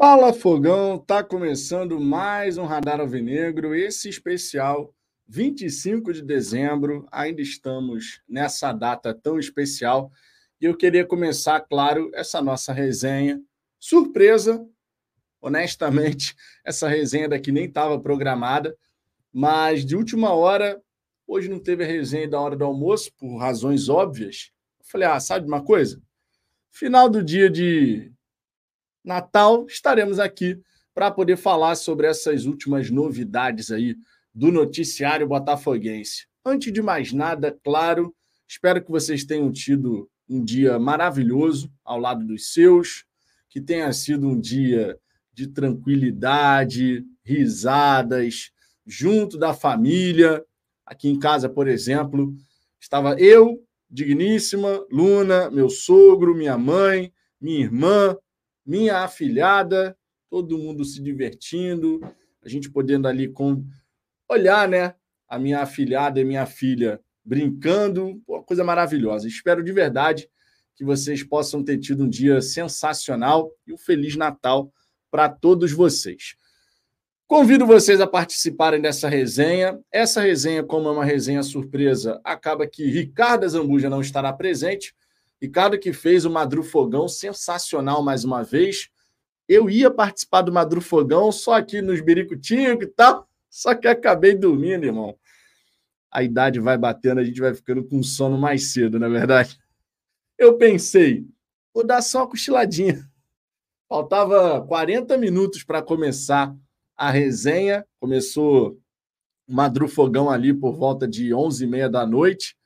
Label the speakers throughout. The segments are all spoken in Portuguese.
Speaker 1: Fala Fogão, tá começando mais um Radar Alvinegro, esse especial 25 de dezembro. Ainda estamos nessa data tão especial e eu queria começar, claro, essa nossa resenha surpresa. Honestamente, essa resenha daqui nem estava programada, mas de última hora, hoje não teve a resenha da hora do almoço por razões óbvias. Eu falei: "Ah, sabe uma coisa? Final do dia de Natal, estaremos aqui para poder falar sobre essas últimas novidades aí do noticiário botafoguense. Antes de mais nada, claro, espero que vocês tenham tido um dia maravilhoso ao lado dos seus, que tenha sido um dia de tranquilidade, risadas, junto da família. Aqui em casa, por exemplo, estava eu, digníssima, Luna, meu sogro, minha mãe, minha irmã, minha afilhada, todo mundo se divertindo, a gente podendo ali com olhar, né, a minha afilhada e minha filha brincando, uma coisa maravilhosa. Espero de verdade que vocês possam ter tido um dia sensacional e um feliz Natal para todos vocês. Convido vocês a participarem dessa resenha. Essa resenha, como é uma resenha surpresa, acaba que Ricardo Zambuja não estará presente, Ricardo que fez o Madru Fogão sensacional mais uma vez. Eu ia participar do Madru Fogão só aqui nos biricutinhos e tal, só que acabei dormindo, irmão. A idade vai batendo, a gente vai ficando com sono mais cedo, na é verdade. Eu pensei, vou dar só uma cochiladinha. Faltava 40 minutos para começar a resenha. Começou o Madru Fogão ali por volta de 11h30 da noite.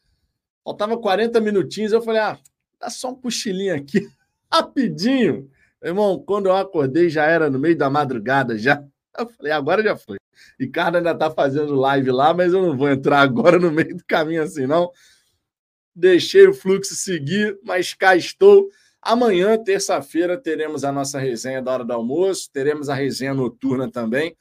Speaker 1: Faltava 40 minutinhos, eu falei, ah, Dá só um cochilinho aqui, rapidinho. Irmão, quando eu acordei, já era no meio da madrugada, já. Eu falei, agora já foi. Ricardo ainda tá fazendo live lá, mas eu não vou entrar agora no meio do caminho assim, não. Deixei o fluxo seguir, mas cá estou. Amanhã, terça-feira, teremos a nossa resenha da hora do almoço, teremos a resenha noturna também.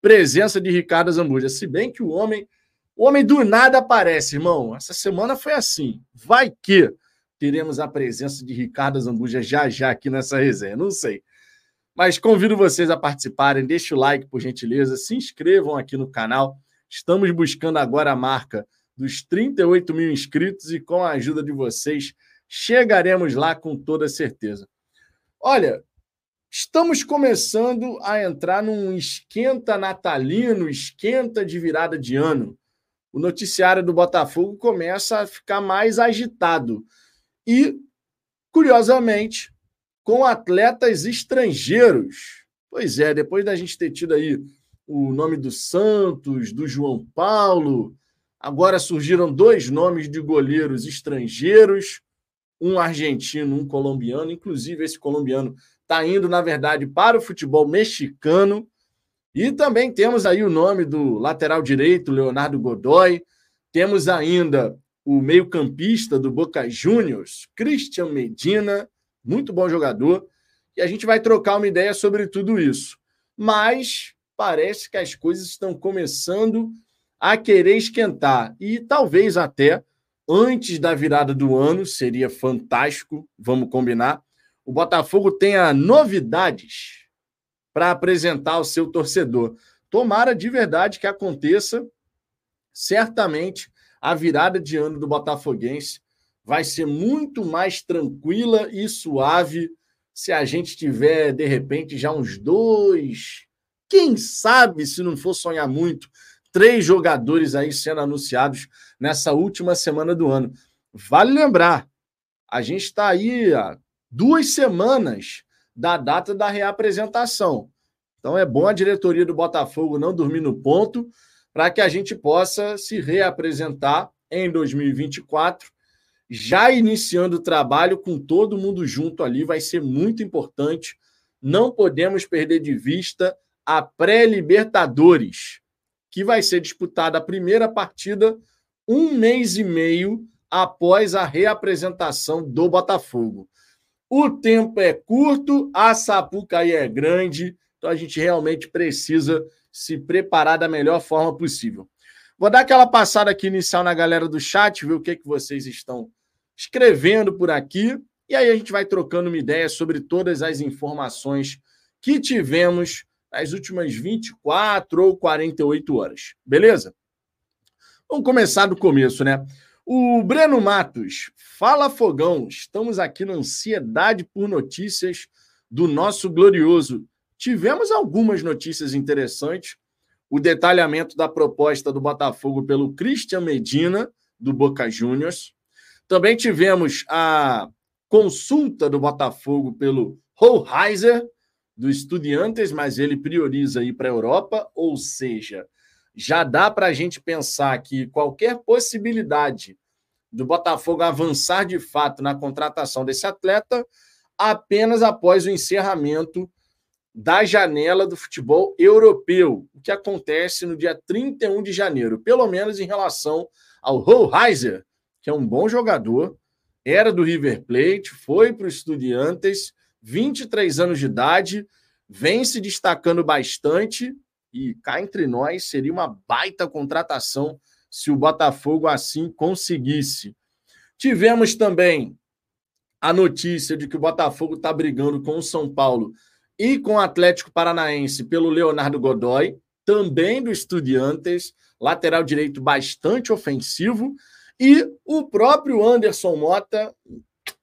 Speaker 1: Presença de Ricardo Zambuja. Se bem que o homem, o homem do nada aparece, irmão. Essa semana foi assim. Vai que teremos a presença de Ricardo Zambuja já já aqui nessa resenha. Não sei. Mas convido vocês a participarem, deixe o like, por gentileza, se inscrevam aqui no canal. Estamos buscando agora a marca dos 38 mil inscritos e com a ajuda de vocês chegaremos lá com toda certeza. Olha, estamos começando a entrar num esquenta natalino, esquenta de virada de ano. O noticiário do Botafogo começa a ficar mais agitado e, curiosamente, com atletas estrangeiros. Pois é, depois da gente ter tido aí o nome do Santos, do João Paulo, agora surgiram dois nomes de goleiros estrangeiros, um argentino, um colombiano. Inclusive, esse colombiano está indo, na verdade, para o futebol mexicano. E também temos aí o nome do lateral direito, Leonardo Godoy. Temos ainda o meio-campista do Boca Juniors, Christian Medina, muito bom jogador, e a gente vai trocar uma ideia sobre tudo isso. Mas parece que as coisas estão começando a querer esquentar e talvez até antes da virada do ano, seria fantástico, vamos combinar. O Botafogo tenha novidades para apresentar ao seu torcedor. Tomara de verdade que aconteça. Certamente a virada de ano do Botafoguense vai ser muito mais tranquila e suave se a gente tiver, de repente, já uns dois, quem sabe, se não for sonhar muito, três jogadores aí sendo anunciados nessa última semana do ano. Vale lembrar, a gente está aí há duas semanas da data da reapresentação. Então é bom a diretoria do Botafogo não dormir no ponto para que a gente possa se reapresentar em 2024, já iniciando o trabalho com todo mundo junto ali, vai ser muito importante. Não podemos perder de vista a pré-Libertadores, que vai ser disputada a primeira partida um mês e meio após a reapresentação do Botafogo. O tempo é curto, a Sapucaí é grande, então a gente realmente precisa se preparar da melhor forma possível. Vou dar aquela passada aqui inicial na galera do chat, ver o que, que vocês estão escrevendo por aqui. E aí a gente vai trocando uma ideia sobre todas as informações que tivemos nas últimas 24 ou 48 horas. Beleza? Vamos começar do começo, né? O Breno Matos, fala Fogão, estamos aqui na ansiedade por notícias do nosso glorioso. Tivemos algumas notícias interessantes. O detalhamento da proposta do Botafogo pelo Christian Medina, do Boca Juniors. Também tivemos a consulta do Botafogo pelo Hoheiser, do Estudiantes, mas ele prioriza ir para a Europa, ou seja, já dá para a gente pensar que qualquer possibilidade do Botafogo avançar de fato na contratação desse atleta apenas após o encerramento da janela do futebol europeu, o que acontece no dia 31 de janeiro, pelo menos em relação ao Hoheiser, que é um bom jogador, era do River Plate, foi para o Estudiantes, 23 anos de idade, vem se destacando bastante e cá entre nós seria uma baita contratação se o Botafogo assim conseguisse. Tivemos também a notícia de que o Botafogo está brigando com o São Paulo e com o Atlético Paranaense pelo Leonardo Godoy, também do Estudiantes, lateral direito bastante ofensivo, e o próprio Anderson Mota,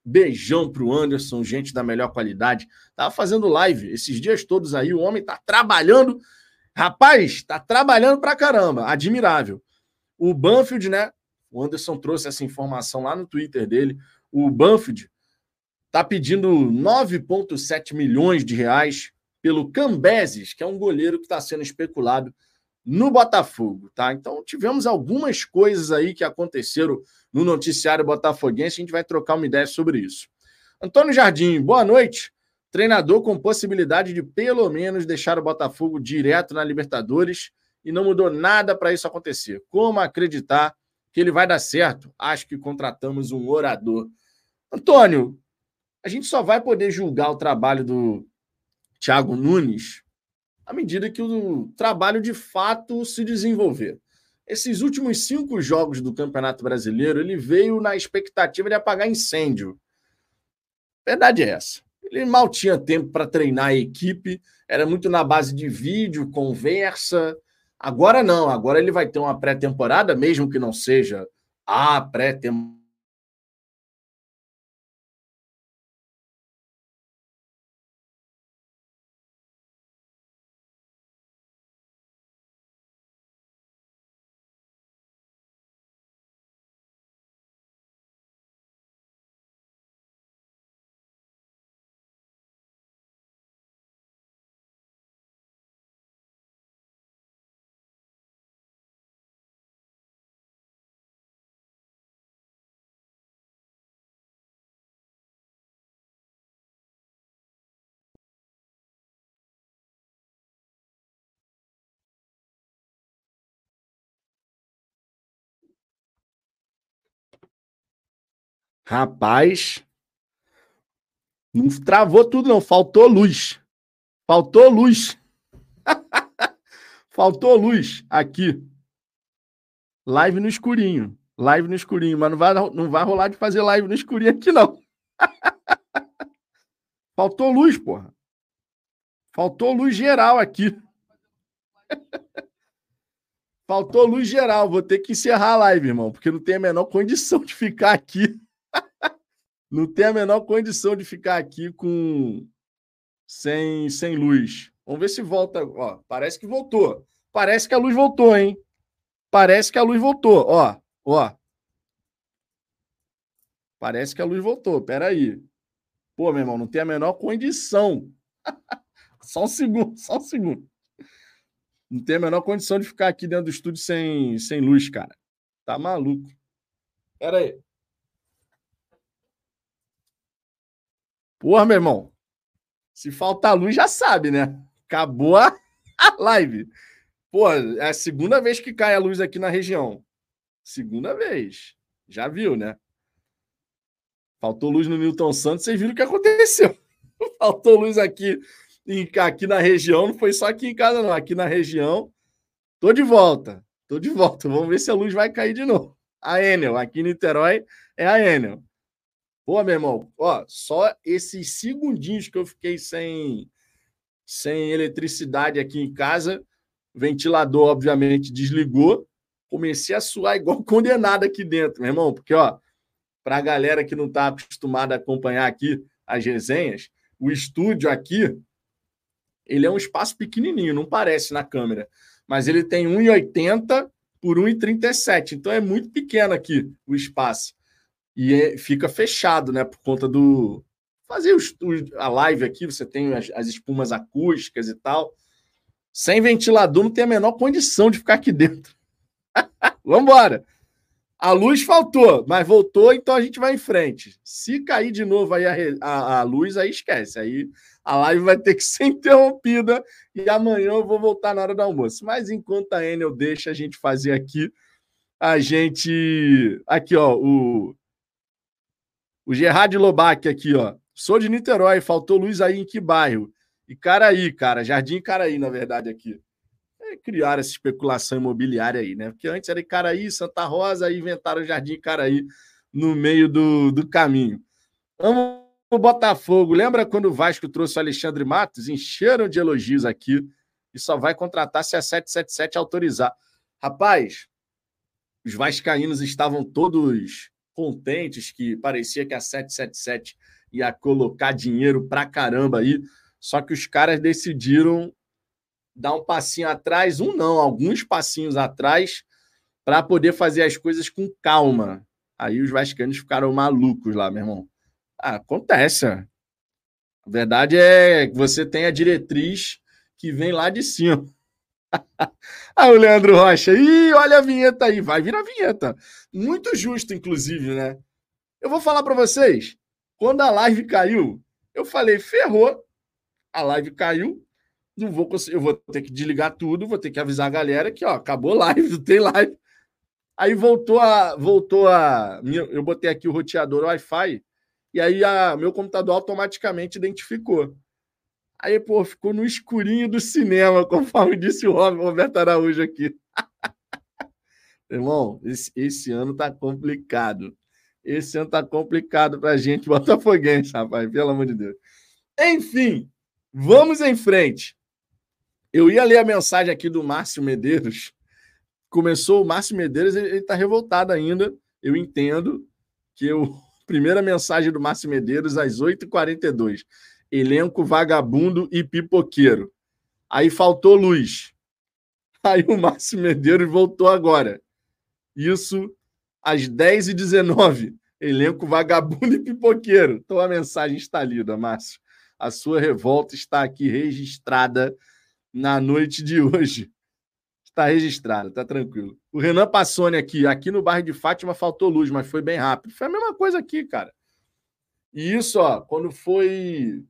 Speaker 1: beijão para o Anderson, gente da melhor qualidade, estava fazendo live esses dias todos aí, o homem está trabalhando, rapaz, está trabalhando para caramba, admirável. O Banfield, né, o Anderson trouxe essa informação lá no Twitter dele, o Banfield está pedindo 9,7 milhões de reais pelo Cambeses, que é um goleiro que está sendo especulado no Botafogo, tá? Então tivemos algumas coisas aí que aconteceram no noticiário botafoguense, a gente vai trocar uma ideia sobre isso. Antônio Jardim, boa noite. Treinador com possibilidade de pelo menos deixar o Botafogo direto na Libertadores e não mudou nada para isso acontecer. Como acreditar que ele vai dar certo? Acho que contratamos um orador. Antônio, a gente só vai poder julgar o trabalho do Thiago Nunes à medida que o trabalho de fato se desenvolver. Esses últimos cinco jogos do Campeonato Brasileiro, ele veio na expectativa de apagar incêndio. Verdade é essa. Ele mal tinha tempo para treinar a equipe, era muito na base de vídeo, conversa. Agora não, agora ele vai ter uma pré-temporada, mesmo que não seja a pré-temporada Rapaz, não travou tudo, não. Faltou luz. Faltou luz. Faltou luz aqui. Live no escurinho. Live no escurinho. Mas não vai, não vai rolar de fazer live no escurinho aqui, não. Faltou luz, porra. Faltou luz geral aqui. Faltou luz geral. Vou ter que encerrar a live, irmão, porque não tem a menor condição de ficar aqui não tem a menor condição de ficar aqui com sem, sem luz. Vamos ver se volta. Ó, parece que voltou. Parece que a luz voltou, hein? Parece que a luz voltou. Ó, ó. Parece que a luz voltou. Pera aí. Pô, meu irmão, não tem a menor condição. só um segundo, só um segundo. Não tem a menor condição de ficar aqui dentro do estúdio sem, sem luz, cara. Tá maluco. Pera aí. Porra, meu irmão. Se faltar luz, já sabe, né? Acabou a, a live. Pô, é a segunda vez que cai a luz aqui na região. Segunda vez. Já viu, né? Faltou luz no Newton Santos, vocês viram o que aconteceu. Faltou luz aqui, aqui na região, não foi só aqui em casa, não. Aqui na região. Tô de volta. Tô de volta. Vamos ver se a luz vai cair de novo. A Enel, aqui em Niterói, é a Enel. Pô, meu irmão, ó, só esses segundinhos que eu fiquei sem, sem eletricidade aqui em casa. O ventilador, obviamente, desligou. Comecei a suar igual condenado aqui dentro, meu irmão, porque, ó, para a galera que não está acostumada a acompanhar aqui as resenhas, o estúdio aqui, ele é um espaço pequenininho, não parece na câmera, mas ele tem 1,80 por 1,37, então é muito pequeno aqui o espaço. E é, fica fechado, né, por conta do, fazer a live aqui, você tem as, as espumas acústicas e tal. Sem ventilador não tem a menor condição de ficar aqui dentro. Vamos embora. A luz faltou, mas voltou, então a gente vai em frente. Se cair de novo aí a, a, a, luz, aí esquece. Aí a live vai ter que ser interrompida e amanhã eu vou voltar na hora do almoço. Mas enquanto a Enel deixa a gente fazer aqui, a gente. Aqui, ó, o. O Gerard Lobac aqui, ó. Sou de Niterói, faltou luz aí em que bairro? E Caraí, cara, Jardim Caraí, na verdade, aqui. É, criaram essa especulação imobiliária aí, né? Porque antes era Caraí, Santa Rosa, aí inventaram Jardim Caraí no meio do, do caminho. Vamos o Botafogo. Lembra quando o Vasco trouxe o Alexandre Matos? Encheram de elogios aqui e só vai contratar se a 777 autorizar. Rapaz, os vascaínos estavam todos contentes que parecia que a 777 ia colocar dinheiro pra caramba aí. Só que os caras decidiram dar um passinho atrás, um não, alguns passinhos atrás, para poder fazer as coisas com calma. Aí os vascaínos ficaram malucos lá, meu irmão. Ah, acontece. A verdade é que você tem a diretriz que vem lá de cima. Ah, o Leandro Rocha. Ih, olha a vinheta aí. Vai vir a vinheta. Muito justo, inclusive, né? Eu vou falar para vocês. Quando a live caiu, eu falei, ferrou, a live caiu, não vou conseguir, eu vou ter que desligar tudo, vou ter que avisar a galera que, ó, acabou live, não tem live. Aí voltou a, voltou a, eu botei aqui o roteador Wi-Fi, e aí a, meu computador automaticamente identificou. Aí, pô, ficou no escurinho do cinema, conforme disse o Roberto Araújo aqui. Irmão, esse, esse ano tá complicado. Esse ano tá complicado pra gente, botafoguense, rapaz, pelo amor de Deus. Enfim, vamos em frente. Eu ia ler a mensagem aqui do Márcio Medeiros. Começou o Márcio Medeiros, ele, ele tá revoltado ainda. Eu entendo que eu. Primeira mensagem do Márcio Medeiros às 8h42. Elenco vagabundo e pipoqueiro. Aí faltou luz. Aí o Márcio Medeiros voltou agora. Isso às 10h19. Elenco vagabundo e pipoqueiro. Então a mensagem está lida, Márcio. A sua revolta está aqui registrada na noite de hoje. Está registrada, tá tranquilo. O Renan Passoni aqui. Aqui no bairro de Fátima faltou luz, mas foi bem rápido. Foi a mesma coisa aqui, cara. E isso, ó, quando foi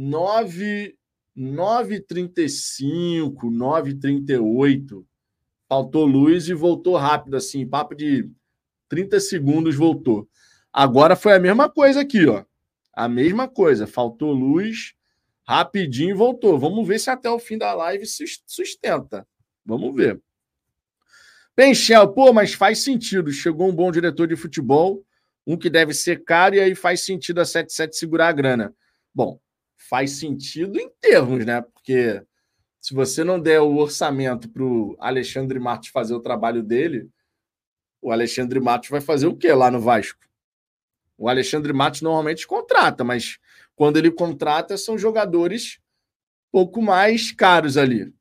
Speaker 1: 9 9h35, 9h38, faltou luz e voltou rápido, assim, papo de 30 segundos voltou. Agora foi a mesma coisa aqui, ó. A mesma coisa. Faltou luz, rapidinho voltou. Vamos ver se até o fim da live sustenta. Vamos ver. Penchel, pô, mas faz sentido. Chegou um bom diretor de futebol, um que deve ser caro, e aí faz sentido a 77 segurar a grana. Bom, faz sentido em termos, né? Porque se você não der o orçamento para o Alexandre Matos fazer o trabalho dele, o Alexandre Matos vai fazer o que lá no Vasco? O Alexandre Matos normalmente contrata, mas quando ele contrata são jogadores pouco mais caros ali.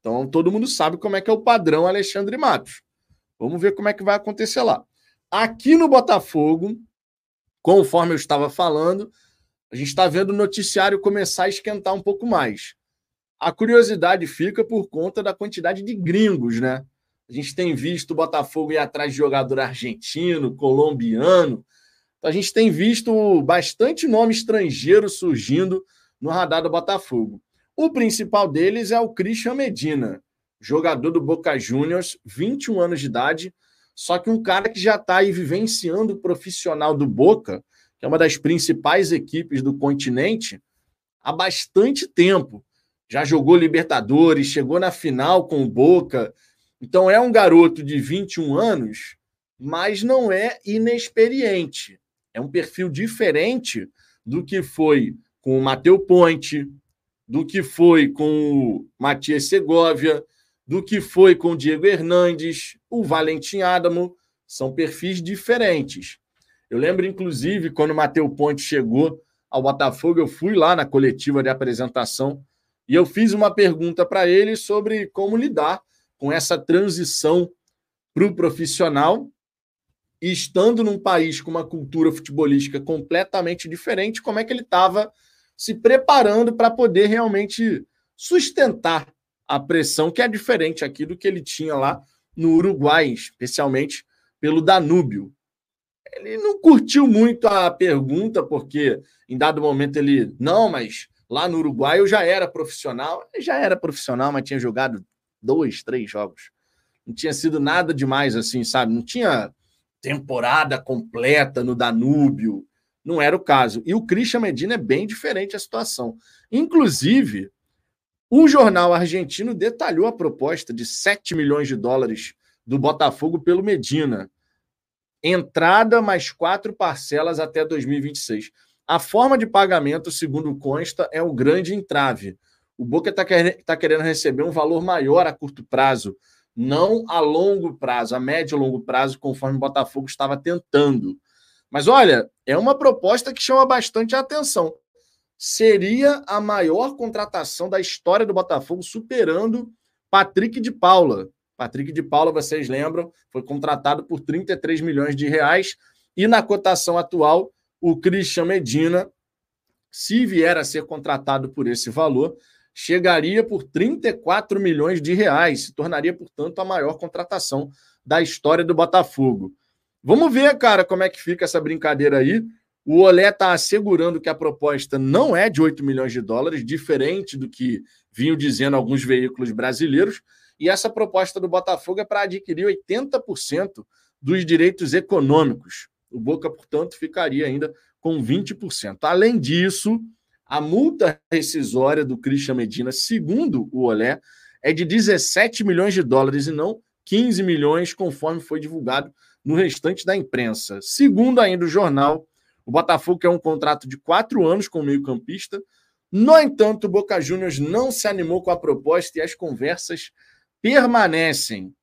Speaker 1: Então todo mundo sabe como é que é o padrão Alexandre Matos. Vamos ver como é que vai acontecer lá. Aqui no Botafogo, conforme eu estava falando, a gente está vendo o noticiário começar a esquentar um pouco mais. A curiosidade fica por conta da quantidade de gringos, né? A gente tem visto o Botafogo ir atrás de jogador argentino, colombiano. Então, a gente tem visto bastante nome estrangeiro surgindo no radar do Botafogo. O principal deles é o Christian Medina, jogador do Boca Juniors, 21 anos de idade, só que um cara que já está aí vivenciando o profissional do Boca, que é uma das principais equipes do continente, há bastante tempo. Já jogou Libertadores, chegou na final com o Boca, então é um garoto de 21 anos, mas não é inexperiente. É um perfil diferente do que foi com o Mateu Ponte, do que foi com o Matias Segovia, do que foi com o Diego Hernandes, o Valentim Adamo, são perfis diferentes. Eu lembro, inclusive, quando o Matheus Ponte chegou ao Botafogo, eu fui lá na coletiva de apresentação e eu fiz uma pergunta para ele sobre como lidar com essa transição para o profissional e estando num país com uma cultura futebolística completamente diferente, como é que ele estava se preparando para poder realmente sustentar a pressão que é diferente aqui do que ele tinha lá no Uruguai, especialmente pelo Danúbio. Ele não curtiu muito a pergunta, porque em dado momento ele, não, mas lá no Uruguai eu já era profissional. Ele já era profissional, mas tinha jogado dois, três jogos. Não tinha sido nada demais assim, sabe? Não tinha temporada completa no Danúbio. Não era o caso. E o Christian Medina é bem diferente a situação. Inclusive, um jornal argentino detalhou a proposta de 7 milhões de dólares do Botafogo pelo Medina. Entrada mais quatro parcelas até 2026. A forma de pagamento, segundo consta, é o grande entrave. O Boca está tá querendo receber um valor maior a curto prazo, não a longo prazo, a médio e longo prazo, conforme o Botafogo estava tentando. Mas olha, é uma proposta que chama bastante atenção. Seria a maior contratação da história do Botafogo, superando Patrick de Paula. Patrick de Paula, vocês lembram, foi contratado por 33 milhões de reais. E na cotação atual, o Christian Medina, se vier a ser contratado por esse valor, chegaria por 34 milhões de reais, se tornaria, portanto, a maior contratação da história do Botafogo. Vamos ver, cara, como é que fica essa brincadeira aí. O Olé está assegurando que a proposta não é de 8 milhões de dólares, diferente do que vinham dizendo alguns veículos brasileiros. E essa proposta do Botafogo é para adquirir 80% dos direitos econômicos. O Boca, portanto, ficaria ainda com 20%. Além disso, a multa rescisória do Christian Medina, segundo o Olé, é de 17 milhões de dólares e não 15 milhões, conforme foi divulgado no restante da imprensa. Segundo ainda o jornal, o Botafogo quer um contrato de quatro anos com o meio-campista. No entanto, o Boca Juniors não se animou com a proposta e as conversas permanecem.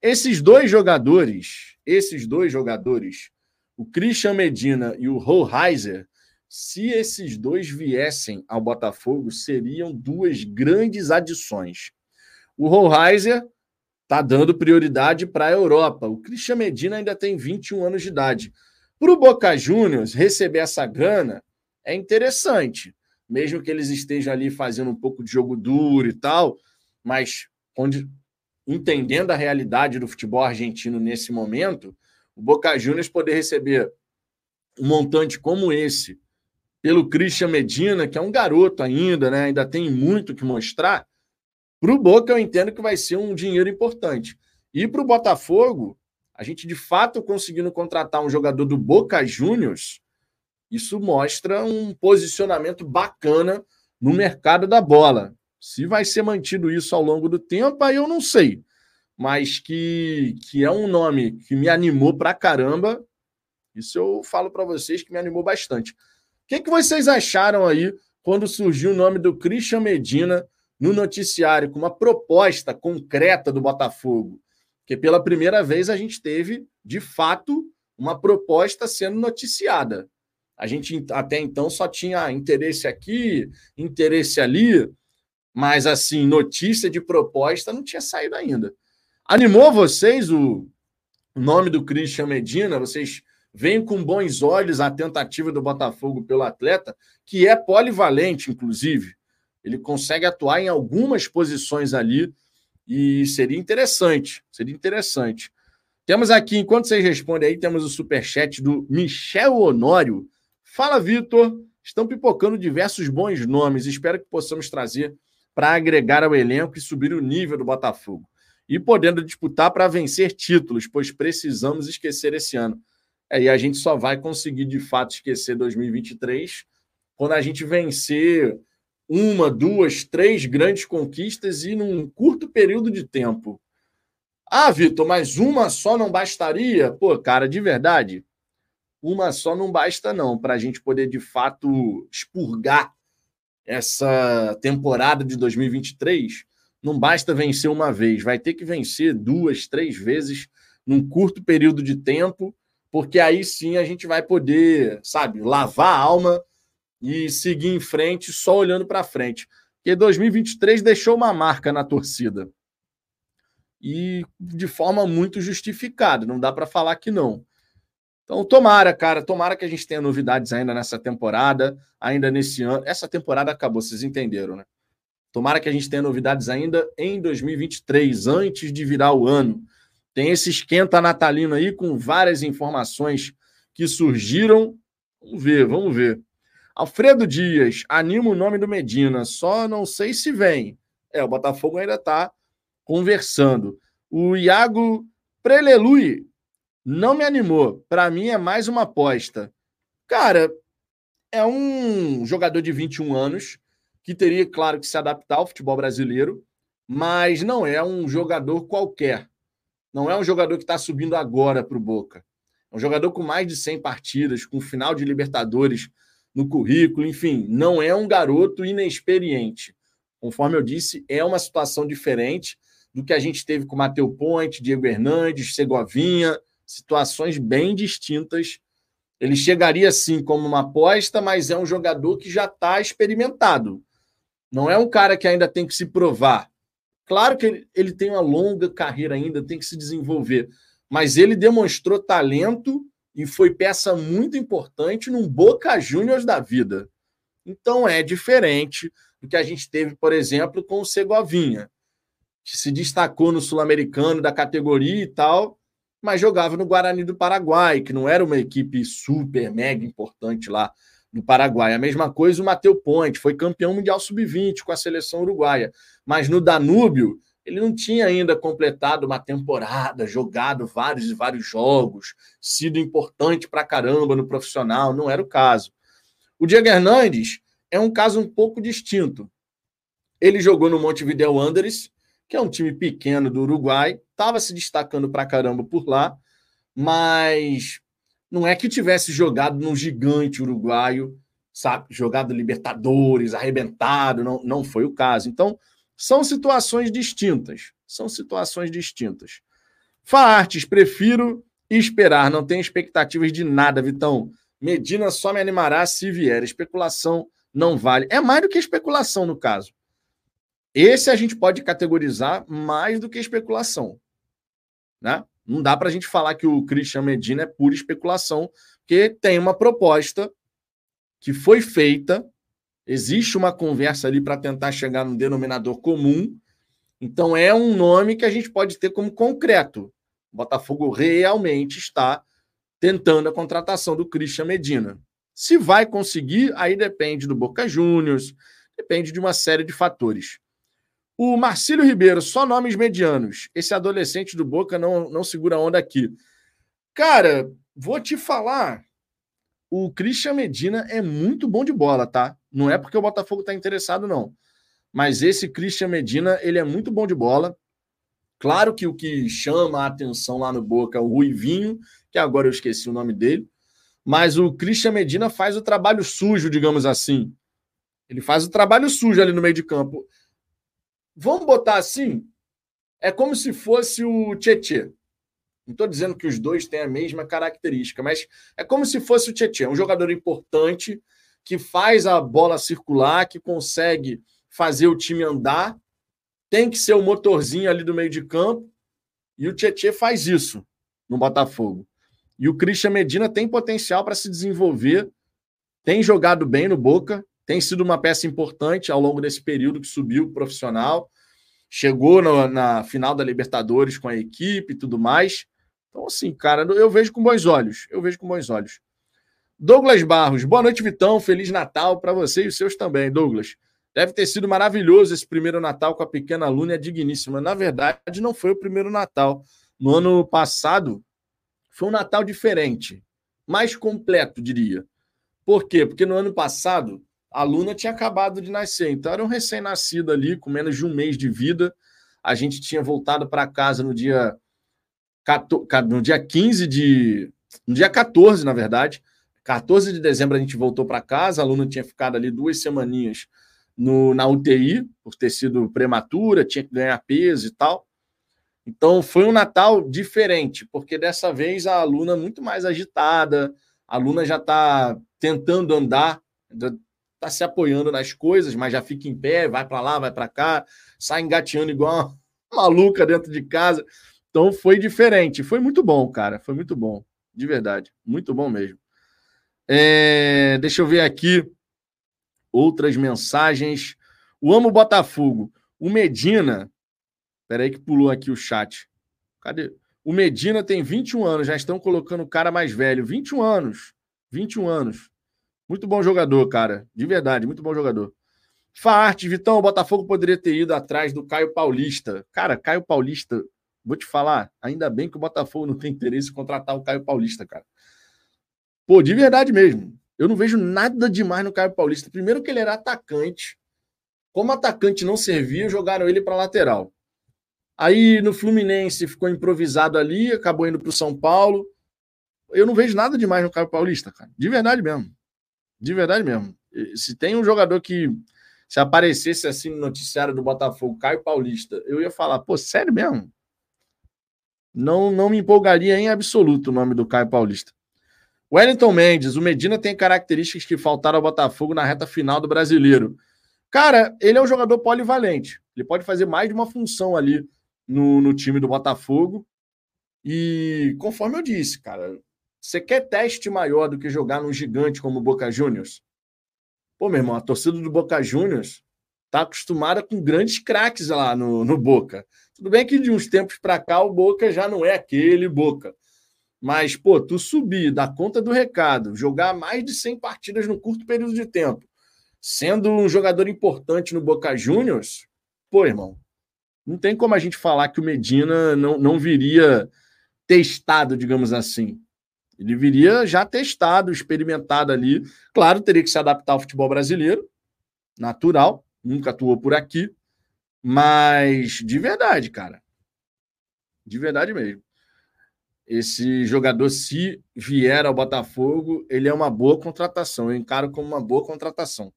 Speaker 1: Esses dois jogadores, esses dois jogadores, o Christian Medina e o Roheiser, se esses dois viessem ao Botafogo, seriam duas grandes adições. O Rollheiser está dando prioridade para a Europa. O Christian Medina ainda tem 21 anos de idade. Para o Boca Juniors receber essa grana é interessante, mesmo que eles estejam ali fazendo um pouco de jogo duro e tal, mas onde, entendendo a realidade do futebol argentino nesse momento, o Boca Juniors poder receber um montante como esse pelo Christian Medina, que é um garoto ainda, né? Ainda tem muito que mostrar. Para o Boca, eu entendo que vai ser um dinheiro importante. E para o Botafogo, a gente de fato conseguindo contratar um jogador do Boca Juniors, isso mostra um posicionamento bacana no mercado da bola. Se vai ser mantido isso ao longo do tempo, aí eu não sei. Mas que, que é um nome que me animou pra caramba, isso eu falo para vocês que me animou bastante que, que vocês acharam aí quando surgiu o nome do Christian Medina no noticiário com uma proposta concreta do Botafogo? Porque pela primeira vez a gente teve, de fato, uma proposta sendo noticiada. A gente até então só tinha interesse aqui, interesse ali, mas assim, notícia de proposta não tinha saído ainda. Animou vocês o nome do Christian Medina? Vocês Vem com bons olhos a tentativa do Botafogo pelo atleta, que é polivalente, inclusive. Ele consegue atuar em algumas posições ali e seria interessante. Seria interessante. Temos aqui, enquanto vocês respondem aí, temos o superchat do Michel Honório. Fala, Vitor. Estão pipocando diversos bons nomes. Espero que possamos trazer para agregar ao elenco e subir o nível do Botafogo. E podendo disputar para vencer títulos, pois precisamos esquecer esse ano. É, e a gente só vai conseguir de fato esquecer 2023 quando a gente vencer uma, duas, três grandes conquistas e num curto período de tempo. Ah, Vitor, mas uma só não bastaria? Pô, cara, de verdade, uma só não basta não para a gente poder de fato expurgar essa temporada de 2023, não basta vencer uma vez, vai ter que vencer duas, três vezes num curto período de tempo, porque aí sim a gente vai poder, sabe, lavar a alma e seguir em frente só olhando para frente. Porque 2023 deixou uma marca na torcida. E de forma muito justificada, não dá para falar que não. Então, tomara, cara, tomara que a gente tenha novidades ainda nessa temporada, ainda nesse ano. Essa temporada acabou, vocês entenderam, né? Tomara que a gente tenha novidades ainda em 2023, antes de virar o ano. Tem esse esquenta natalino aí com várias informações que surgiram. Vamos ver, vamos ver. Alfredo Dias, anima o nome do Medina, só não sei se vem. É, o Botafogo ainda está conversando. O Iago Prelelui não me animou. Para mim é mais uma aposta. Cara, é um jogador de 21 anos que teria, claro, que se adaptar ao futebol brasileiro, mas não é um jogador qualquer. Não é um jogador que está subindo agora para o Boca. É um jogador com mais de 100 partidas, com final de Libertadores no currículo, enfim, não é um garoto inexperiente. Conforme eu disse, é uma situação diferente do que a gente teve com Matheus Ponte, Diego Hernandes, Segovinha, situações bem distintas. Ele chegaria sim como uma aposta, mas é um jogador que já está experimentado. Não é um cara que ainda tem que se provar. Claro que ele, ele tem uma longa carreira ainda, tem que se desenvolver, mas ele demonstrou talento e foi peça muito importante num Boca Juniors da vida. Então é diferente do que a gente teve, por exemplo, com o Segovinha, que se destacou no Sul-Americano da categoria e tal, mas jogava no Guarani do Paraguai, que não era uma equipe super, mega importante lá no Paraguai. A mesma coisa o Mateu Ponte, foi campeão mundial sub-20 com a seleção uruguaia, mas no Danúbio ele não tinha ainda completado uma temporada, jogado vários e vários jogos, sido importante para caramba no profissional, não era o caso. O Diego Hernandes é um caso um pouco distinto. Ele jogou no Montevideo Wanderers, que é um time pequeno do Uruguai, estava se destacando para caramba por lá, mas não é que tivesse jogado num gigante uruguaio, sabe, jogado Libertadores, arrebentado, não, não foi o caso. Então, são situações distintas, são situações distintas. Faartes, prefiro esperar, não tenho expectativas de nada, Vitão. Medina só me animará se vier. Especulação não vale. É mais do que especulação no caso. Esse a gente pode categorizar mais do que especulação. Né? Não dá para a gente falar que o Christian Medina é pura especulação, porque tem uma proposta que foi feita, existe uma conversa ali para tentar chegar no denominador comum. Então é um nome que a gente pode ter como concreto. O Botafogo realmente está tentando a contratação do Christian Medina. Se vai conseguir, aí depende do Boca Juniors, depende de uma série de fatores. O Marcílio Ribeiro, só nomes medianos. Esse adolescente do Boca não, não segura onda aqui. Cara, vou te falar. O Christian Medina é muito bom de bola, tá? Não é porque o Botafogo tá interessado, não. Mas esse Christian Medina, ele é muito bom de bola. Claro que o que chama a atenção lá no Boca é o Ruivinho, que agora eu esqueci o nome dele. Mas o Christian Medina faz o trabalho sujo, digamos assim. Ele faz o trabalho sujo ali no meio de campo. Vamos botar assim? É como se fosse o Tietê. Não estou dizendo que os dois têm a mesma característica, mas é como se fosse o Tietê, um jogador importante que faz a bola circular, que consegue fazer o time andar, tem que ser o motorzinho ali do meio de campo, e o Tietê faz isso no Botafogo. E o Christian Medina tem potencial para se desenvolver, tem jogado bem no Boca, tem sido uma peça importante ao longo desse período que subiu profissional, chegou no, na final da Libertadores com a equipe e tudo mais. Então, assim, cara, eu vejo com bons olhos. Eu vejo com bons olhos. Douglas Barros, boa noite, Vitão. Feliz Natal para você e os seus também, Douglas. Deve ter sido maravilhoso esse primeiro Natal com a pequena é digníssima. Na verdade, não foi o primeiro Natal. No ano passado, foi um Natal diferente, mais completo, diria. Por quê? Porque no ano passado a Luna tinha acabado de nascer, então era um recém-nascido ali, com menos de um mês de vida. A gente tinha voltado para casa no dia, no dia 15 de. No dia 14, na verdade. 14 de dezembro a gente voltou para casa, a Luna tinha ficado ali duas semaninhas no, na UTI, por ter sido prematura, tinha que ganhar peso e tal. Então foi um Natal diferente, porque dessa vez a aluna muito mais agitada, a aluna já está tentando andar, está se apoiando nas coisas, mas já fica em pé, vai para lá, vai para cá, sai engateando igual uma maluca dentro de casa. Então foi diferente, foi muito bom, cara, foi muito bom, de verdade, muito bom mesmo. É, deixa eu ver aqui outras mensagens. O Amo Botafogo. O Medina. Peraí que pulou aqui o chat. Cadê? O Medina tem 21 anos, já estão colocando o cara mais velho. 21 anos. 21 anos. Muito bom jogador, cara. De verdade, muito bom jogador. Farte, Vitão, o Botafogo poderia ter ido atrás do Caio Paulista. Cara, Caio Paulista, vou te falar, ainda bem que o Botafogo não tem interesse em contratar o Caio Paulista, cara. Pô, de verdade mesmo. Eu não vejo nada demais no Caio Paulista. Primeiro que ele era atacante. Como atacante não servia, jogaram ele para lateral. Aí no Fluminense ficou improvisado ali, acabou indo para o São Paulo. Eu não vejo nada demais no Caio Paulista, cara. De verdade mesmo. De verdade mesmo. Se tem um jogador que se aparecesse assim no noticiário do Botafogo, Caio Paulista, eu ia falar, pô, sério mesmo? Não, não me empolgaria em absoluto o nome do Caio Paulista. Wellington Mendes, o Medina tem características que faltaram ao Botafogo na reta final do brasileiro. Cara, ele é um jogador polivalente. Ele pode fazer mais de uma função ali no, no time do Botafogo. E conforme eu disse, cara, você quer teste maior do que jogar num gigante como o Boca Juniors? Pô, meu irmão, a torcida do Boca Juniors tá acostumada com grandes craques lá no, no Boca. Tudo bem que de uns tempos para cá o Boca já não é aquele Boca. Mas, pô, tu subir, dar conta do recado, jogar mais de 100 partidas no curto período de tempo, sendo um jogador importante no Boca Juniors, pô, irmão, não tem como a gente falar que o Medina não, não viria testado, digamos assim. Ele viria já testado, experimentado ali. Claro, teria que se adaptar ao futebol brasileiro, natural, nunca atuou por aqui, mas de verdade, cara. De verdade mesmo esse jogador, se vier ao Botafogo, ele é uma boa contratação. Eu encaro como uma boa contratação.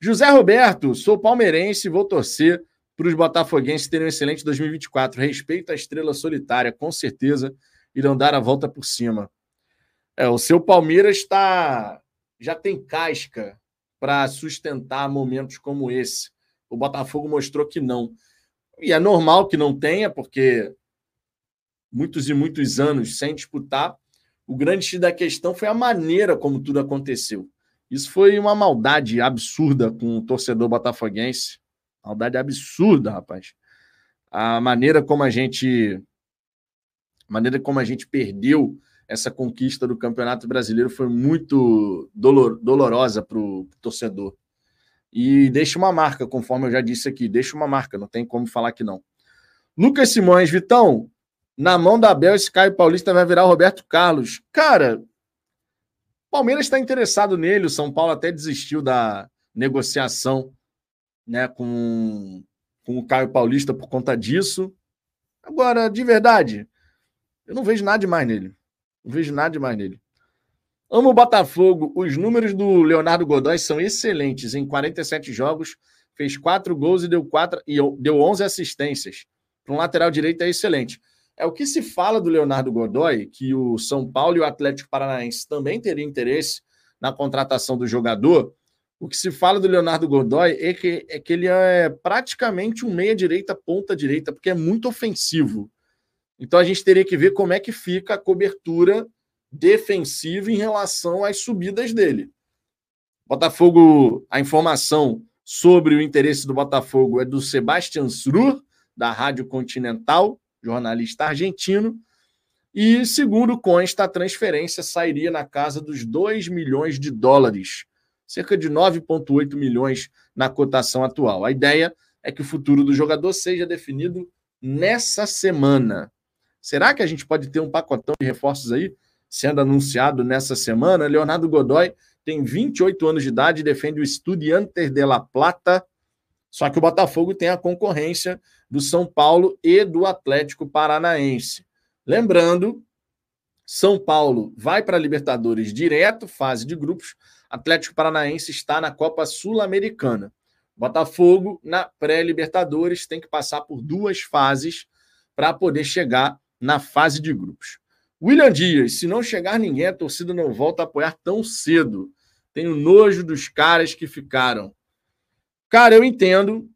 Speaker 1: José Roberto, sou palmeirense e vou torcer para os botafoguenses terem um excelente 2024. Respeito a estrela solitária, com certeza irão dar a volta por cima. É, o seu Palmeiras está já tem casca para sustentar momentos como esse. O Botafogo mostrou que não. E é normal que não tenha, porque muitos e muitos anos sem disputar. O grande X da questão foi a maneira como tudo aconteceu. Isso foi uma maldade absurda com o torcedor botafoguense. Maldade absurda, rapaz. A maneira como a gente maneira como a gente perdeu essa conquista do Campeonato Brasileiro foi muito dolor, dolorosa para o torcedor. E deixa uma marca, conforme eu já disse aqui, deixa uma marca, não tem como falar que não. Lucas Simões, Vitão, na mão da Abel, esse Caio Paulista vai virar o Roberto Carlos. Cara, Palmeiras está interessado nele. O São Paulo até desistiu da negociação né, com, com o Caio Paulista por conta disso. Agora, de verdade, eu não vejo nada demais nele. Não vejo nada demais nele. Amo o Botafogo. Os números do Leonardo Godoy são excelentes. Em 47 jogos, fez 4 gols e deu, 4, e deu 11 assistências. Para um lateral direito é excelente. É o que se fala do Leonardo Godoy, que o São Paulo e o Atlético Paranaense também teriam interesse na contratação do jogador. O que se fala do Leonardo Godoy é que, é que ele é praticamente um meia-direita, ponta-direita, porque é muito ofensivo. Então a gente teria que ver como é que fica a cobertura defensiva em relação às subidas dele. Botafogo, a informação sobre o interesse do Botafogo é do Sebastian Srur, da Rádio Continental jornalista argentino. E, segundo consta, a transferência sairia na casa dos 2 milhões de dólares, cerca de 9,8 milhões na cotação atual. A ideia é que o futuro do jogador seja definido nessa semana. Será que a gente pode ter um pacotão de reforços aí sendo anunciado nessa semana? Leonardo Godoy tem 28 anos de idade, defende o Estudiantes de La Plata, só que o Botafogo tem a concorrência do São Paulo e do Atlético Paranaense. Lembrando, São Paulo vai para a Libertadores direto, fase de grupos. Atlético Paranaense está na Copa Sul-Americana. Botafogo, na pré-Libertadores, tem que passar por duas fases para poder chegar na fase de grupos. William Dias, se não chegar ninguém, a torcida não volta a apoiar tão cedo. Tenho nojo dos caras que ficaram. Cara, eu entendo,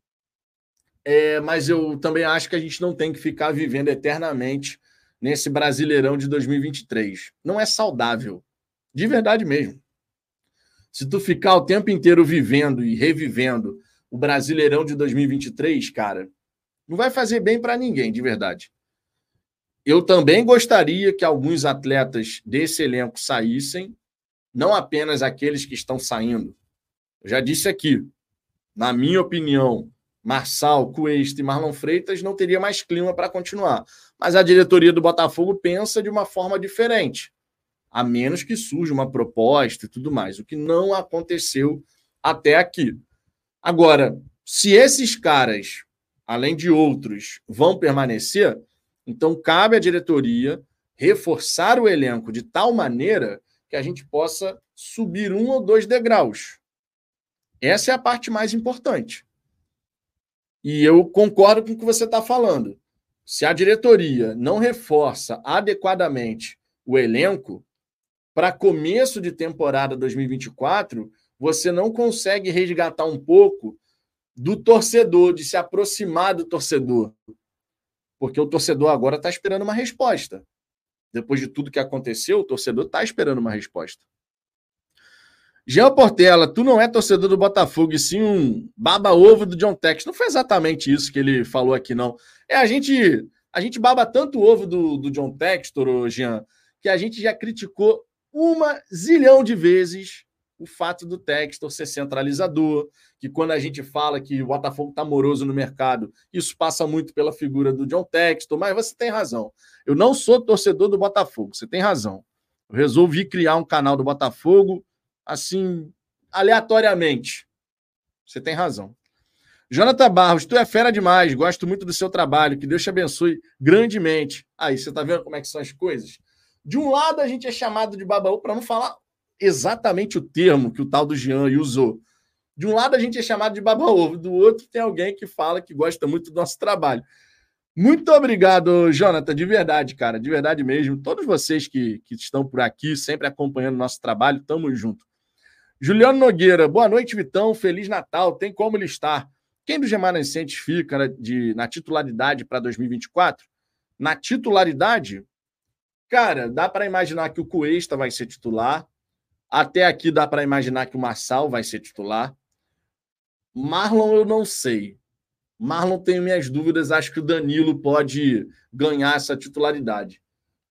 Speaker 1: é, mas eu também acho que a gente não tem que ficar vivendo eternamente nesse Brasileirão de 2023. Não é saudável. De verdade mesmo. Se tu ficar o tempo inteiro vivendo e revivendo o Brasileirão de 2023, cara, não vai fazer bem para ninguém, de verdade. Eu também gostaria que alguns atletas desse elenco saíssem, não apenas aqueles que estão saindo. Eu já disse aqui, na minha opinião, Marçal, Cuesta e Marlon Freitas não teria mais clima para continuar. Mas a diretoria do Botafogo pensa de uma forma diferente, a menos que surja uma proposta e tudo mais, o que não aconteceu até aqui. Agora, se esses caras, além de outros, vão permanecer, então, cabe à diretoria reforçar o elenco de tal maneira que a gente possa subir um ou dois degraus. Essa é a parte mais importante. E eu concordo com o que você está falando. Se a diretoria não reforça adequadamente o elenco, para começo de temporada 2024, você não consegue resgatar um pouco do torcedor, de se aproximar do torcedor porque o torcedor agora está esperando uma resposta. Depois de tudo que aconteceu, o torcedor está esperando uma resposta. Jean Portela, tu não é torcedor do Botafogo, e sim um baba-ovo do John Tex. Não foi exatamente isso que ele falou aqui, não. É, a gente a gente baba tanto o ovo do, do John Textor, Jean, que a gente já criticou uma zilhão de vezes o fato do Textor ser centralizador, que quando a gente fala que o Botafogo está moroso no mercado, isso passa muito pela figura do John Textor, mas você tem razão. Eu não sou torcedor do Botafogo, você tem razão. Eu resolvi criar um canal do Botafogo, assim, aleatoriamente. Você tem razão. Jonathan Barros, tu é fera demais, gosto muito do seu trabalho, que Deus te abençoe grandemente. Aí, você tá vendo como é que são as coisas? De um lado, a gente é chamado de babaú para não falar exatamente o termo que o tal do Jean usou. De um lado a gente é chamado de baba-ovo, do outro tem alguém que fala que gosta muito do nosso trabalho. Muito obrigado, Jonathan, de verdade, cara, de verdade mesmo. Todos vocês que, que estão por aqui, sempre acompanhando o nosso trabalho, tamo junto. Juliano Nogueira, boa noite, Vitão. Feliz Natal. Tem como ele estar? Quem dos remanescentes fica né, de, na titularidade para 2024? Na titularidade, cara, dá para imaginar que o Cuesta vai ser titular, até aqui dá para imaginar que o Marçal vai ser titular. Marlon, eu não sei. Marlon tenho minhas dúvidas. Acho que o Danilo pode ganhar essa titularidade.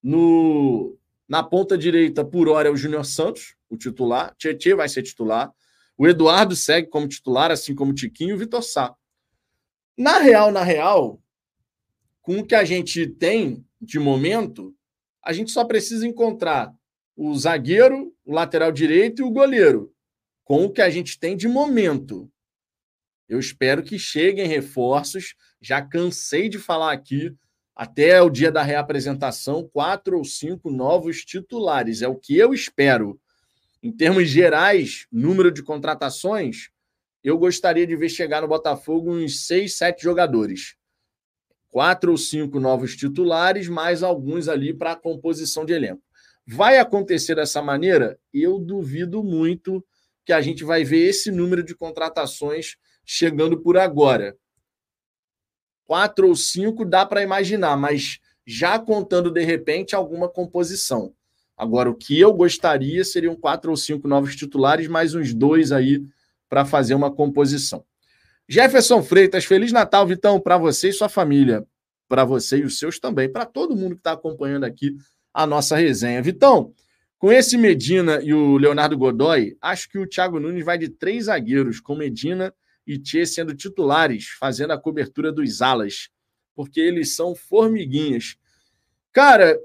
Speaker 1: No, na ponta direita, por hora, é o Júnior Santos, o titular. Tietê vai ser titular. O Eduardo segue como titular, assim como o Tiquinho e o Vitor Sá. Na real, na real, com o que a gente tem de momento, a gente só precisa encontrar o zagueiro, o lateral direito e o goleiro, com o que a gente tem de momento. Eu espero que cheguem reforços. Já cansei de falar aqui, até o dia da reapresentação, quatro ou cinco novos titulares. É o que eu espero. Em termos gerais, número de contratações, eu gostaria de ver chegar no Botafogo uns seis, sete jogadores. Quatro ou cinco novos titulares, mais alguns ali para a composição de elenco. Vai acontecer dessa maneira? Eu duvido muito que a gente vai ver esse número de contratações chegando por agora. Quatro ou cinco dá para imaginar, mas já contando de repente alguma composição. Agora, o que eu gostaria seriam quatro ou cinco novos titulares, mais uns dois aí para fazer uma composição. Jefferson Freitas, Feliz Natal, Vitão, para você e sua família. Para você e os seus também. Para todo mundo que está acompanhando aqui a nossa resenha. Vitão, com esse Medina e o Leonardo Godoy, acho que o Thiago Nunes vai de três zagueiros, com Medina e Tchê sendo titulares, fazendo a cobertura dos alas, porque eles são formiguinhas. Cara,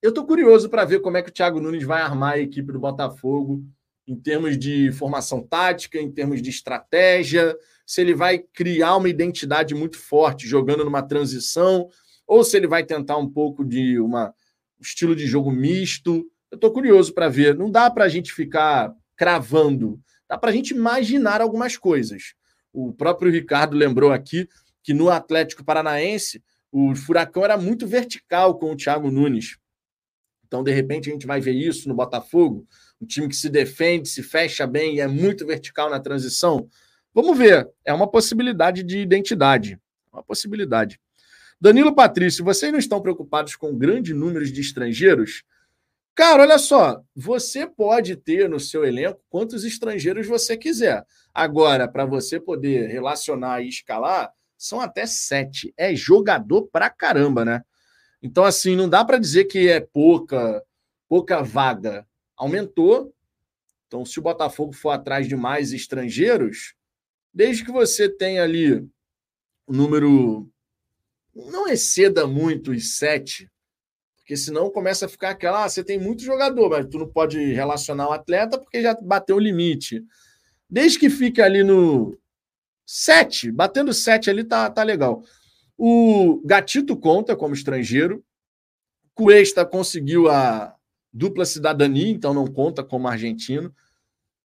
Speaker 1: eu tô curioso para ver como é que o Thiago Nunes vai armar a equipe do Botafogo em termos de formação tática, em termos de estratégia, se ele vai criar uma identidade muito forte jogando numa transição, ou se ele vai tentar um pouco de uma estilo de jogo misto. Eu estou curioso para ver. Não dá para a gente ficar cravando, dá para a gente imaginar algumas coisas. O próprio Ricardo lembrou aqui que no Atlético Paranaense o Furacão era muito vertical com o Thiago Nunes. Então, de repente, a gente vai ver isso no Botafogo, um time que se defende, se fecha bem e é muito vertical na transição. Vamos ver, é uma possibilidade de identidade, uma possibilidade. Danilo Patrício, vocês não estão preocupados com o grande número de estrangeiros? Cara, olha só, você pode ter no seu elenco quantos estrangeiros você quiser. Agora, para você poder relacionar e escalar, são até sete. É jogador pra caramba, né? Então, assim, não dá para dizer que é pouca, pouca vaga. Aumentou. Então, se o Botafogo for atrás de mais estrangeiros, desde que você tenha ali o número. Não exceda muito os sete, porque senão começa a ficar aquela. Ah, você tem muito jogador, mas tu não pode relacionar o atleta porque já bateu o limite. Desde que fique ali no Sete, batendo sete ali tá, tá legal. O Gatito conta como estrangeiro. Cuesta conseguiu a dupla cidadania, então não conta como argentino.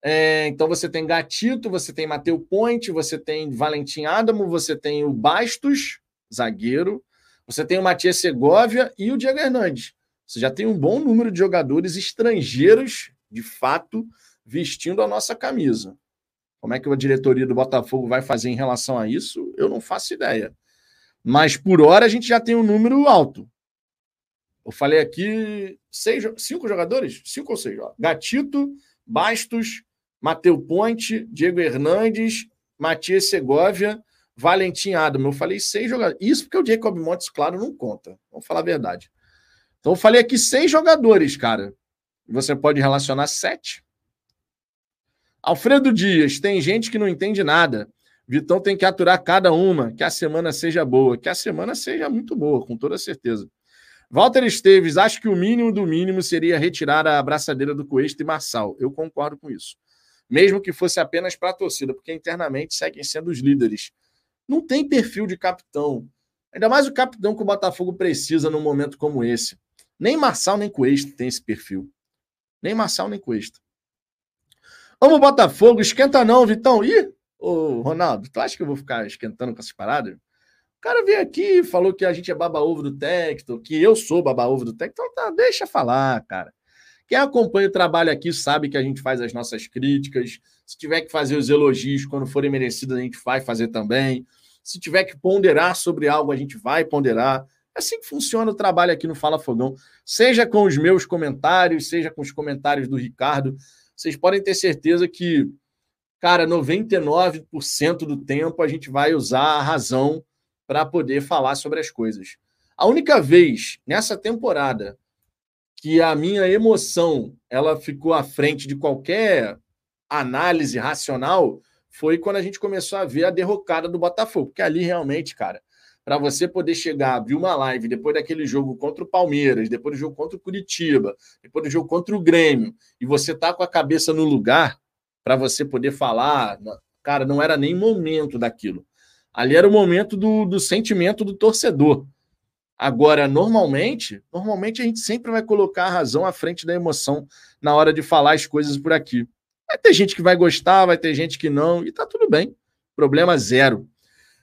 Speaker 1: É, então você tem Gatito, você tem Mateu Ponte, você tem Valentim Adamo, você tem o Bastos, zagueiro, você tem o Matias Segovia e o Diego Hernandes. Você já tem um bom número de jogadores estrangeiros, de fato, vestindo a nossa camisa. Como é que a diretoria do Botafogo vai fazer em relação a isso? Eu não faço ideia. Mas por hora a gente já tem um número alto. Eu falei aqui seis, cinco jogadores? Cinco ou seis? Ó. Gatito, Bastos, Mateu Ponte, Diego Hernandes, Matias Segovia, Valentim Adamo. Eu falei seis jogadores. Isso porque o Jacob Montes, claro, não conta. Vamos falar a verdade. Então eu falei aqui seis jogadores, cara. Você pode relacionar sete. Alfredo Dias, tem gente que não entende nada. Vitão tem que aturar cada uma, que a semana seja boa, que a semana seja muito boa, com toda certeza. Walter Esteves, acho que o mínimo do mínimo seria retirar a abraçadeira do Cuesta e Marçal. Eu concordo com isso. Mesmo que fosse apenas para a torcida, porque internamente seguem sendo os líderes. Não tem perfil de capitão. Ainda mais o capitão que o Botafogo precisa num momento como esse. Nem Marçal nem Cuesta tem esse perfil. Nem Marçal nem Cuesta. Vamos, Botafogo, esquenta não, Vitão. Ih, ô Ronaldo, tu acha que eu vou ficar esquentando com essas paradas? O cara veio aqui falou que a gente é baba-ovo do Tecto, que eu sou baba-ovo do Tecto. Então tá, deixa falar, cara. Quem acompanha o trabalho aqui sabe que a gente faz as nossas críticas. Se tiver que fazer os elogios quando forem merecidos, a gente vai fazer também. Se tiver que ponderar sobre algo, a gente vai ponderar. É assim que funciona o trabalho aqui no Fala Fogão. Seja com os meus comentários, seja com os comentários do Ricardo vocês podem ter certeza que, cara, 99% do tempo a gente vai usar a razão para poder falar sobre as coisas. A única vez nessa temporada que a minha emoção ela ficou à frente de qualquer análise racional foi quando a gente começou a ver a derrocada do Botafogo, porque ali realmente, cara, para você poder chegar, abrir uma live depois daquele jogo contra o Palmeiras, depois do jogo contra o Curitiba, depois do jogo contra o Grêmio, e você tá com a cabeça no lugar para você poder falar, cara, não era nem momento daquilo. Ali era o momento do, do sentimento do torcedor. Agora, normalmente, normalmente a gente sempre vai colocar a razão à frente da emoção na hora de falar as coisas por aqui. Vai ter gente que vai gostar, vai ter gente que não, e tá tudo bem. Problema zero.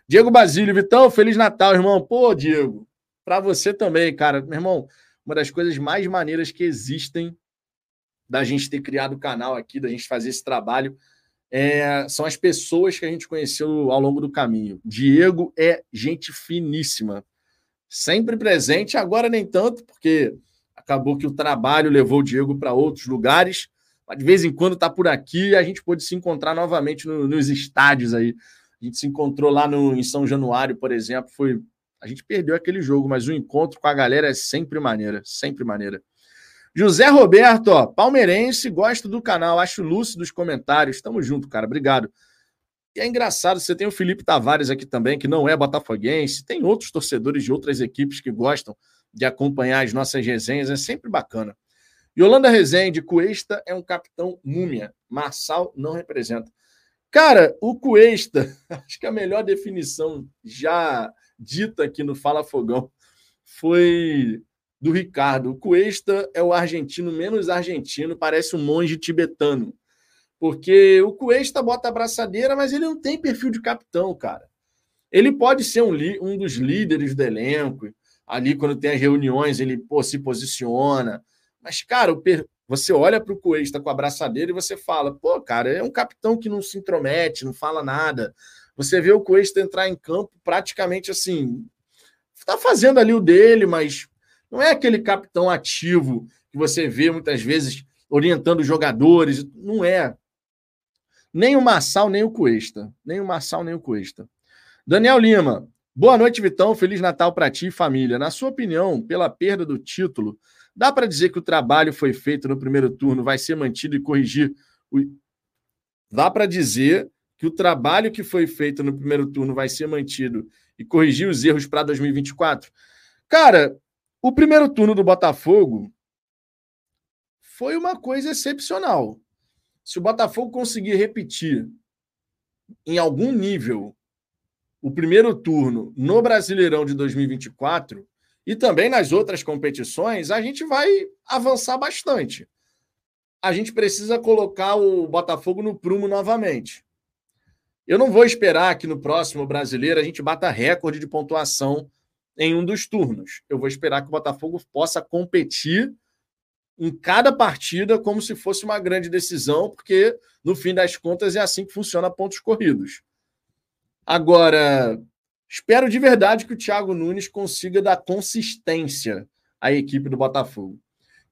Speaker 1: Diego Basílio, Vitão, Feliz Natal, irmão. Pô, Diego, para você também, cara. Meu irmão, uma das coisas mais maneiras que existem da gente ter criado o canal aqui, da gente fazer esse trabalho, é, são as pessoas que a gente conheceu ao longo do caminho. Diego é gente finíssima, sempre presente, agora nem tanto, porque acabou que o trabalho levou o Diego para outros lugares, mas de vez em quando está por aqui e a gente pôde se encontrar novamente no, nos estádios aí a gente se encontrou lá no, em São Januário, por exemplo. Foi. A gente perdeu aquele jogo, mas o encontro com a galera é sempre maneira, sempre maneira. José Roberto, ó, palmeirense, gosto do canal, acho lúcido os comentários. Tamo junto, cara. Obrigado. E é engraçado, você tem o Felipe Tavares aqui também, que não é botafoguense, tem outros torcedores de outras equipes que gostam de acompanhar as nossas resenhas, é sempre bacana. Yolanda Rezende, Cuesta é um capitão múmia, Marçal não representa. Cara, o Cuesta, acho que a melhor definição já dita aqui no Fala Fogão foi do Ricardo. O Cuesta é o argentino menos argentino, parece um monge tibetano. Porque o Cuesta bota a braçadeira, mas ele não tem perfil de capitão, cara. Ele pode ser um, um dos líderes do elenco. Ali, quando tem as reuniões, ele pô, se posiciona. Mas, cara, você olha para o Cuesta com a braçadeira e você fala: pô, cara, é um capitão que não se intromete, não fala nada. Você vê o Cuesta entrar em campo praticamente assim. Está fazendo ali o dele, mas não é aquele capitão ativo que você vê muitas vezes orientando os jogadores. Não é. Nem o Massal, nem o Cuesta. Nem o Massal, nem o Cuesta. Daniel Lima. Boa noite, Vitão. Feliz Natal para ti e família. Na sua opinião, pela perda do título, dá para dizer que o trabalho foi feito no primeiro turno, vai ser mantido e corrigir o... Dá para dizer que o trabalho que foi feito no primeiro turno vai ser mantido e corrigir os erros para 2024? Cara, o primeiro turno do Botafogo foi uma coisa excepcional. Se o Botafogo conseguir repetir em algum nível o primeiro turno no Brasileirão de 2024 e também nas outras competições, a gente vai avançar bastante. A gente precisa colocar o Botafogo no prumo novamente. Eu não vou esperar que no próximo brasileiro a gente bata recorde de pontuação em um dos turnos. Eu vou esperar que o Botafogo possa competir em cada partida como se fosse uma grande decisão, porque no fim das contas é assim que funciona pontos corridos. Agora, espero de verdade que o Thiago Nunes consiga dar consistência à equipe do Botafogo.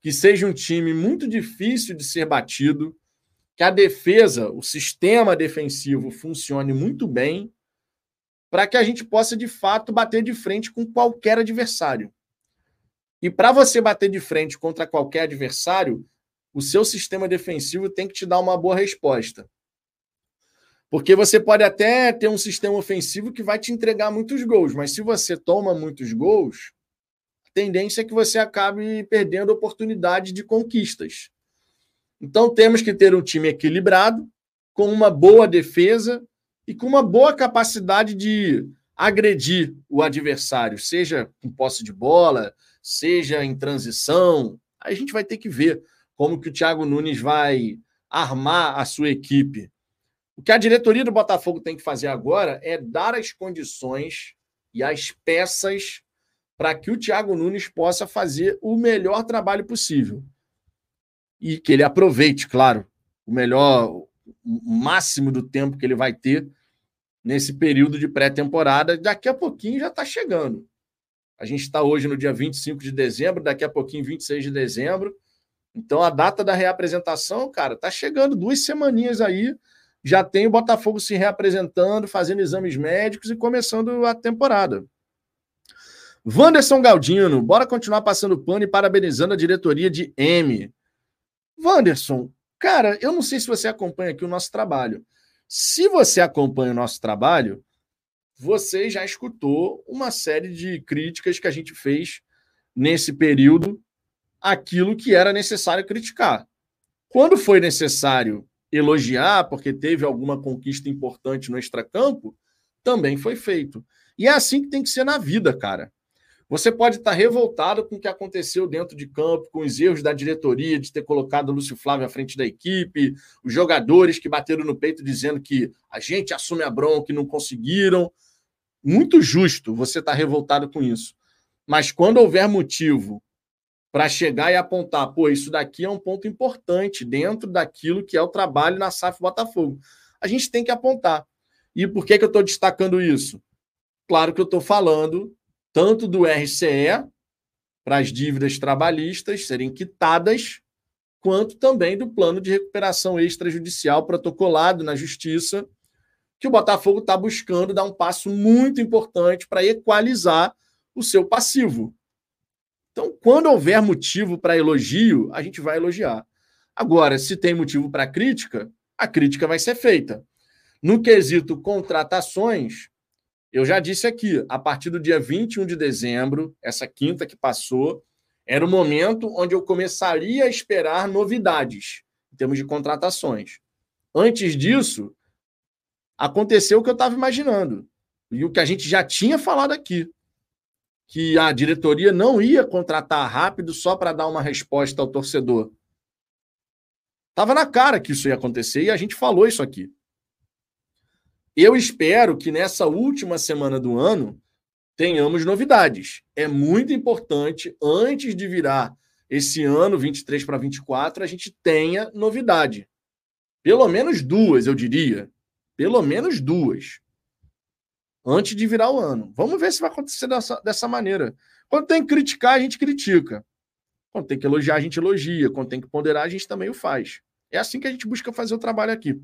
Speaker 1: Que seja um time muito difícil de ser batido, que a defesa, o sistema defensivo funcione muito bem, para que a gente possa de fato bater de frente com qualquer adversário. E para você bater de frente contra qualquer adversário, o seu sistema defensivo tem que te dar uma boa resposta. Porque você pode até ter um sistema ofensivo que vai te entregar muitos gols, mas se você toma muitos gols, a tendência é que você acabe perdendo oportunidade de conquistas. Então temos que ter um time equilibrado, com uma boa defesa e com uma boa capacidade de agredir o adversário, seja com posse de bola, seja em transição. A gente vai ter que ver como que o Thiago Nunes vai armar a sua equipe o que a diretoria do Botafogo tem que fazer agora é dar as condições e as peças para que o Thiago Nunes possa fazer o melhor trabalho possível. E que ele aproveite, claro, o melhor, o máximo do tempo que ele vai ter nesse período de pré-temporada. Daqui a pouquinho já está chegando. A gente está hoje no dia 25 de dezembro, daqui a pouquinho, 26 de dezembro. Então a data da reapresentação, cara, está chegando duas semaninhas aí já tem o Botafogo se reapresentando, fazendo exames médicos e começando a temporada. Wanderson Galdino, bora continuar passando pano e parabenizando a diretoria de M. Wanderson, cara, eu não sei se você acompanha aqui o nosso trabalho. Se você acompanha o nosso trabalho, você já escutou uma série de críticas que a gente fez nesse período, aquilo que era necessário criticar. Quando foi necessário elogiar porque teve alguma conquista importante no extracampo, também foi feito. E é assim que tem que ser na vida, cara. Você pode estar revoltado com o que aconteceu dentro de campo, com os erros da diretoria de ter colocado o Lúcio Flávio à frente da equipe, os jogadores que bateram no peito dizendo que a gente assume a bronca e não conseguiram. Muito justo você estar revoltado com isso. Mas quando houver motivo para chegar e apontar, pô, isso daqui é um ponto importante dentro daquilo que é o trabalho na SAF Botafogo. A gente tem que apontar. E por que, que eu estou destacando isso? Claro que eu estou falando tanto do RCE, para as dívidas trabalhistas serem quitadas, quanto também do plano de recuperação extrajudicial protocolado na Justiça, que o Botafogo está buscando dar um passo muito importante para equalizar o seu passivo. Então, quando houver motivo para elogio, a gente vai elogiar. Agora, se tem motivo para crítica, a crítica vai ser feita. No quesito contratações, eu já disse aqui, a partir do dia 21 de dezembro, essa quinta que passou, era o momento onde eu começaria a esperar novidades em termos de contratações. Antes disso, aconteceu o que eu estava imaginando e o que a gente já tinha falado aqui que a diretoria não ia contratar rápido só para dar uma resposta ao torcedor. Tava na cara que isso ia acontecer e a gente falou isso aqui. Eu espero que nessa última semana do ano tenhamos novidades. É muito importante, antes de virar esse ano, 23 para 24, a gente tenha novidade. Pelo menos duas, eu diria. Pelo menos duas. Antes de virar o ano. Vamos ver se vai acontecer dessa, dessa maneira. Quando tem que criticar, a gente critica. Quando tem que elogiar, a gente elogia. Quando tem que ponderar, a gente também o faz. É assim que a gente busca fazer o trabalho aqui.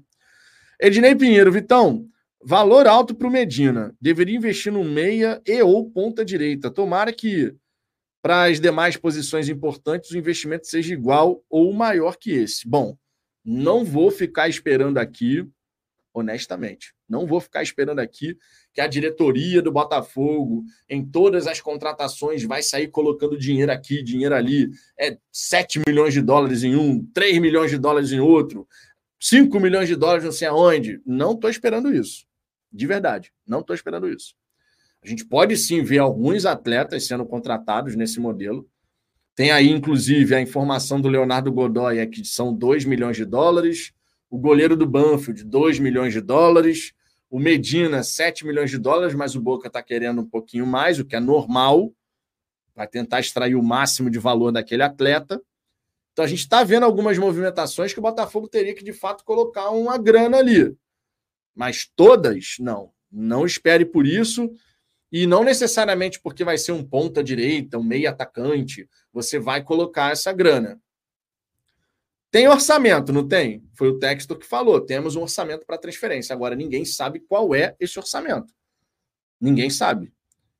Speaker 1: Ednei Pinheiro, Vitão, valor alto para o Medina. Deveria investir no meia e ou ponta direita. Tomara que para as demais posições importantes o investimento seja igual ou maior que esse. Bom, não vou ficar esperando aqui, honestamente, não vou ficar esperando aqui que a diretoria do Botafogo, em todas as contratações, vai sair colocando dinheiro aqui, dinheiro ali. É 7 milhões de dólares em um, 3 milhões de dólares em outro, 5 milhões de dólares não sei aonde. Não estou esperando isso. De verdade, não estou esperando isso. A gente pode sim ver alguns atletas sendo contratados nesse modelo. Tem aí, inclusive, a informação do Leonardo Godoy, é que são 2 milhões de dólares. O goleiro do Banfield, 2 milhões de dólares. O Medina, 7 milhões de dólares, mas o Boca está querendo um pouquinho mais, o que é normal, para tentar extrair o máximo de valor daquele atleta. Então a gente está vendo algumas movimentações que o Botafogo teria que, de fato, colocar uma grana ali. Mas todas, não. Não espere por isso. E não necessariamente porque vai ser um ponta direita, um meio atacante, você vai colocar essa grana. Tem orçamento, não tem? Foi o Textor que falou. Temos um orçamento para transferência. Agora, ninguém sabe qual é esse orçamento. Ninguém sabe.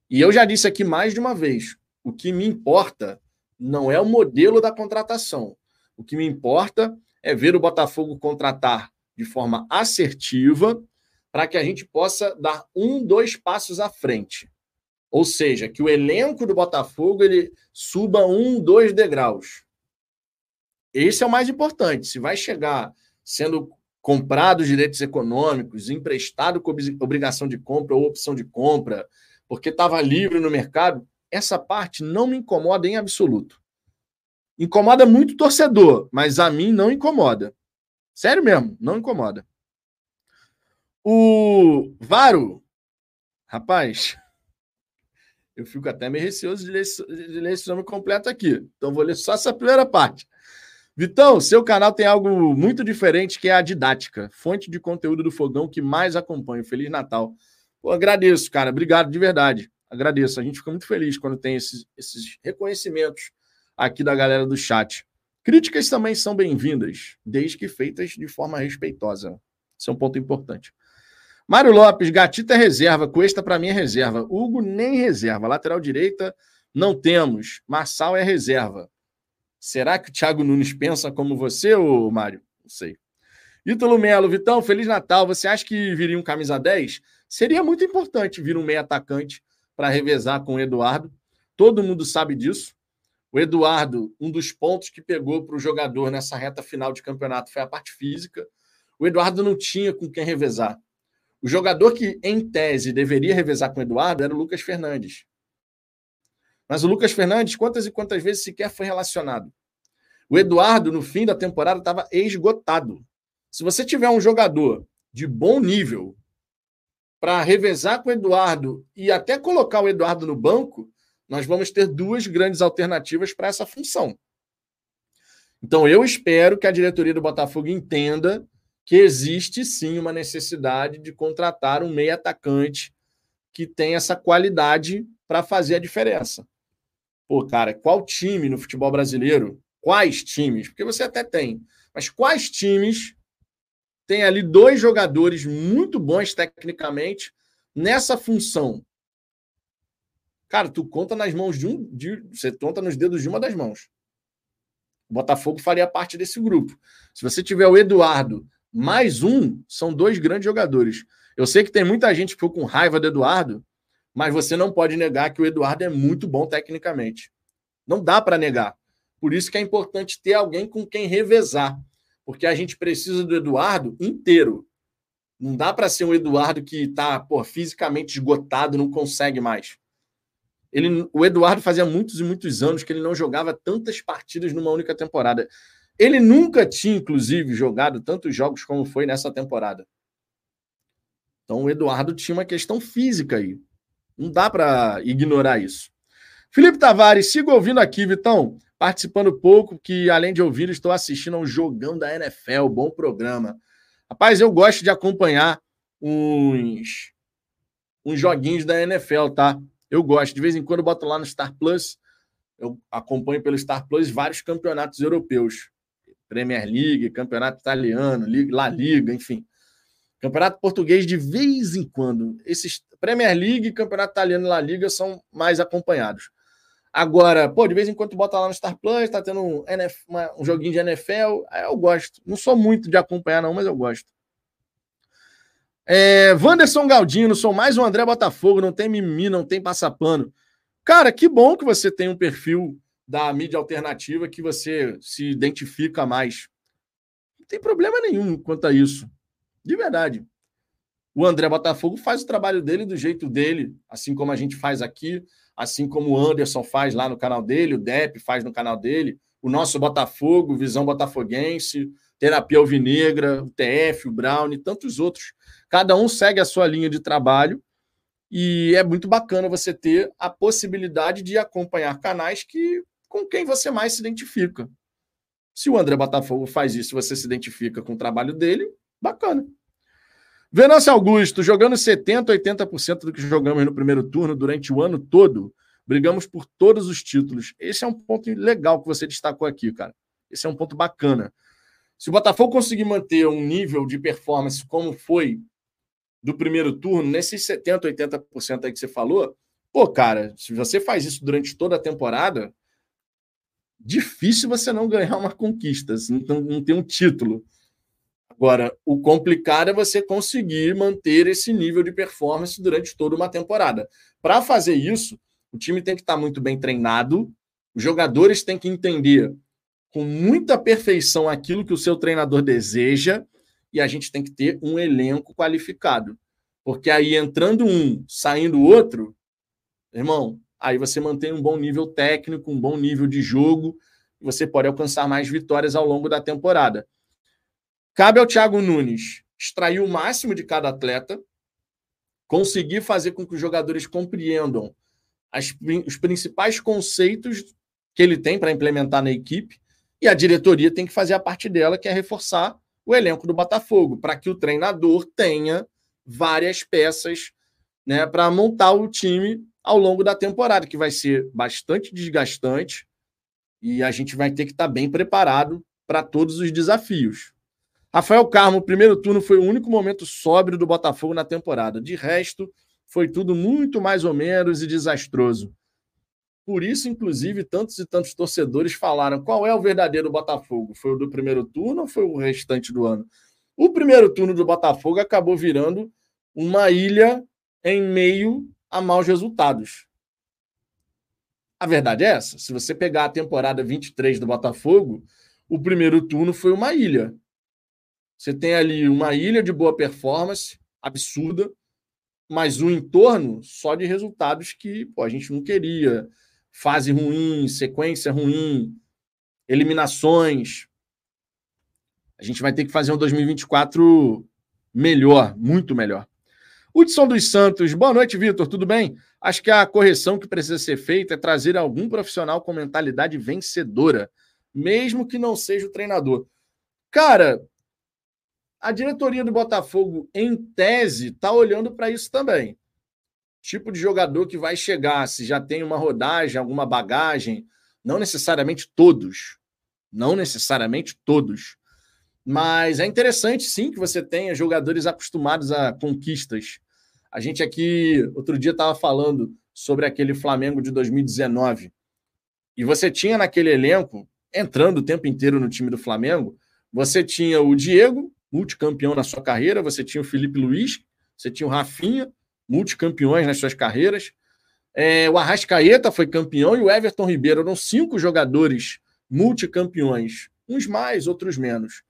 Speaker 1: E eu já disse aqui mais de uma vez: o que me importa não é o modelo da contratação. O que me importa é ver o Botafogo contratar de forma assertiva para que a gente possa dar um, dois passos à frente. Ou seja, que o elenco do Botafogo ele suba um, dois degraus. Esse é o mais importante. Se vai chegar sendo comprado direitos econômicos, emprestado com obrigação de compra ou opção de compra, porque estava livre no mercado, essa parte não me incomoda em absoluto. Incomoda muito torcedor, mas a mim não incomoda. Sério mesmo, não incomoda. O Varo, rapaz, eu fico até meio receoso de ler, de ler esse nome completo aqui. Então vou ler só essa primeira parte. Vitão, seu canal tem algo muito diferente que é a didática, fonte de conteúdo do fogão que mais acompanho. Feliz Natal. Pô, agradeço, cara. Obrigado de verdade. Agradeço. A gente fica muito feliz quando tem esses, esses reconhecimentos aqui da galera do chat. Críticas também são bem-vindas, desde que feitas de forma respeitosa. Isso é um ponto importante. Mário Lopes, Gatita é reserva, Cuesta para mim é reserva. Hugo nem reserva. Lateral direita não temos. Marçal é reserva. Será que o Thiago Nunes pensa como você, ô Mário? Não sei. Ítalo Melo, Vitão, Feliz Natal. Você acha que viria um camisa 10? Seria muito importante vir um meio atacante para revezar com o Eduardo. Todo mundo sabe disso. O Eduardo, um dos pontos que pegou para o jogador nessa reta final de campeonato foi a parte física. O Eduardo não tinha com quem revezar. O jogador que, em tese, deveria revezar com o Eduardo era o Lucas Fernandes. Mas o Lucas Fernandes, quantas e quantas vezes sequer foi relacionado? O Eduardo, no fim da temporada, estava esgotado. Se você tiver um jogador de bom nível para revezar com o Eduardo e até colocar o Eduardo no banco, nós vamos ter duas grandes alternativas para essa função. Então, eu espero que a diretoria do Botafogo entenda que existe sim uma necessidade de contratar um meio atacante que tem essa qualidade para fazer a diferença. Pô, cara, qual time no futebol brasileiro? Quais times? Porque você até tem, mas quais times tem ali dois jogadores muito bons tecnicamente nessa função? Cara, tu conta nas mãos de um, de, você conta nos dedos de uma das mãos. O Botafogo faria parte desse grupo. Se você tiver o Eduardo mais um são dois grandes jogadores. Eu sei que tem muita gente que ficou com raiva do Eduardo, mas você não pode negar que o Eduardo é muito bom tecnicamente. Não dá para negar. Por isso que é importante ter alguém com quem revezar, porque a gente precisa do Eduardo inteiro. Não dá para ser um Eduardo que está fisicamente esgotado, não consegue mais. Ele, o Eduardo fazia muitos e muitos anos que ele não jogava tantas partidas numa única temporada. Ele nunca tinha, inclusive, jogado tantos jogos como foi nessa temporada. Então o Eduardo tinha uma questão física aí. Não dá para ignorar isso. Felipe Tavares, siga ouvindo aqui, Vitão. Participando pouco, que além de ouvir, estou assistindo ao Jogão da NFL. Bom programa. Rapaz, eu gosto de acompanhar uns, uns joguinhos da NFL, tá? Eu gosto. De vez em quando eu boto lá no Star Plus. Eu acompanho pelo Star Plus vários campeonatos europeus. Premier League, Campeonato Italiano, La Liga, enfim. Campeonato Português de vez em quando. Esses Premier League, Campeonato Italiano e La Liga são mais acompanhados. Agora, pô, de vez em quando bota lá no Star Plus, tá tendo um, NF, uma, um joguinho de NFL, eu gosto. Não sou muito de acompanhar, não, mas eu gosto. É, Wanderson Galdino, sou mais um André Botafogo, não tem mimimi, não tem passapano. Cara, que bom que você tem um perfil da mídia alternativa que você se identifica mais. Não tem problema nenhum quanto a isso. De verdade. O André Botafogo faz o trabalho dele do jeito dele, assim como a gente faz aqui assim como o Anderson faz lá no canal dele, o Depp faz no canal dele, o nosso Botafogo, Visão Botafoguense, Terapia Alvinegra, o TF, o Brown e tantos outros. Cada um segue a sua linha de trabalho e é muito bacana você ter a possibilidade de acompanhar canais que com quem você mais se identifica. Se o André Botafogo faz isso, você se identifica com o trabalho dele, bacana. Venâncio Augusto, jogando 70%, 80% do que jogamos no primeiro turno durante o ano todo, brigamos por todos os títulos. Esse é um ponto legal que você destacou aqui, cara. Esse é um ponto bacana. Se o Botafogo conseguir manter um nível de performance como foi do primeiro turno, nesses 70%, 80% aí que você falou, pô, cara, se você faz isso durante toda a temporada, difícil você não ganhar uma conquista, não, ter um título. Agora, o complicado é você conseguir manter esse nível de performance durante toda uma temporada. Para fazer isso, o time tem que estar muito bem treinado, os jogadores têm que entender com muita perfeição aquilo que o seu treinador deseja e a gente tem que ter um elenco qualificado. Porque aí entrando um, saindo outro, irmão, aí você mantém um bom nível técnico, um bom nível de jogo, e você pode alcançar mais vitórias ao longo da temporada. Cabe ao Thiago Nunes extrair o máximo de cada atleta, conseguir fazer com que os jogadores compreendam as, os principais conceitos que ele tem para implementar na equipe, e a diretoria tem que fazer a parte dela, que é reforçar o elenco do Botafogo, para que o treinador tenha várias peças né, para montar o time ao longo da temporada, que vai ser bastante desgastante e a gente vai ter que estar tá bem preparado para todos os desafios. Rafael Carmo, o primeiro turno foi o único momento sóbrio do Botafogo na temporada. De resto, foi tudo muito mais ou menos e desastroso. Por isso, inclusive, tantos e tantos torcedores falaram qual é o verdadeiro Botafogo. Foi o do primeiro turno ou foi o restante do ano? O primeiro turno do Botafogo acabou virando uma ilha em meio a maus resultados. A verdade é essa. Se você pegar a temporada 23 do Botafogo, o primeiro turno foi uma ilha. Você tem ali uma ilha de boa performance, absurda, mas um entorno só de resultados que pô, a gente não queria. Fase ruim, sequência ruim, eliminações. A gente vai ter que fazer um 2024 melhor, muito melhor. Hudson dos Santos, boa noite, Vitor, tudo bem? Acho que a correção que precisa ser feita é trazer algum profissional com mentalidade vencedora, mesmo que não seja o treinador. Cara, a diretoria do Botafogo, em tese, está olhando para isso também. Tipo de jogador que vai chegar, se já tem uma rodagem, alguma bagagem, não necessariamente todos, não necessariamente todos. Mas é interessante, sim, que você tenha jogadores acostumados a conquistas. A gente aqui, outro dia, estava falando sobre aquele Flamengo de 2019. E você tinha naquele elenco, entrando o tempo inteiro no time do Flamengo, você tinha o Diego, multicampeão na sua carreira, você tinha o Felipe Luiz, você tinha o Rafinha, multicampeões nas suas carreiras. É, o Arrascaeta foi campeão e o Everton Ribeiro eram cinco jogadores multicampeões, uns mais, outros menos.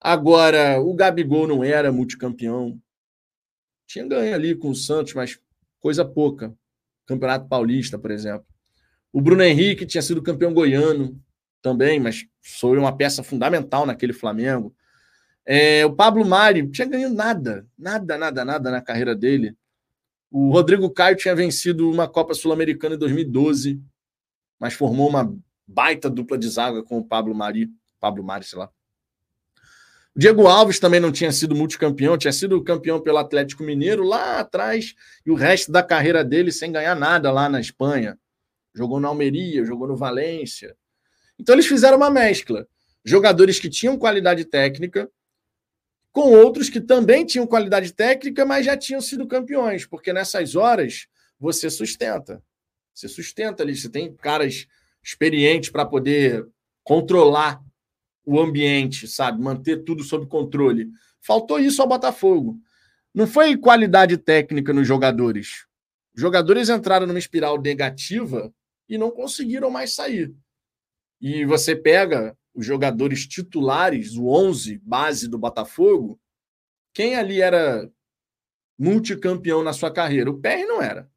Speaker 1: Agora, o Gabigol não era multicampeão. Tinha ganho ali com o Santos, mas coisa pouca. Campeonato Paulista, por exemplo. O Bruno Henrique tinha sido campeão goiano, também, mas foi uma peça fundamental naquele Flamengo. É, o Pablo Mari tinha ganho nada, nada, nada, nada na carreira dele. O Rodrigo Caio tinha vencido uma Copa Sul-Americana em 2012, mas formou uma baita dupla de zaga com o Pablo Mari, Pablo Mari, sei lá. O Diego Alves também não tinha sido multicampeão, tinha sido campeão pelo Atlético Mineiro lá atrás e o resto da carreira dele sem ganhar nada lá na Espanha. Jogou na Almeria, jogou no Valência. Então eles fizeram uma mescla. Jogadores que tinham qualidade técnica, com outros que também tinham qualidade técnica, mas já tinham sido campeões, porque nessas horas você sustenta. Você sustenta ali, você tem caras experientes para poder controlar o ambiente, sabe? Manter tudo sob controle. Faltou isso ao Botafogo. Não foi qualidade técnica nos jogadores. Os jogadores entraram numa espiral negativa e não conseguiram mais sair. E você pega os jogadores titulares, o 11 base do Botafogo, quem ali era multicampeão na sua carreira? O PR não era.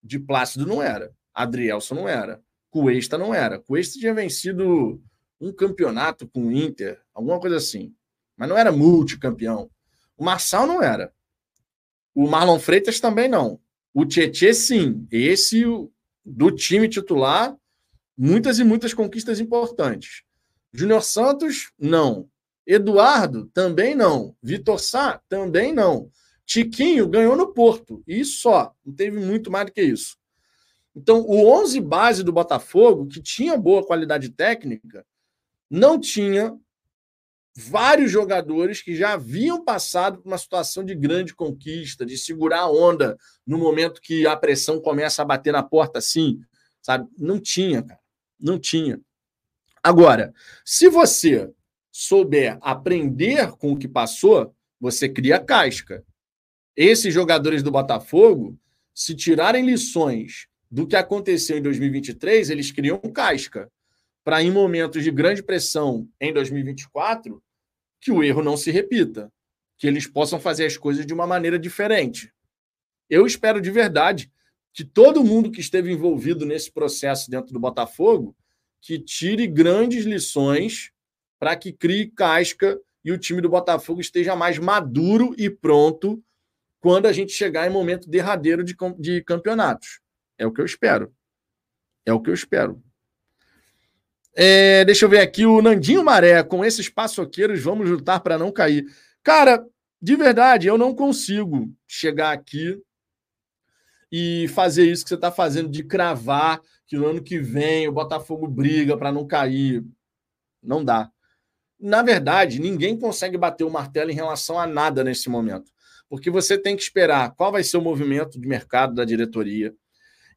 Speaker 1: De Plácido não era. Adrielson não era. Cuesta não era. Cuesta tinha vencido um campeonato com o Inter, alguma coisa assim. Mas não era multicampeão. O Marçal não era. O Marlon Freitas também não. O Tietê, sim. Esse do time titular, muitas e muitas conquistas importantes. Júnior Santos, não. Eduardo, também não. Vitor Sá, também não. Tiquinho ganhou no Porto, e só. Não teve muito mais do que isso. Então, o 11 base do Botafogo, que tinha boa qualidade técnica, não tinha vários jogadores que já haviam passado por uma situação de grande conquista, de segurar a onda no momento que a pressão começa a bater na porta assim, sabe? Não tinha, cara. Não tinha. Agora, se você souber aprender com o que passou, você cria casca. Esses jogadores do Botafogo, se tirarem lições do que aconteceu em 2023, eles criam casca para em momentos de grande pressão em 2024 que o erro não se repita, que eles possam fazer as coisas de uma maneira diferente. Eu espero de verdade que todo mundo que esteve envolvido nesse processo dentro do Botafogo que tire grandes lições para que crie casca e o time do Botafogo esteja mais maduro e pronto quando a gente chegar em momento derradeiro de, de campeonatos. É o que eu espero. É o que eu espero. É, deixa eu ver aqui o Nandinho Maré. Com esses paçoqueiros, vamos lutar para não cair. Cara, de verdade, eu não consigo chegar aqui e fazer isso que você está fazendo, de cravar que no ano que vem o Botafogo briga para não cair. Não dá. Na verdade, ninguém consegue bater o martelo em relação a nada nesse momento. Porque você tem que esperar qual vai ser o movimento de mercado da diretoria.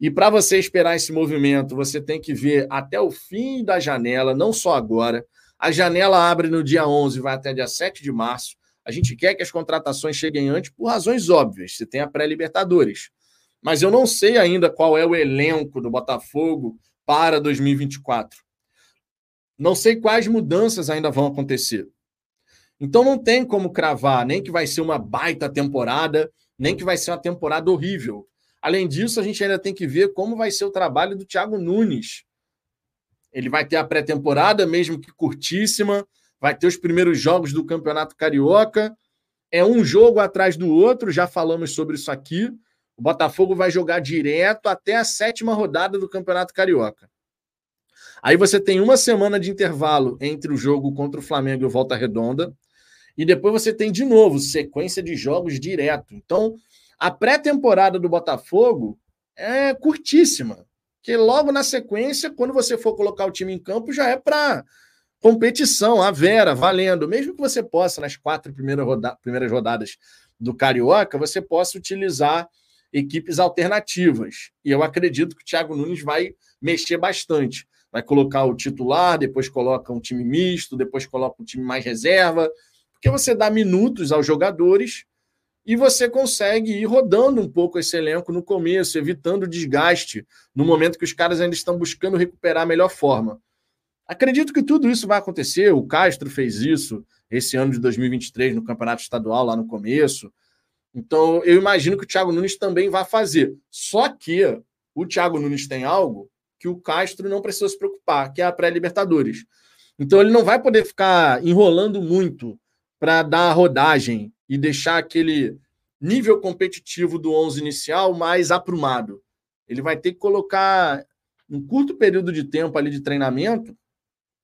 Speaker 1: E para você esperar esse movimento, você tem que ver até o fim da janela, não só agora. A janela abre no dia 11, vai até dia 7 de março. A gente quer que as contratações cheguem antes por razões óbvias. Você tem a pré-Libertadores mas eu não sei ainda qual é o elenco do Botafogo para 2024. Não sei quais mudanças ainda vão acontecer. Então não tem como cravar nem que vai ser uma baita temporada, nem que vai ser uma temporada horrível. Além disso, a gente ainda tem que ver como vai ser o trabalho do Thiago Nunes. Ele vai ter a pré-temporada, mesmo que curtíssima, vai ter os primeiros jogos do Campeonato Carioca. É um jogo atrás do outro, já falamos sobre isso aqui. O Botafogo vai jogar direto até a sétima rodada do Campeonato Carioca. Aí você tem uma semana de intervalo entre o jogo contra o Flamengo e o Volta Redonda. E depois você tem de novo sequência de jogos direto. Então, a pré-temporada do Botafogo é curtíssima. Que logo na sequência, quando você for colocar o time em campo, já é para competição, a vera, valendo. Mesmo que você possa, nas quatro primeiras, roda primeiras rodadas do Carioca, você possa utilizar equipes alternativas. E eu acredito que o Thiago Nunes vai mexer bastante. Vai colocar o titular, depois coloca um time misto, depois coloca um time mais reserva, porque você dá minutos aos jogadores e você consegue ir rodando um pouco esse elenco no começo, evitando desgaste no momento que os caras ainda estão buscando recuperar a melhor forma. Acredito que tudo isso vai acontecer. O Castro fez isso esse ano de 2023 no Campeonato Estadual, lá no começo. Então, eu imagino que o Thiago Nunes também vai fazer. Só que o Thiago Nunes tem algo que o Castro não precisou se preocupar, que é a pré-Libertadores. Então ele não vai poder ficar enrolando muito para dar a rodagem e deixar aquele nível competitivo do 11 inicial mais aprumado. Ele vai ter que colocar um curto período de tempo ali de treinamento,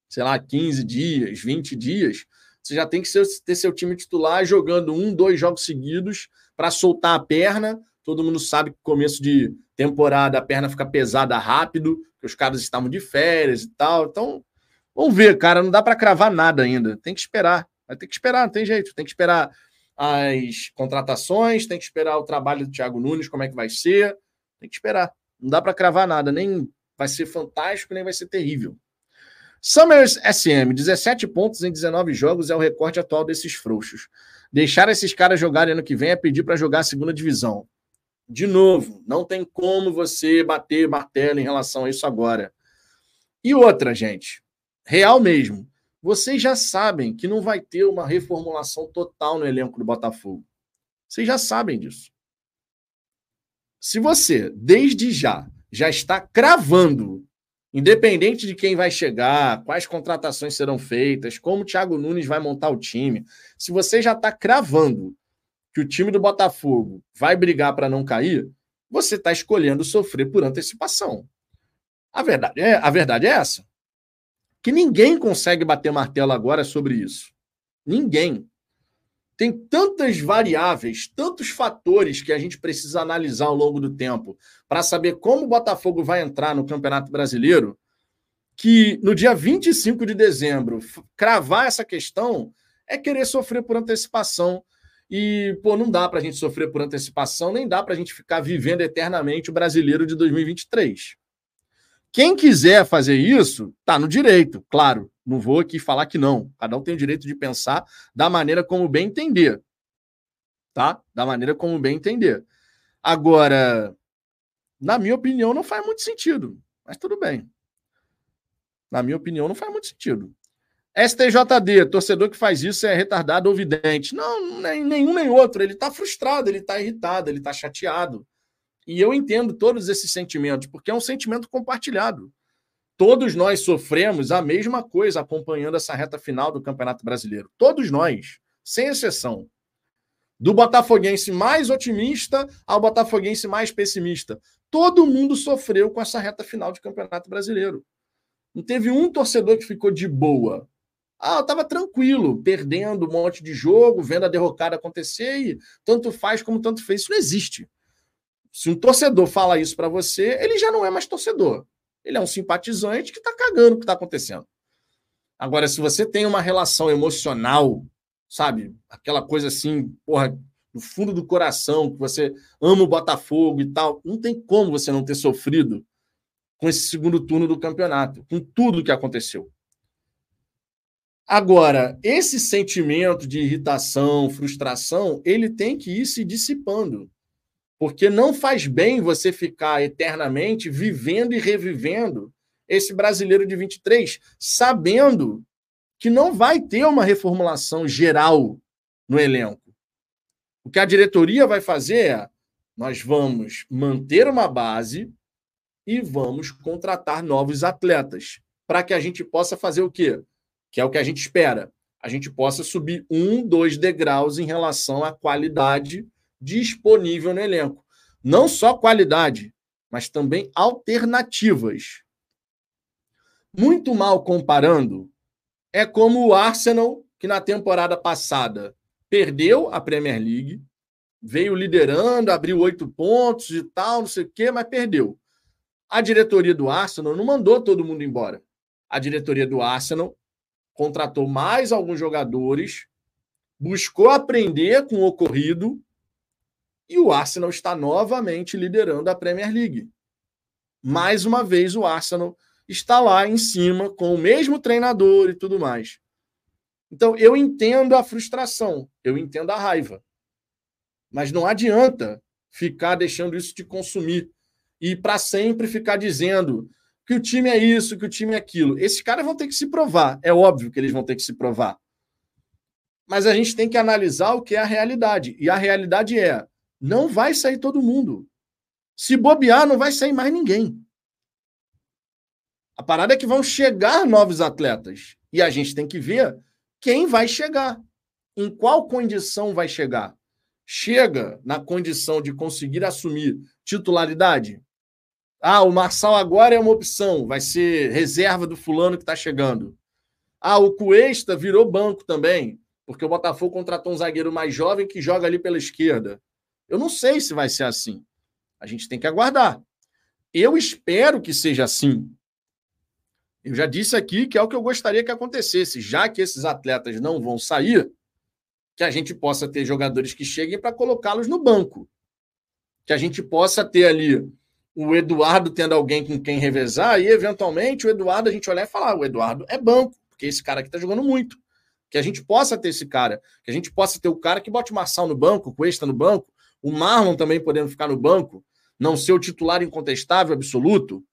Speaker 1: sei lá, 15 dias, 20 dias, você já tem que ter seu time titular jogando um, dois jogos seguidos para soltar a perna. Todo mundo sabe que começo de temporada a perna fica pesada rápido, que os caras estavam de férias e tal. Então, vamos ver, cara, não dá para cravar nada ainda. Tem que esperar. Vai ter que esperar, não tem jeito. Tem que esperar as contratações, tem que esperar o trabalho do Thiago Nunes, como é que vai ser. Tem que esperar. Não dá para cravar nada, nem vai ser fantástico, nem vai ser terrível. Summers SM, 17 pontos em 19 jogos é o recorde atual desses frouxos. Deixar esses caras jogarem ano que vem é pedir para jogar a segunda divisão. De novo, não tem como você bater martelo em relação a isso agora. E outra, gente, real mesmo. Vocês já sabem que não vai ter uma reformulação total no elenco do Botafogo. Vocês já sabem disso. Se você, desde já, já está cravando, independente de quem vai chegar, quais contratações serão feitas, como o Thiago Nunes vai montar o time, se você já está cravando que o time do Botafogo vai brigar para não cair, você está escolhendo sofrer por antecipação. A verdade, é, a verdade é essa. Que ninguém consegue bater martelo agora sobre isso. Ninguém tem tantas variáveis, tantos fatores que a gente precisa analisar ao longo do tempo para saber como o Botafogo vai entrar no Campeonato Brasileiro, que no dia 25 de dezembro, cravar essa questão é querer sofrer por antecipação. E, pô, não dá para a gente sofrer por antecipação, nem dá para a gente ficar vivendo eternamente o brasileiro de 2023. Quem quiser fazer isso, tá no direito, claro. Não vou aqui falar que não. Cada um tem o direito de pensar da maneira como bem entender. Tá? Da maneira como bem entender. Agora, na minha opinião, não faz muito sentido. Mas tudo bem. Na minha opinião, não faz muito sentido. STJD, torcedor que faz isso é retardado ou vidente. Não, nem nenhum nem outro. Ele está frustrado, ele está irritado, ele está chateado. E eu entendo todos esses sentimentos, porque é um sentimento compartilhado todos nós sofremos a mesma coisa acompanhando essa reta final do Campeonato Brasileiro. Todos nós, sem exceção. Do botafoguense mais otimista ao botafoguense mais pessimista. Todo mundo sofreu com essa reta final de Campeonato Brasileiro. Não teve um torcedor que ficou de boa. Ah, eu estava tranquilo, perdendo um monte de jogo, vendo a derrocada acontecer e tanto faz como tanto fez. Isso não existe. Se um torcedor fala isso para você, ele já não é mais torcedor. Ele é um simpatizante que está cagando o que está acontecendo. Agora, se você tem uma relação emocional, sabe? Aquela coisa assim, porra, no fundo do coração, que você ama o Botafogo e tal, não tem como você não ter sofrido com esse segundo turno do campeonato, com tudo que aconteceu. Agora, esse sentimento de irritação, frustração, ele tem que ir se dissipando. Porque não faz bem você ficar eternamente vivendo e revivendo esse brasileiro de 23, sabendo que não vai ter uma reformulação geral no elenco. O que a diretoria vai fazer é: nós vamos manter uma base e vamos contratar novos atletas para que a gente possa fazer o quê? Que é o que a gente espera. A gente possa subir um, dois degraus em relação à qualidade disponível no elenco. Não só qualidade, mas também alternativas. Muito mal comparando, é como o Arsenal, que na temporada passada perdeu a Premier League, veio liderando, abriu oito pontos e tal, não sei o quê, mas perdeu. A diretoria do Arsenal não mandou todo mundo embora. A diretoria do Arsenal contratou mais alguns jogadores, buscou aprender com o ocorrido e o Arsenal está novamente liderando a Premier League. Mais uma vez, o Arsenal está lá em cima com o mesmo treinador e tudo mais. Então, eu entendo a frustração, eu entendo a raiva. Mas não adianta ficar deixando isso te consumir e para sempre ficar dizendo que o time é isso, que o time é aquilo. Esses caras vão ter que se provar. É óbvio que eles vão ter que se provar. Mas a gente tem que analisar o que é a realidade. E a realidade é: não vai sair todo mundo. Se bobear, não vai sair mais ninguém. A parada é que vão chegar novos atletas. E a gente tem que ver quem vai chegar. Em qual condição vai chegar? Chega na condição de conseguir assumir titularidade? Ah, o Marçal agora é uma opção, vai ser reserva do fulano que está chegando. Ah, o Cuesta virou banco também, porque o Botafogo contratou um zagueiro mais jovem que joga ali pela esquerda. Eu não sei se vai ser assim. A gente tem que aguardar. Eu espero que seja assim. Eu já disse aqui que é o que eu gostaria que acontecesse, já que esses atletas não vão sair, que a gente possa ter jogadores que cheguem para colocá-los no banco. Que a gente possa ter ali o Eduardo tendo alguém com quem revezar e, eventualmente, o Eduardo a gente olhar e falar: o Eduardo é banco, porque esse cara aqui está jogando muito. Que a gente possa ter esse cara, que a gente possa ter o cara que bote o Marçal no banco, o Cuesta no banco, o Marlon também podendo ficar no banco, não ser o titular incontestável, absoluto.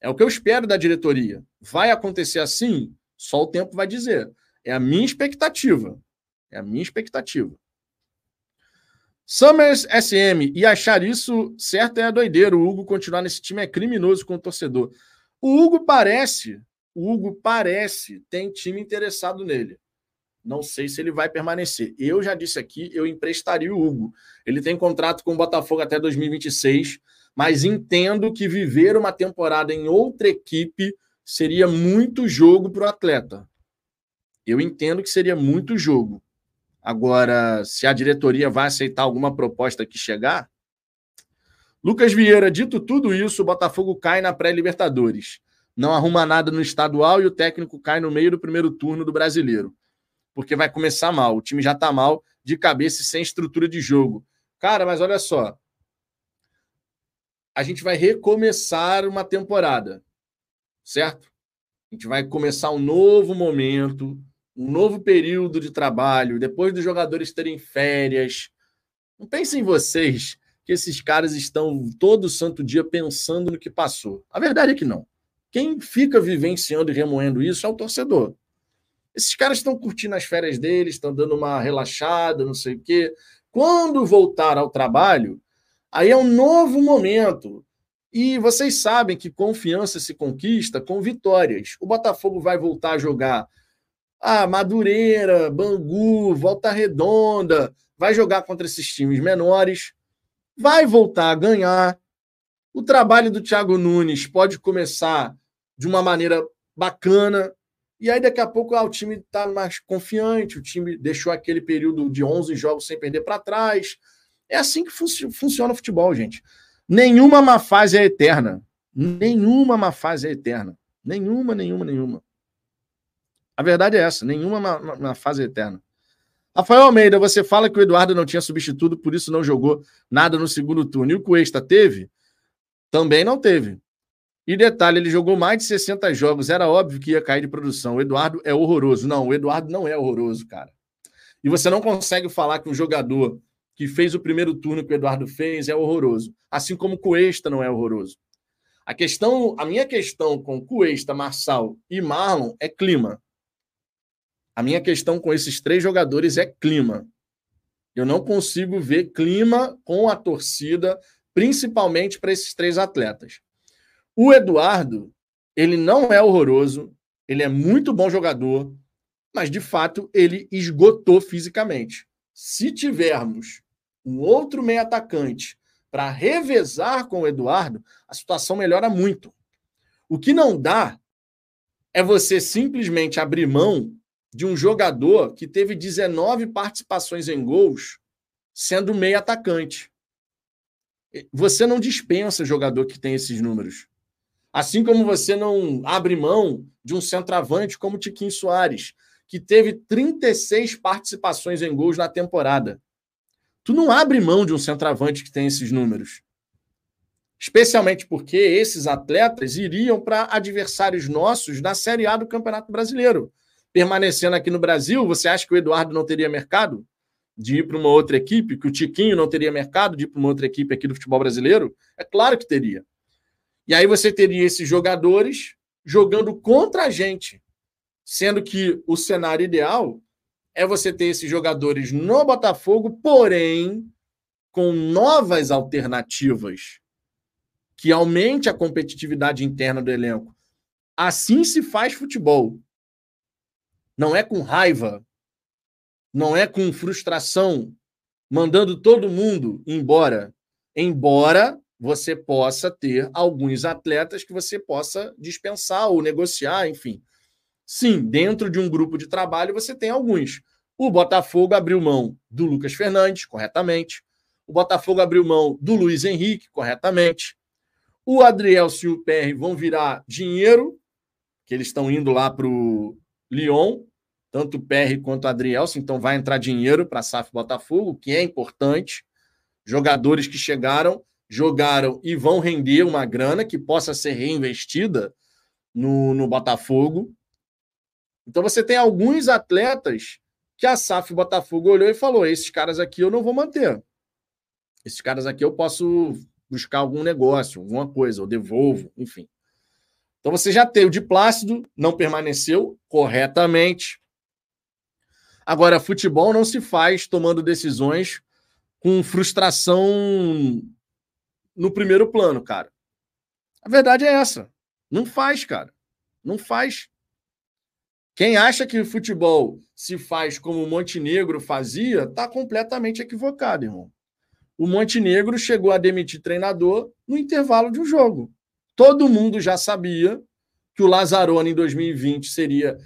Speaker 1: É o que eu espero da diretoria. Vai acontecer assim? Só o tempo vai dizer. É a minha expectativa. É a minha expectativa. Summers SM. E achar isso certo é doideiro. O Hugo continuar nesse time é criminoso com o torcedor. O Hugo parece, o Hugo parece, tem time interessado nele. Não sei se ele vai permanecer. Eu já disse aqui, eu emprestaria o Hugo. Ele tem contrato com o Botafogo até 2026, mas entendo que viver uma temporada em outra equipe seria muito jogo para o atleta. Eu entendo que seria muito jogo. Agora, se a diretoria vai aceitar alguma proposta que chegar. Lucas Vieira, dito tudo isso, o Botafogo cai na pré-Libertadores. Não arruma nada no estadual e o técnico cai no meio do primeiro turno do brasileiro. Porque vai começar mal. O time já está mal de cabeça e sem estrutura de jogo. Cara, mas olha só. A gente vai recomeçar uma temporada, certo? A gente vai começar um novo momento, um novo período de trabalho, depois dos jogadores terem férias. Não pensem em vocês que esses caras estão todo santo dia pensando no que passou. A verdade é que não. Quem fica vivenciando e remoendo isso é o torcedor. Esses caras estão curtindo as férias deles, estão dando uma relaxada, não sei o quê. Quando voltar ao trabalho, aí é um novo momento. E vocês sabem que confiança se conquista com vitórias. O Botafogo vai voltar a jogar ah, Madureira, Bangu, Volta Redonda, vai jogar contra esses times menores, vai voltar a ganhar. O trabalho do Thiago Nunes pode começar de uma maneira bacana, e aí daqui a pouco ah, o time está mais confiante, o time deixou aquele período de 11 jogos sem perder para trás. É assim que fun funciona o futebol, gente. Nenhuma má fase é eterna. Nenhuma má fase é eterna. Nenhuma, nenhuma, nenhuma. A verdade é essa, nenhuma na, na fase eterna. Rafael Almeida, você fala que o Eduardo não tinha substituto, por isso não jogou nada no segundo turno. E o Cuesta teve? Também não teve. E detalhe, ele jogou mais de 60 jogos, era óbvio que ia cair de produção. O Eduardo é horroroso. Não, o Eduardo não é horroroso, cara. E você não consegue falar que um jogador que fez o primeiro turno que o Eduardo fez é horroroso. Assim como o Cuesta não é horroroso. A questão, a minha questão com Cuesta, Marçal e Marlon é clima. A minha questão com esses três jogadores é clima. Eu não consigo ver clima com a torcida, principalmente para esses três atletas. O Eduardo, ele não é horroroso, ele é muito bom jogador, mas de fato ele esgotou fisicamente. Se tivermos um outro meio atacante para revezar com o Eduardo, a situação melhora muito. O que não dá é você simplesmente abrir mão de um jogador que teve 19 participações em gols, sendo meio atacante. Você não dispensa jogador que tem esses números. Assim como você não abre mão de um centroavante como Tiquinho Soares, que teve 36 participações em gols na temporada. Tu não abre mão de um centroavante que tem esses números. Especialmente porque esses atletas iriam para adversários nossos na Série A do Campeonato Brasileiro permanecendo aqui no Brasil, você acha que o Eduardo não teria mercado de ir para uma outra equipe? Que o Tiquinho não teria mercado de ir para uma outra equipe aqui do futebol brasileiro? É claro que teria. E aí você teria esses jogadores jogando contra a gente, sendo que o cenário ideal é você ter esses jogadores no Botafogo, porém com novas alternativas que aumente a competitividade interna do elenco Assim se faz futebol. Não é com raiva, não é com frustração, mandando todo mundo embora. Embora você possa ter alguns atletas que você possa dispensar ou negociar, enfim. Sim, dentro de um grupo de trabalho você tem alguns. O Botafogo abriu mão do Lucas Fernandes, corretamente. O Botafogo abriu mão do Luiz Henrique, corretamente. O Adriel e o PR vão virar dinheiro, que eles estão indo lá para o Lyon, tanto o PR quanto o Adrielson, então vai entrar dinheiro para a SAF Botafogo, que é importante. Jogadores que chegaram, jogaram e vão render uma grana que possa ser reinvestida no, no Botafogo. Então você tem alguns atletas que a SAF Botafogo olhou e falou: esses caras aqui eu não vou manter. Esses caras aqui eu posso buscar algum negócio, alguma coisa, ou devolvo, enfim. Então você já tem o de Plácido, não permaneceu corretamente. Agora, futebol não se faz tomando decisões com frustração no primeiro plano, cara. A verdade é essa. Não faz, cara. Não faz. Quem acha que o futebol se faz como o Montenegro fazia, está completamente equivocado, irmão o Montenegro chegou a demitir treinador no intervalo de um jogo. Todo mundo já sabia que o Lazzaroni em 2020 seria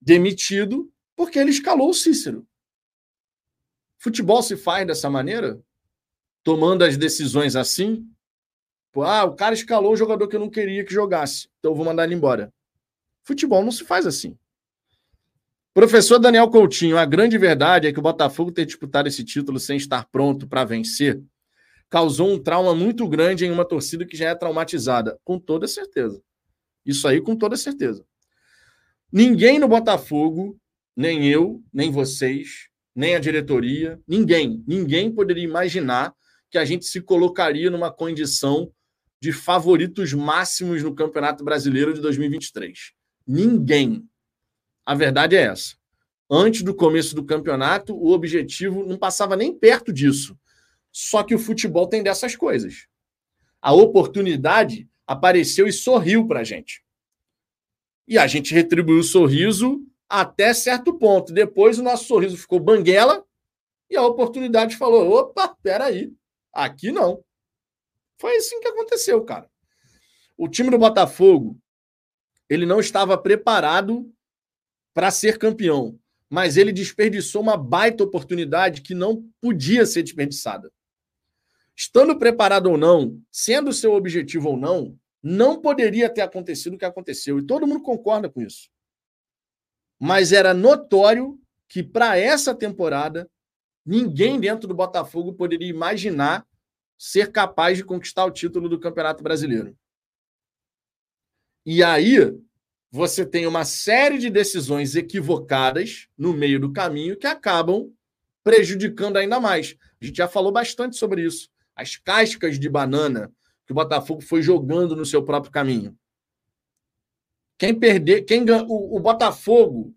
Speaker 1: demitido porque ele escalou o Cícero. Futebol se faz dessa maneira? Tomando as decisões assim? Ah, o cara escalou o jogador que eu não queria que jogasse, então eu vou mandar ele embora. Futebol não se faz assim. Professor Daniel Coutinho, a grande verdade é que o Botafogo ter disputado esse título sem estar pronto para vencer causou um trauma muito grande em uma torcida que já é traumatizada, com toda certeza. Isso aí, com toda certeza. Ninguém no Botafogo, nem eu, nem vocês, nem a diretoria, ninguém, ninguém poderia imaginar que a gente se colocaria numa condição de favoritos máximos no Campeonato Brasileiro de 2023. Ninguém. A verdade é essa. Antes do começo do campeonato, o objetivo não passava nem perto disso. Só que o futebol tem dessas coisas. A oportunidade apareceu e sorriu para a gente. E a gente retribuiu o sorriso até certo ponto. Depois o nosso sorriso ficou banguela e a oportunidade falou: opa, peraí, aqui não. Foi assim que aconteceu, cara. O time do Botafogo ele não estava preparado para ser campeão, mas ele desperdiçou uma baita oportunidade que não podia ser desperdiçada. Estando preparado ou não, sendo seu objetivo ou não, não poderia ter acontecido o que aconteceu. E todo mundo concorda com isso. Mas era notório que para essa temporada, ninguém dentro do Botafogo poderia imaginar ser capaz de conquistar o título do Campeonato Brasileiro. E aí, você tem uma série de decisões equivocadas no meio do caminho que acabam prejudicando ainda mais. A gente já falou bastante sobre isso. As cascas de banana que o Botafogo foi jogando no seu próprio caminho. Quem perder, quem o, o Botafogo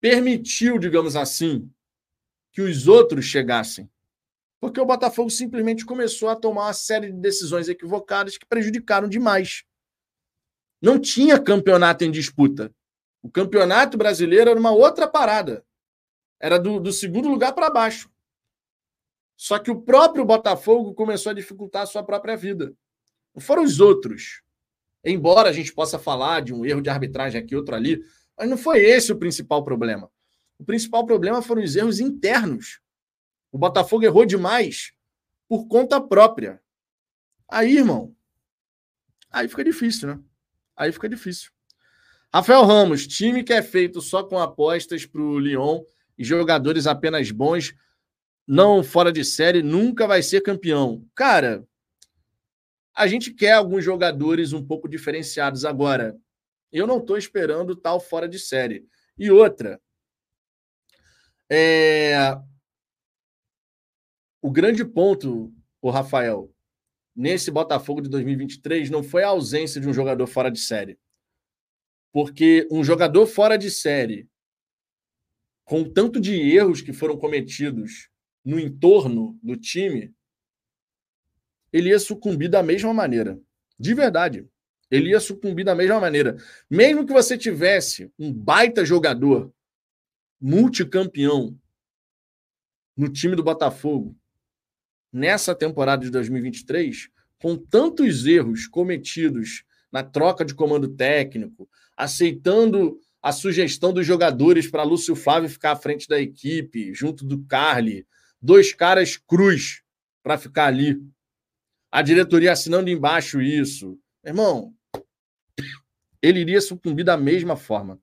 Speaker 1: permitiu, digamos assim, que os outros chegassem. Porque o Botafogo simplesmente começou a tomar uma série de decisões equivocadas que prejudicaram demais. Não tinha campeonato em disputa. O campeonato brasileiro era uma outra parada. Era do, do segundo lugar para baixo. Só que o próprio Botafogo começou a dificultar a sua própria vida. Não foram os outros. Embora a gente possa falar de um erro de arbitragem aqui, outro ali, mas não foi esse o principal problema. O principal problema foram os erros internos. O Botafogo errou demais por conta própria. Aí, irmão, aí fica difícil, né? Aí fica difícil. Rafael Ramos, time que é feito só com apostas para o Lyon e jogadores apenas bons, não fora de série, nunca vai ser campeão. Cara, a gente quer alguns jogadores um pouco diferenciados agora. Eu não estou esperando tal fora de série. E outra, é... o grande ponto, o Rafael, nesse Botafogo de 2023 não foi a ausência de um jogador fora de série. Porque um jogador fora de série, com o tanto de erros que foram cometidos no entorno do time, ele ia sucumbir da mesma maneira. De verdade. Ele ia sucumbir da mesma maneira. Mesmo que você tivesse um baita jogador, multicampeão, no time do Botafogo, nessa temporada de 2023, com tantos erros cometidos na troca de comando técnico, aceitando a sugestão dos jogadores para Lúcio Flávio ficar à frente da equipe, junto do Carly, dois caras cruz para ficar ali. A diretoria assinando embaixo isso. Irmão, ele iria sucumbir da mesma forma.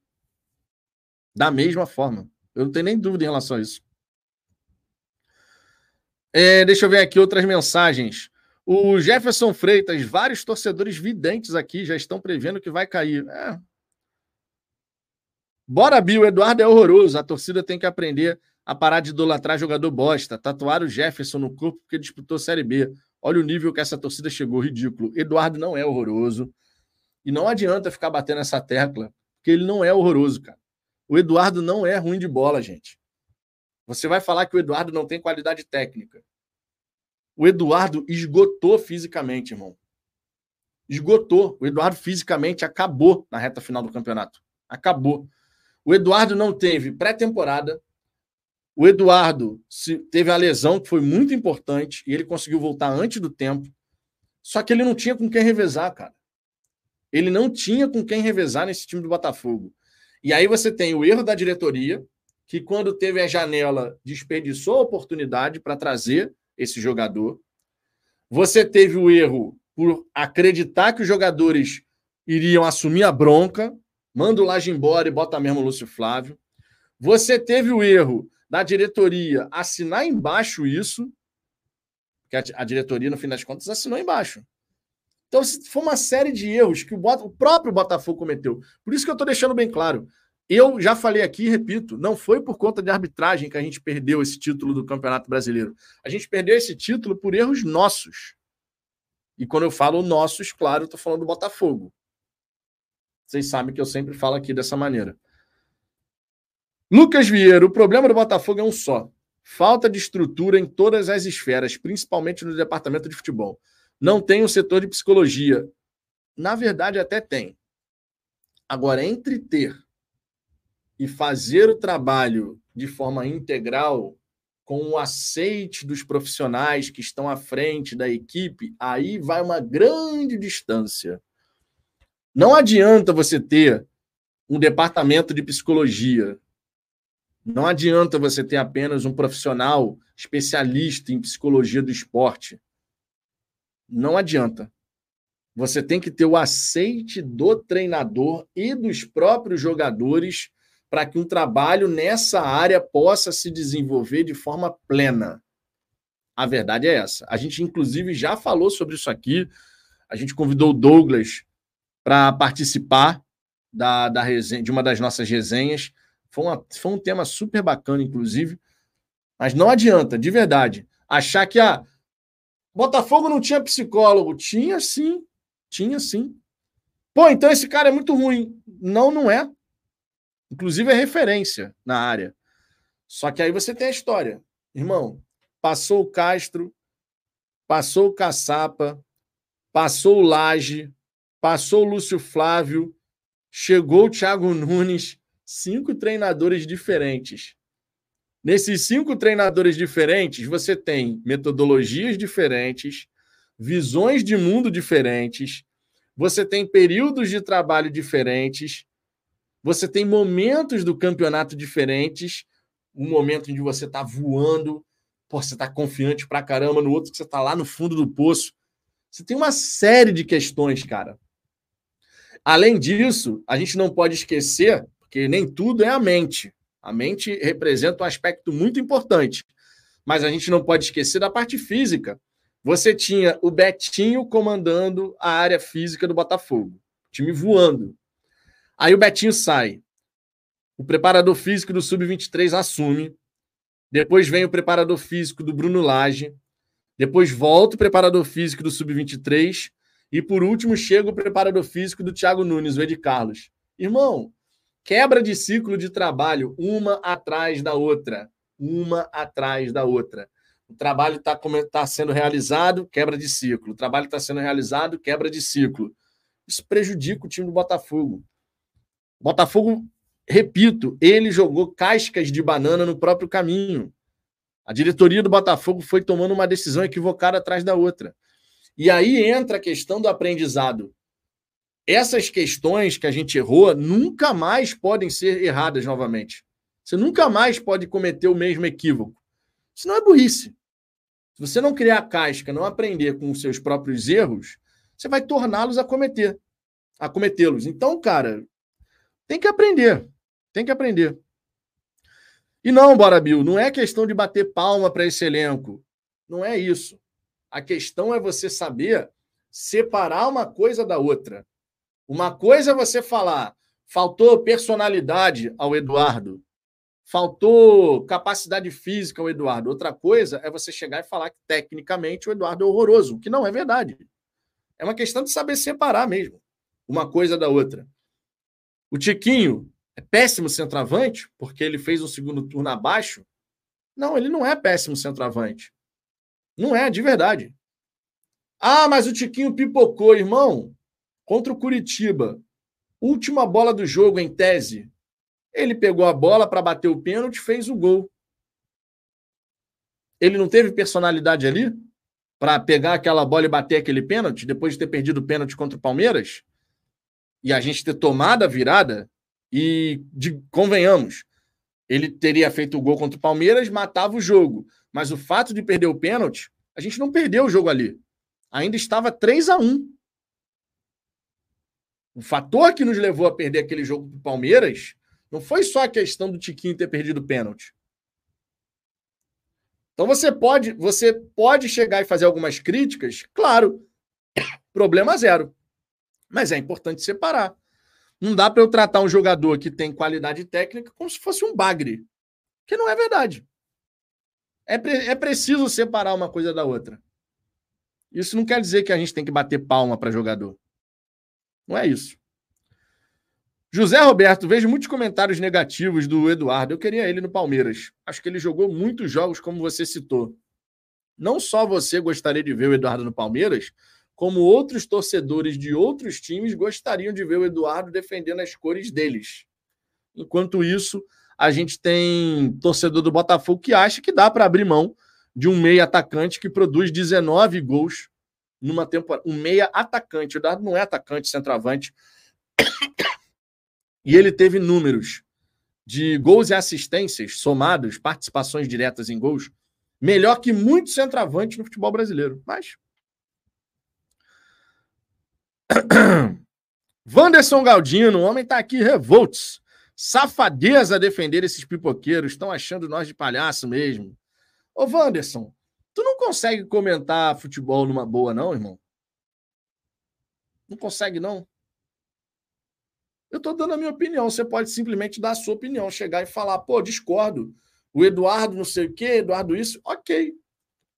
Speaker 1: Da mesma forma. Eu não tenho nem dúvida em relação a isso. É, deixa eu ver aqui outras mensagens. O Jefferson Freitas, vários torcedores videntes aqui já estão prevendo que vai cair. É. Bora, Bill. Eduardo é horroroso. A torcida tem que aprender a parar de idolatrar jogador bosta. Tatuar o Jefferson no corpo porque disputou Série B. Olha o nível que essa torcida chegou. Ridículo. Eduardo não é horroroso. E não adianta ficar batendo essa tecla, porque ele não é horroroso, cara. O Eduardo não é ruim de bola, gente. Você vai falar que o Eduardo não tem qualidade técnica. O Eduardo esgotou fisicamente, irmão. Esgotou. O Eduardo fisicamente acabou na reta final do campeonato. Acabou. O Eduardo não teve pré-temporada. O Eduardo teve a lesão, que foi muito importante, e ele conseguiu voltar antes do tempo. Só que ele não tinha com quem revezar, cara. Ele não tinha com quem revezar nesse time do Botafogo. E aí você tem o erro da diretoria, que quando teve a janela desperdiçou a oportunidade para trazer esse jogador. Você teve o erro por acreditar que os jogadores iriam assumir a bronca, manda o Laje embora e bota mesmo o Lúcio Flávio. Você teve o erro da diretoria assinar embaixo isso, que a diretoria, no fim das contas, assinou embaixo. Então, foi uma série de erros que o, o próprio Botafogo cometeu. Por isso que eu estou deixando bem claro. Eu já falei aqui repito, não foi por conta de arbitragem que a gente perdeu esse título do Campeonato Brasileiro. A gente perdeu esse título por erros nossos. E quando eu falo nossos, claro, eu estou falando do Botafogo. Vocês sabem que eu sempre falo aqui dessa maneira. Lucas Vieira, o problema do Botafogo é um só: falta de estrutura em todas as esferas, principalmente no departamento de futebol. Não tem o um setor de psicologia. Na verdade, até tem. Agora, entre ter e fazer o trabalho de forma integral, com o aceite dos profissionais que estão à frente da equipe, aí vai uma grande distância. Não adianta você ter um departamento de psicologia. Não adianta você ter apenas um profissional especialista em psicologia do esporte. Não adianta. Você tem que ter o aceite do treinador e dos próprios jogadores para que um trabalho nessa área possa se desenvolver de forma plena. A verdade é essa. A gente, inclusive, já falou sobre isso aqui. A gente convidou o Douglas para participar da, da resenha, de uma das nossas resenhas. Foi, uma, foi um tema super bacana, inclusive. Mas não adianta, de verdade, achar que ah, Botafogo não tinha psicólogo. Tinha sim. Tinha sim. Pô, então esse cara é muito ruim. Não, não é. Inclusive é referência na área. Só que aí você tem a história. Irmão, passou o Castro, passou o Caçapa, passou o Laje, passou o Lúcio Flávio, chegou o Thiago Nunes, cinco treinadores diferentes. Nesses cinco treinadores diferentes, você tem metodologias diferentes, visões de mundo diferentes, você tem períodos de trabalho diferentes, você tem momentos do campeonato diferentes, um momento em que você está voando, pô, você está confiante pra caramba, no outro que você está lá no fundo do poço. Você tem uma série de questões, cara. Além disso, a gente não pode esquecer, porque nem tudo é a mente. A mente representa um aspecto muito importante, mas a gente não pode esquecer da parte física. Você tinha o Betinho comandando a área física do Botafogo, time voando. Aí o Betinho sai. O preparador físico do Sub-23 assume. Depois vem o preparador físico do Bruno Lage. Depois volta o preparador físico do Sub-23. E por último chega o preparador físico do Thiago Nunes, o Ed Carlos. Irmão, Quebra de ciclo de trabalho, uma atrás da outra. Uma atrás da outra. O trabalho está tá sendo realizado, quebra de ciclo. O trabalho está sendo realizado, quebra de ciclo. Isso prejudica o time do Botafogo. Botafogo, repito, ele jogou cascas de banana no próprio caminho. A diretoria do Botafogo foi tomando uma decisão equivocada atrás da outra. E aí entra a questão do aprendizado. Essas questões que a gente errou nunca mais podem ser erradas novamente. Você nunca mais pode cometer o mesmo equívoco. Isso não é burrice. Se você não criar casca, não aprender com os seus próprios erros, você vai torná-los a cometer, a cometê-los. Então, cara, tem que aprender. Tem que aprender. E não, Bora Bill, não é questão de bater palma para esse elenco. Não é isso. A questão é você saber separar uma coisa da outra. Uma coisa é você falar, faltou personalidade ao Eduardo, faltou capacidade física ao Eduardo. Outra coisa é você chegar e falar que tecnicamente o Eduardo é horroroso, que não é verdade. É uma questão de saber separar mesmo uma coisa da outra. O Tiquinho é péssimo centroavante, porque ele fez um segundo turno abaixo. Não, ele não é péssimo centroavante. Não é, de verdade. Ah, mas o Tiquinho pipocou, irmão. Contra o Curitiba. Última bola do jogo, em tese. Ele pegou a bola para bater o pênalti fez o gol. Ele não teve personalidade ali para pegar aquela bola e bater aquele pênalti depois de ter perdido o pênalti contra o Palmeiras? E a gente ter tomado a virada? E de, convenhamos, ele teria feito o gol contra o Palmeiras, matava o jogo. Mas o fato de perder o pênalti, a gente não perdeu o jogo ali. Ainda estava 3 a 1 O fator que nos levou a perder aquele jogo para o Palmeiras não foi só a questão do Tiquinho ter perdido o pênalti. Então você pode, você pode chegar e fazer algumas críticas, claro, problema zero. Mas é importante separar. Não dá para eu tratar um jogador que tem qualidade técnica como se fosse um bagre. Que não é verdade. É, pre é preciso separar uma coisa da outra. Isso não quer dizer que a gente tem que bater palma para jogador. Não é isso. José Roberto, vejo muitos comentários negativos do Eduardo. Eu queria ele no Palmeiras. Acho que ele jogou muitos jogos, como você citou. Não só você gostaria de ver o Eduardo no Palmeiras, como outros torcedores de outros times gostariam de ver o Eduardo defendendo as cores deles. Enquanto isso, a gente tem torcedor do Botafogo que acha que dá para abrir mão de um meia atacante que produz 19 gols numa temporada. Um meia atacante. O Eduardo não é atacante, centroavante. E ele teve números de gols e assistências somados, participações diretas em gols, melhor que muitos centroavantes no futebol brasileiro. Mas Wanderson Galdino, o homem tá aqui revoltos. Safadeza defender esses pipoqueiros. Estão achando nós de palhaço mesmo. Ô, Wanderson, tu não consegue comentar futebol numa boa, não, irmão? Não consegue, não? Eu tô dando a minha opinião. Você pode simplesmente dar a sua opinião, chegar e falar, pô, discordo. O Eduardo não sei o quê, Eduardo isso. Ok.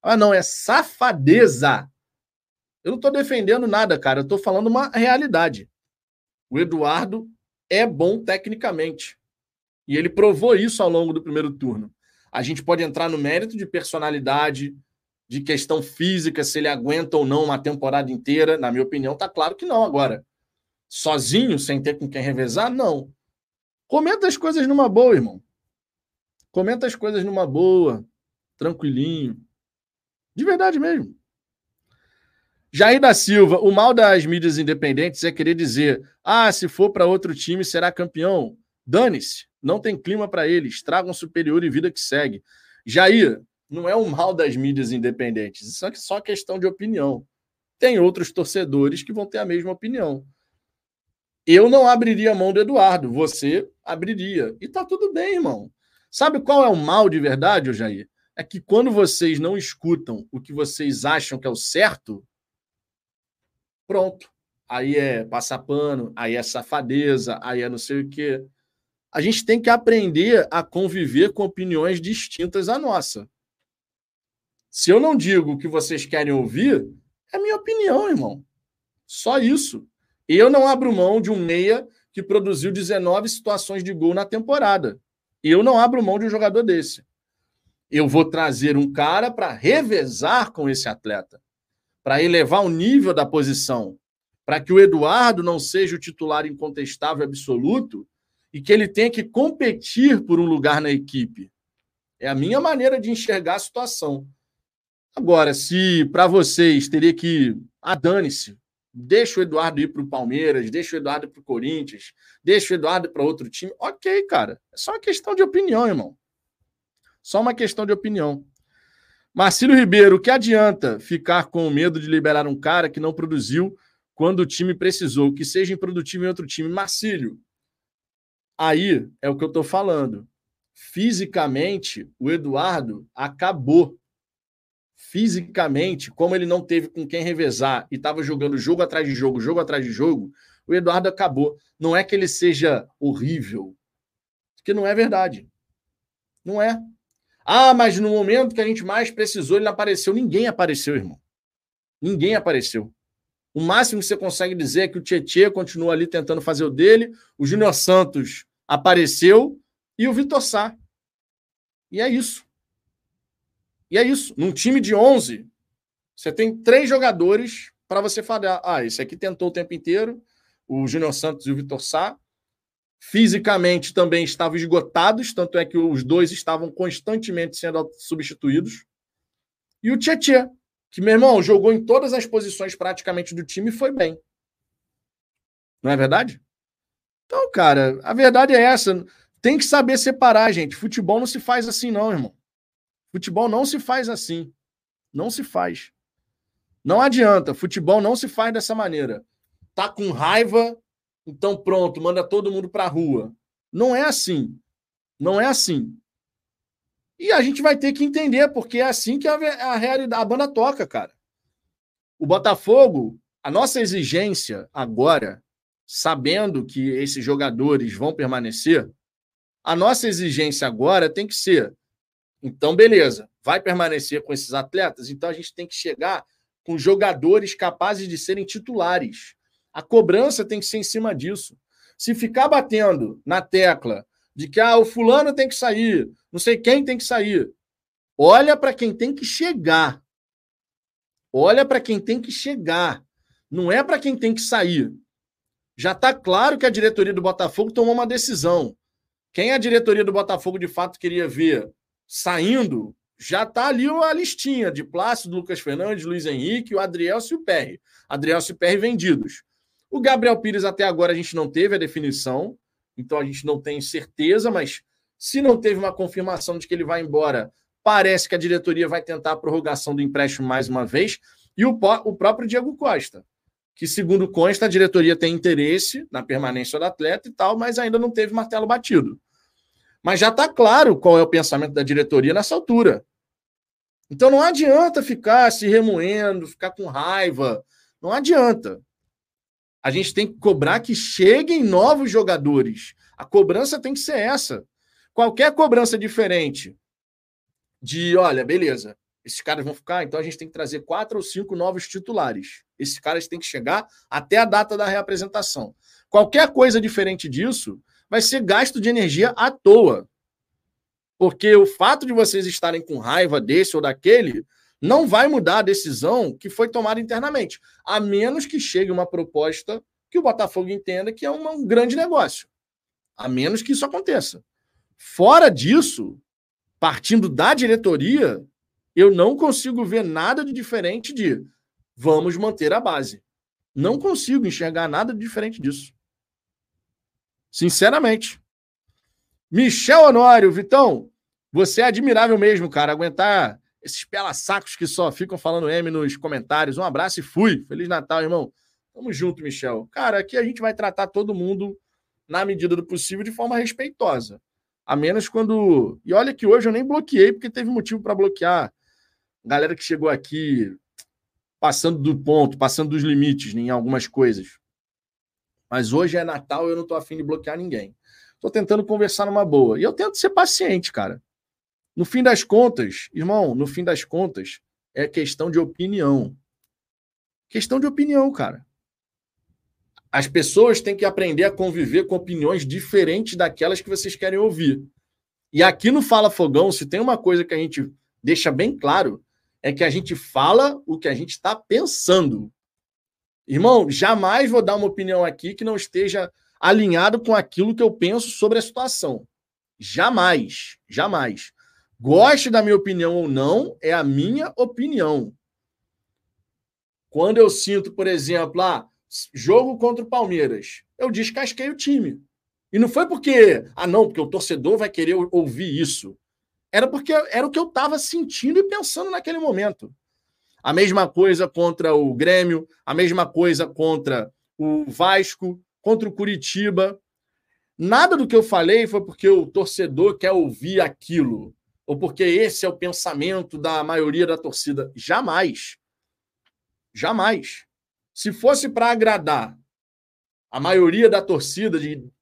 Speaker 1: Ah, não, é safadeza. Eu não estou defendendo nada, cara. Eu estou falando uma realidade. O Eduardo é bom tecnicamente. E ele provou isso ao longo do primeiro turno. A gente pode entrar no mérito de personalidade, de questão física, se ele aguenta ou não uma temporada inteira. Na minha opinião, tá claro que não agora. Sozinho, sem ter com quem revezar, não. Comenta as coisas numa boa, irmão. Comenta as coisas numa boa, tranquilinho. De verdade mesmo. Jair da Silva, o mal das mídias independentes é querer dizer: ah, se for para outro time será campeão. Dane-se, não tem clima para eles, tragam superior e vida que segue. Jair, não é o mal das mídias independentes, isso é só questão de opinião. Tem outros torcedores que vão ter a mesma opinião. Eu não abriria a mão do Eduardo, você abriria. E tá tudo bem, irmão. Sabe qual é o mal de verdade, Jair? É que quando vocês não escutam o que vocês acham que é o certo, Pronto. Aí é passar pano, aí é safadeza, aí é não sei o quê. A gente tem que aprender a conviver com opiniões distintas à nossa. Se eu não digo o que vocês querem ouvir, é minha opinião, irmão. Só isso. Eu não abro mão de um meia que produziu 19 situações de gol na temporada. Eu não abro mão de um jogador desse. Eu vou trazer um cara para revezar com esse atleta para elevar o nível da posição. para que o Eduardo não seja o titular incontestável absoluto e que ele tenha que competir por um lugar na equipe. É a minha maneira de enxergar a situação. Agora, se para vocês teria que. Ah, dane-se. Deixa o Eduardo ir para o Palmeiras, deixa o Eduardo para o Corinthians, deixa o Eduardo para outro time. Ok, cara. É só uma questão de opinião, irmão. Só uma questão de opinião. Marcílio Ribeiro, o que adianta ficar com medo de liberar um cara que não produziu quando o time precisou, que seja improdutivo em outro time? Marcílio, aí é o que eu estou falando. Fisicamente, o Eduardo acabou. Fisicamente, como ele não teve com quem revezar e estava jogando jogo atrás de jogo, jogo atrás de jogo, o Eduardo acabou. Não é que ele seja horrível, que não é verdade. Não é. Ah, mas no momento que a gente mais precisou, ele não apareceu. Ninguém apareceu, irmão. Ninguém apareceu. O máximo que você consegue dizer é que o Tietchan continua ali tentando fazer o dele, o Júnior Santos apareceu e o Vitor Sá. E é isso. E é isso. Num time de 11, você tem três jogadores para você falar: ah, esse aqui tentou o tempo inteiro, o Júnior Santos e o Vitor Sá. Fisicamente também estavam esgotados, tanto é que os dois estavam constantemente sendo substituídos. E o Tietchan, que, meu irmão, jogou em todas as posições praticamente do time e foi bem. Não é verdade? Então, cara, a verdade é essa. Tem que saber separar, gente. Futebol não se faz assim, não, irmão. Futebol não se faz assim. Não se faz. Não adianta. Futebol não se faz dessa maneira. Tá com raiva, então, pronto, manda todo mundo para a rua. Não é assim. Não é assim. E a gente vai ter que entender, porque é assim que a, a realidade, a banda toca, cara. O Botafogo, a nossa exigência agora, sabendo que esses jogadores vão permanecer, a nossa exigência agora tem que ser: então, beleza, vai permanecer com esses atletas, então a gente tem que chegar com jogadores capazes de serem titulares. A cobrança tem que ser em cima disso. Se ficar batendo na tecla de que ah, o fulano tem que sair, não sei quem tem que sair, olha para quem tem que chegar. Olha para quem tem que chegar. Não é para quem tem que sair. Já está claro que a diretoria do Botafogo tomou uma decisão. Quem a diretoria do Botafogo de fato queria ver saindo, já está ali a listinha de Plácido, Lucas Fernandes, Luiz Henrique, o Adriel e o Perry. Adriel e o Perry vendidos. O Gabriel Pires até agora a gente não teve a definição, então a gente não tem certeza, mas se não teve uma confirmação de que ele vai embora, parece que a diretoria vai tentar a prorrogação do empréstimo mais uma vez. E o, o próprio Diego Costa, que segundo consta, a diretoria tem interesse na permanência do atleta e tal, mas ainda não teve martelo batido. Mas já está claro qual é o pensamento da diretoria nessa altura. Então não adianta ficar se remoendo, ficar com raiva. Não adianta. A gente tem que cobrar que cheguem novos jogadores. A cobrança tem que ser essa. Qualquer cobrança diferente de, olha, beleza, esses caras vão ficar, então a gente tem que trazer quatro ou cinco novos titulares. Esses caras têm que chegar até a data da reapresentação. Qualquer coisa diferente disso vai ser gasto de energia à toa. Porque o fato de vocês estarem com raiva desse ou daquele não vai mudar a decisão que foi tomada internamente, a menos que chegue uma proposta que o Botafogo entenda que é um grande negócio. A menos que isso aconteça. Fora disso, partindo da diretoria, eu não consigo ver nada de diferente de vamos manter a base. Não consigo enxergar nada de diferente disso. Sinceramente. Michel Honório, Vitão, você é admirável mesmo, cara. Aguentar esses pela-sacos que só ficam falando M nos comentários. Um abraço e fui. Feliz Natal, irmão. Tamo junto, Michel. Cara, aqui a gente vai tratar todo mundo, na medida do possível, de forma respeitosa. A menos quando. E olha que hoje eu nem bloqueei, porque teve motivo para bloquear. Galera que chegou aqui passando do ponto, passando dos limites em algumas coisas. Mas hoje é Natal e eu não tô afim de bloquear ninguém. Tô tentando conversar numa boa. E eu tento ser paciente, cara. No fim das contas, irmão, no fim das contas, é questão de opinião. Questão de opinião, cara. As pessoas têm que aprender a conviver com opiniões diferentes daquelas que vocês querem ouvir. E aqui no Fala Fogão, se tem uma coisa que a gente deixa bem claro, é que a gente fala o que a gente está pensando. Irmão, jamais vou dar uma opinião aqui que não esteja alinhado com aquilo que eu penso sobre a situação. Jamais, jamais. Goste da minha opinião ou não, é a minha opinião. Quando eu sinto, por exemplo, ah, jogo contra o Palmeiras, eu descasquei o time. E não foi porque, ah, não, porque o torcedor vai querer ouvir isso. Era porque era o que eu estava sentindo e pensando naquele momento. A mesma coisa contra o Grêmio, a mesma coisa contra o Vasco, contra o Curitiba. Nada do que eu falei foi porque o torcedor quer ouvir aquilo, ou porque esse é o pensamento da maioria da torcida. Jamais. Jamais. Se fosse para agradar a maioria da torcida,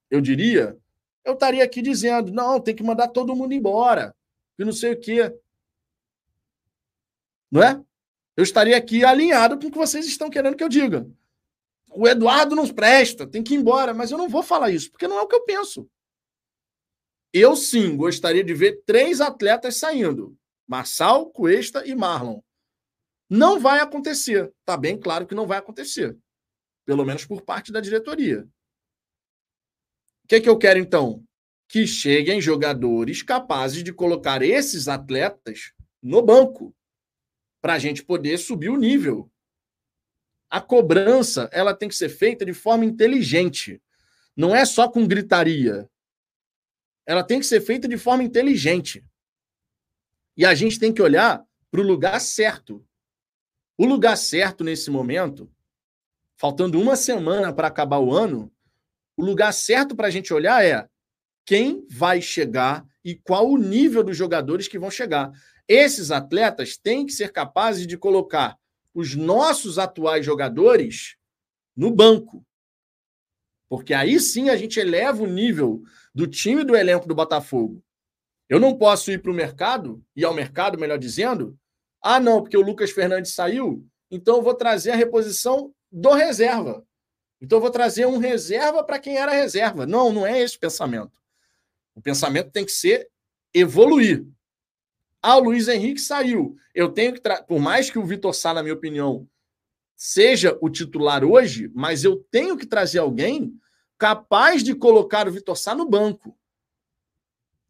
Speaker 1: eu diria, eu estaria aqui dizendo: não, tem que mandar todo mundo embora, e não sei o quê. Não é? Eu estaria aqui alinhado com o que vocês estão querendo que eu diga. O Eduardo não presta, tem que ir embora, mas eu não vou falar isso, porque não é o que eu penso. Eu sim gostaria de ver três atletas saindo: Marçal, Cuesta e Marlon. Não vai acontecer. Está bem claro que não vai acontecer. Pelo menos por parte da diretoria. O que, é que eu quero, então? Que cheguem jogadores capazes de colocar esses atletas no banco para a gente poder subir o nível. A cobrança ela tem que ser feita de forma inteligente. Não é só com gritaria. Ela tem que ser feita de forma inteligente. E a gente tem que olhar para o lugar certo. O lugar certo nesse momento, faltando uma semana para acabar o ano, o lugar certo para a gente olhar é quem vai chegar e qual o nível dos jogadores que vão chegar. Esses atletas têm que ser capazes de colocar os nossos atuais jogadores no banco. Porque aí sim a gente eleva o nível do time do elenco do Botafogo. Eu não posso ir para o mercado, e ao mercado, melhor dizendo, ah, não, porque o Lucas Fernandes saiu, então eu vou trazer a reposição do reserva. Então eu vou trazer um reserva para quem era reserva. Não, não é esse o pensamento. O pensamento tem que ser evoluir. Ah, o Luiz Henrique saiu. Eu tenho que, por mais que o Vitor Sá, na minha opinião, seja o titular hoje, mas eu tenho que trazer alguém capaz de colocar o Vitor Sá no banco.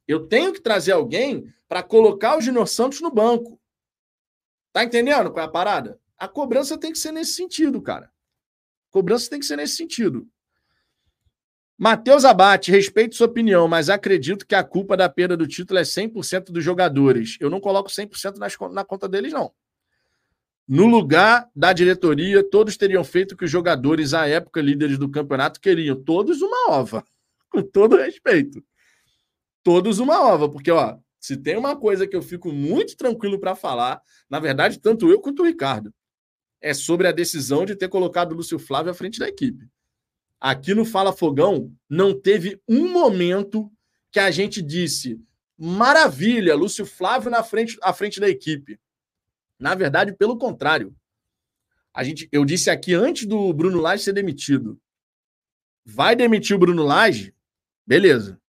Speaker 1: Eu tenho que trazer alguém para colocar o Júnior Santos no banco. Tá entendendo qual é a parada? A cobrança tem que ser nesse sentido, cara. A cobrança tem que ser nesse sentido. Matheus Abate, respeito sua opinião, mas acredito que a culpa da perda do título é 100% dos jogadores. Eu não coloco 100% nas, na conta deles, não. No lugar da diretoria, todos teriam feito o que os jogadores, à época, líderes do campeonato, queriam. Todos uma ova. Com todo respeito. Todos uma ova. Porque, ó, se tem uma coisa que eu fico muito tranquilo para falar, na verdade, tanto eu quanto o Ricardo, é sobre a decisão de ter colocado o Lúcio Flávio à frente da equipe. Aqui no Fala Fogão, não teve um momento que a gente disse maravilha, Lúcio Flávio na frente, à frente da equipe. Na verdade, pelo contrário. A gente, eu disse aqui antes do Bruno Lage ser demitido. Vai demitir o Bruno Lage? Beleza.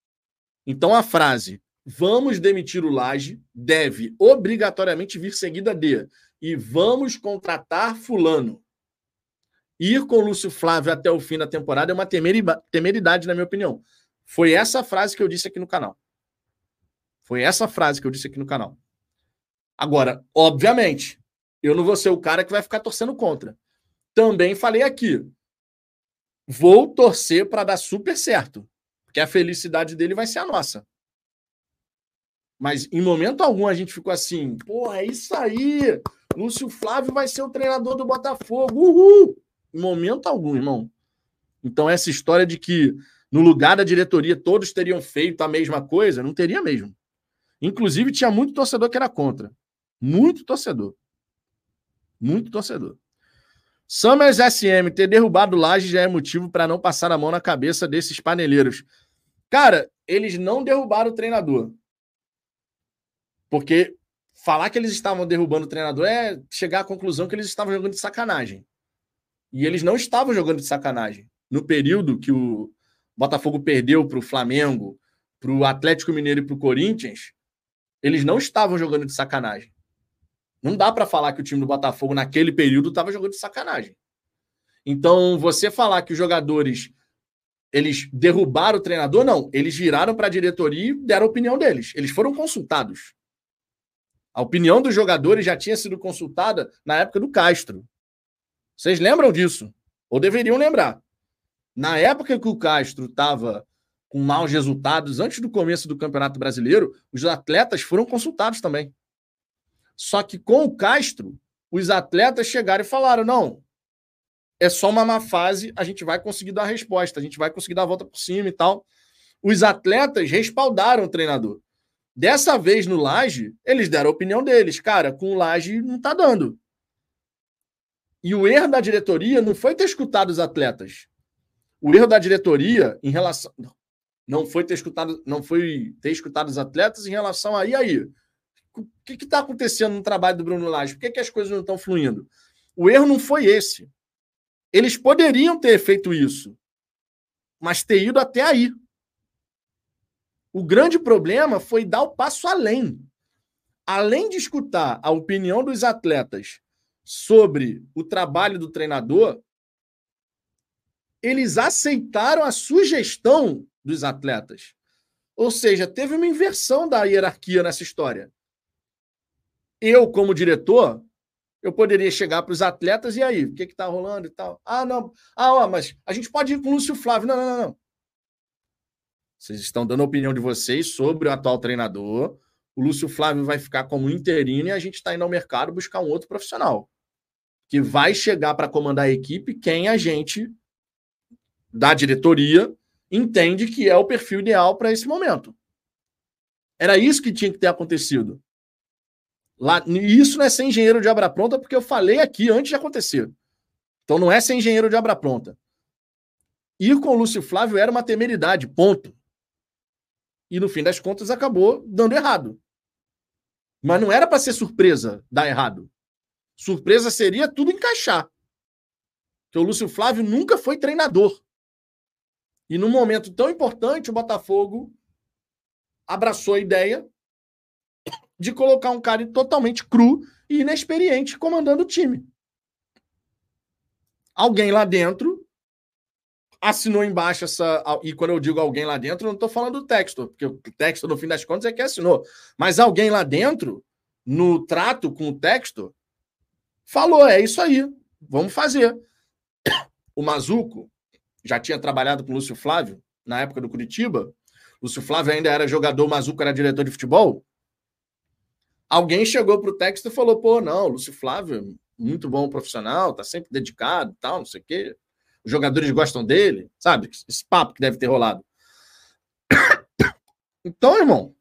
Speaker 1: Então a frase vamos demitir o Laje deve obrigatoriamente vir seguida de e vamos contratar fulano. Ir com o Lúcio Flávio até o fim da temporada é uma temeridade, na minha opinião. Foi essa frase que eu disse aqui no canal. Foi essa frase que eu disse aqui no canal. Agora, obviamente, eu não vou ser o cara que vai ficar torcendo contra. Também falei aqui. Vou torcer para dar super certo. Porque a felicidade dele vai ser a nossa. Mas em momento algum a gente ficou assim, porra, é isso aí. Lúcio Flávio vai ser o treinador do Botafogo. Uhul! Em momento algum, irmão. Então, essa história de que no lugar da diretoria todos teriam feito a mesma coisa, não teria mesmo. Inclusive, tinha muito torcedor que era contra. Muito torcedor. Muito torcedor. Summers SM, ter derrubado Laje já é motivo para não passar a mão na cabeça desses paneleiros. Cara, eles não derrubaram o treinador. Porque falar que eles estavam derrubando o treinador é chegar à conclusão que eles estavam jogando de sacanagem. E eles não estavam jogando de sacanagem. No período que o Botafogo perdeu para o Flamengo, para o Atlético Mineiro e para o Corinthians, eles não estavam jogando de sacanagem. Não dá para falar que o time do Botafogo naquele período estava jogando de sacanagem. Então, você falar que os jogadores eles derrubaram o treinador, não. Eles viraram para a diretoria e deram a opinião deles. Eles foram consultados. A opinião dos jogadores já tinha sido consultada na época do Castro. Vocês lembram disso? Ou deveriam lembrar. Na época que o Castro estava com maus resultados, antes do começo do Campeonato Brasileiro, os atletas foram consultados também. Só que com o Castro, os atletas chegaram e falaram: não, é só uma má fase, a gente vai conseguir dar a resposta, a gente vai conseguir dar a volta por cima e tal. Os atletas respaldaram o treinador. Dessa vez no Laje, eles deram a opinião deles. Cara, com o Laje não tá dando. E o erro da diretoria não foi ter escutado os atletas. O erro da diretoria em relação não foi ter escutado, não foi ter escutado os atletas em relação a e aí. O que está acontecendo no trabalho do Bruno Lage? Por que, que as coisas não estão fluindo? O erro não foi esse. Eles poderiam ter feito isso, mas ter ido até aí. O grande problema foi dar o passo além. Além de escutar a opinião dos atletas sobre o trabalho do treinador, eles aceitaram a sugestão dos atletas. Ou seja, teve uma inversão da hierarquia nessa história. Eu, como diretor, eu poderia chegar para os atletas e aí, o que está rolando e tal? Ah, não. Ah, ó, mas a gente pode ir com o Lúcio Flávio. Não, não, não. Vocês estão dando a opinião de vocês sobre o atual treinador. O Lúcio Flávio vai ficar como interino e a gente está indo ao mercado buscar um outro profissional que vai chegar para comandar a equipe quem a gente, da diretoria, entende que é o perfil ideal para esse momento. Era isso que tinha que ter acontecido. Lá, isso não é ser engenheiro de obra pronta, porque eu falei aqui antes de acontecer. Então não é ser engenheiro de obra pronta. Ir com o Lúcio Flávio era uma temeridade, ponto. E no fim das contas acabou dando errado. Mas não era para ser surpresa dar errado. Surpresa seria tudo encaixar. Porque o Lúcio Flávio nunca foi treinador. E num momento tão importante, o Botafogo abraçou a ideia de colocar um cara totalmente cru e inexperiente comandando o time. Alguém lá dentro assinou embaixo essa. E quando eu digo alguém lá dentro, eu não estou falando do texto, porque o texto, no fim das contas, é que assinou. Mas alguém lá dentro, no trato com o texto, falou: é isso aí, vamos fazer. O Mazuco já tinha trabalhado com o Lúcio Flávio na época do Curitiba. Lúcio Flávio ainda era jogador, o Mazuco era diretor de futebol. Alguém chegou para o texto e falou: pô, não, Lúcio Flávio, muito bom profissional, tá sempre dedicado, tal, não sei o quê. Os jogadores gostam dele, sabe? Esse papo que deve ter rolado. Então, irmão.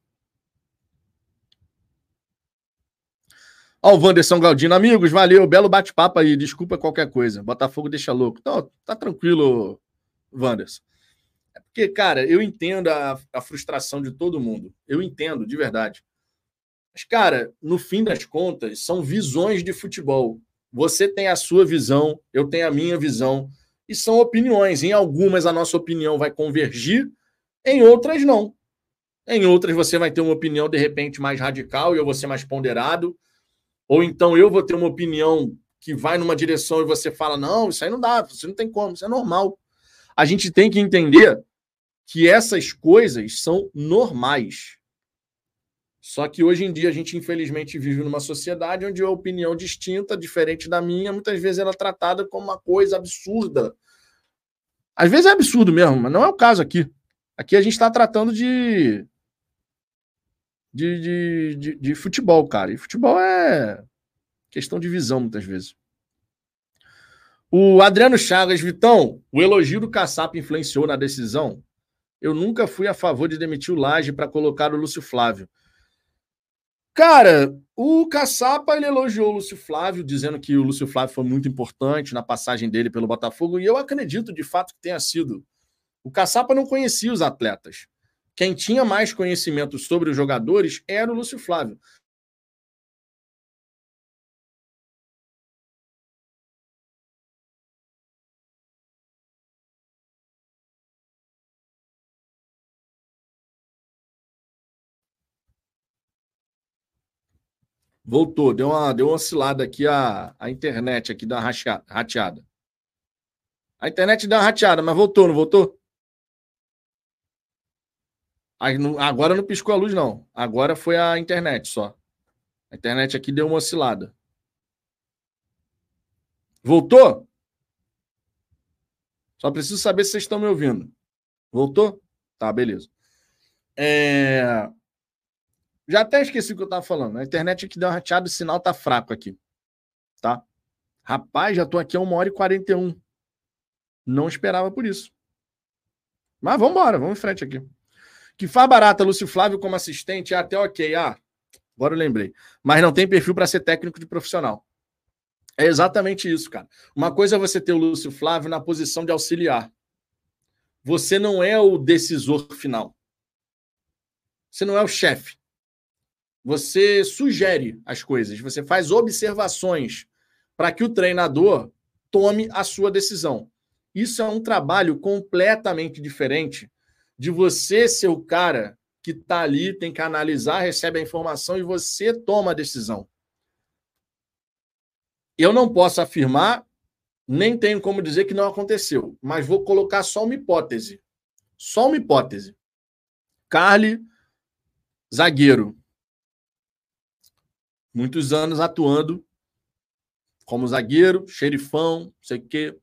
Speaker 1: Ó, o Wanderson Galdino, amigos, valeu, belo bate-papo aí, desculpa qualquer coisa. Botafogo deixa louco. Então, tá tranquilo, Wanderson. É porque, cara, eu entendo a, a frustração de todo mundo. Eu entendo, de verdade. Mas, cara, no fim das contas, são visões de futebol. Você tem a sua visão, eu tenho a minha visão, e são opiniões. Em algumas a nossa opinião vai convergir, em outras não. Em outras você vai ter uma opinião de repente mais radical e eu vou ser mais ponderado. Ou então eu vou ter uma opinião que vai numa direção e você fala: não, isso aí não dá, isso não tem como, isso é normal. A gente tem que entender que essas coisas são normais. Só que hoje em dia a gente, infelizmente, vive numa sociedade onde a opinião distinta, diferente da minha, muitas vezes ela é tratada como uma coisa absurda. Às vezes é absurdo mesmo, mas não é o caso aqui. Aqui a gente está tratando de de, de, de, de, futebol, cara. E futebol é questão de visão, muitas vezes. O Adriano Chagas, Vitão, o elogio do Caçapa influenciou na decisão? Eu nunca fui a favor de demitir o Laje para colocar o Lúcio Flávio. Cara, o Caçapa ele elogiou o Lúcio Flávio, dizendo que o Lúcio Flávio foi muito importante na passagem dele pelo Botafogo, e eu acredito de fato que tenha sido. O Caçapa não conhecia os atletas. Quem tinha mais conhecimento sobre os jogadores era o Lúcio Flávio. Voltou, deu uma, deu uma oscilada aqui a, a internet aqui da rateada. A internet deu uma rateada, mas voltou, não voltou? Agora não piscou a luz, não. Agora foi a internet só. A internet aqui deu uma oscilada. Voltou? Só preciso saber se vocês estão me ouvindo. Voltou? Tá, beleza. É... Já até esqueci o que eu estava falando. A internet aqui deu uma rateada, o sinal tá fraco aqui. Tá? Rapaz, já tô aqui a 1 hora e 41. Não esperava por isso. Mas vamos embora, vamos em frente aqui. Que faz barata Lúcio Flávio como assistente é até ok. Ah, agora eu lembrei. Mas não tem perfil para ser técnico de profissional. É exatamente isso, cara. Uma coisa é você ter o Lúcio Flávio na posição de auxiliar. Você não é o decisor final. Você não é o chefe. Você sugere as coisas, você faz observações para que o treinador tome a sua decisão. Isso é um trabalho completamente diferente de você ser o cara que está ali, tem que analisar, recebe a informação e você toma a decisão. Eu não posso afirmar, nem tenho como dizer que não aconteceu, mas vou colocar só uma hipótese. Só uma hipótese. Carly, zagueiro. Muitos anos atuando como zagueiro, xerifão, sei o quê.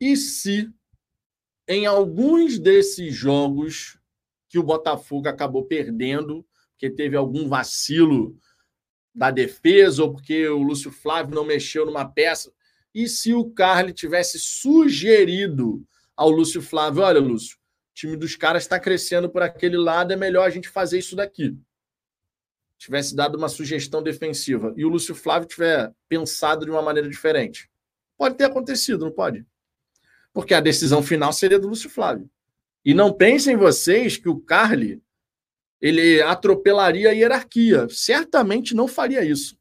Speaker 1: E se em alguns desses jogos que o Botafogo acabou perdendo, porque teve algum vacilo da defesa ou porque o Lúcio Flávio não mexeu numa peça, e se o Carly tivesse sugerido ao Lúcio Flávio, olha, Lúcio, o time dos caras está crescendo por aquele lado, é melhor a gente fazer isso daqui. Tivesse dado uma sugestão defensiva e o Lúcio Flávio tiver pensado de uma maneira diferente. Pode ter acontecido, não pode? porque a decisão final seria do Lúcio Flávio. E não pensem vocês que o Carly ele atropelaria a hierarquia. Certamente não faria isso.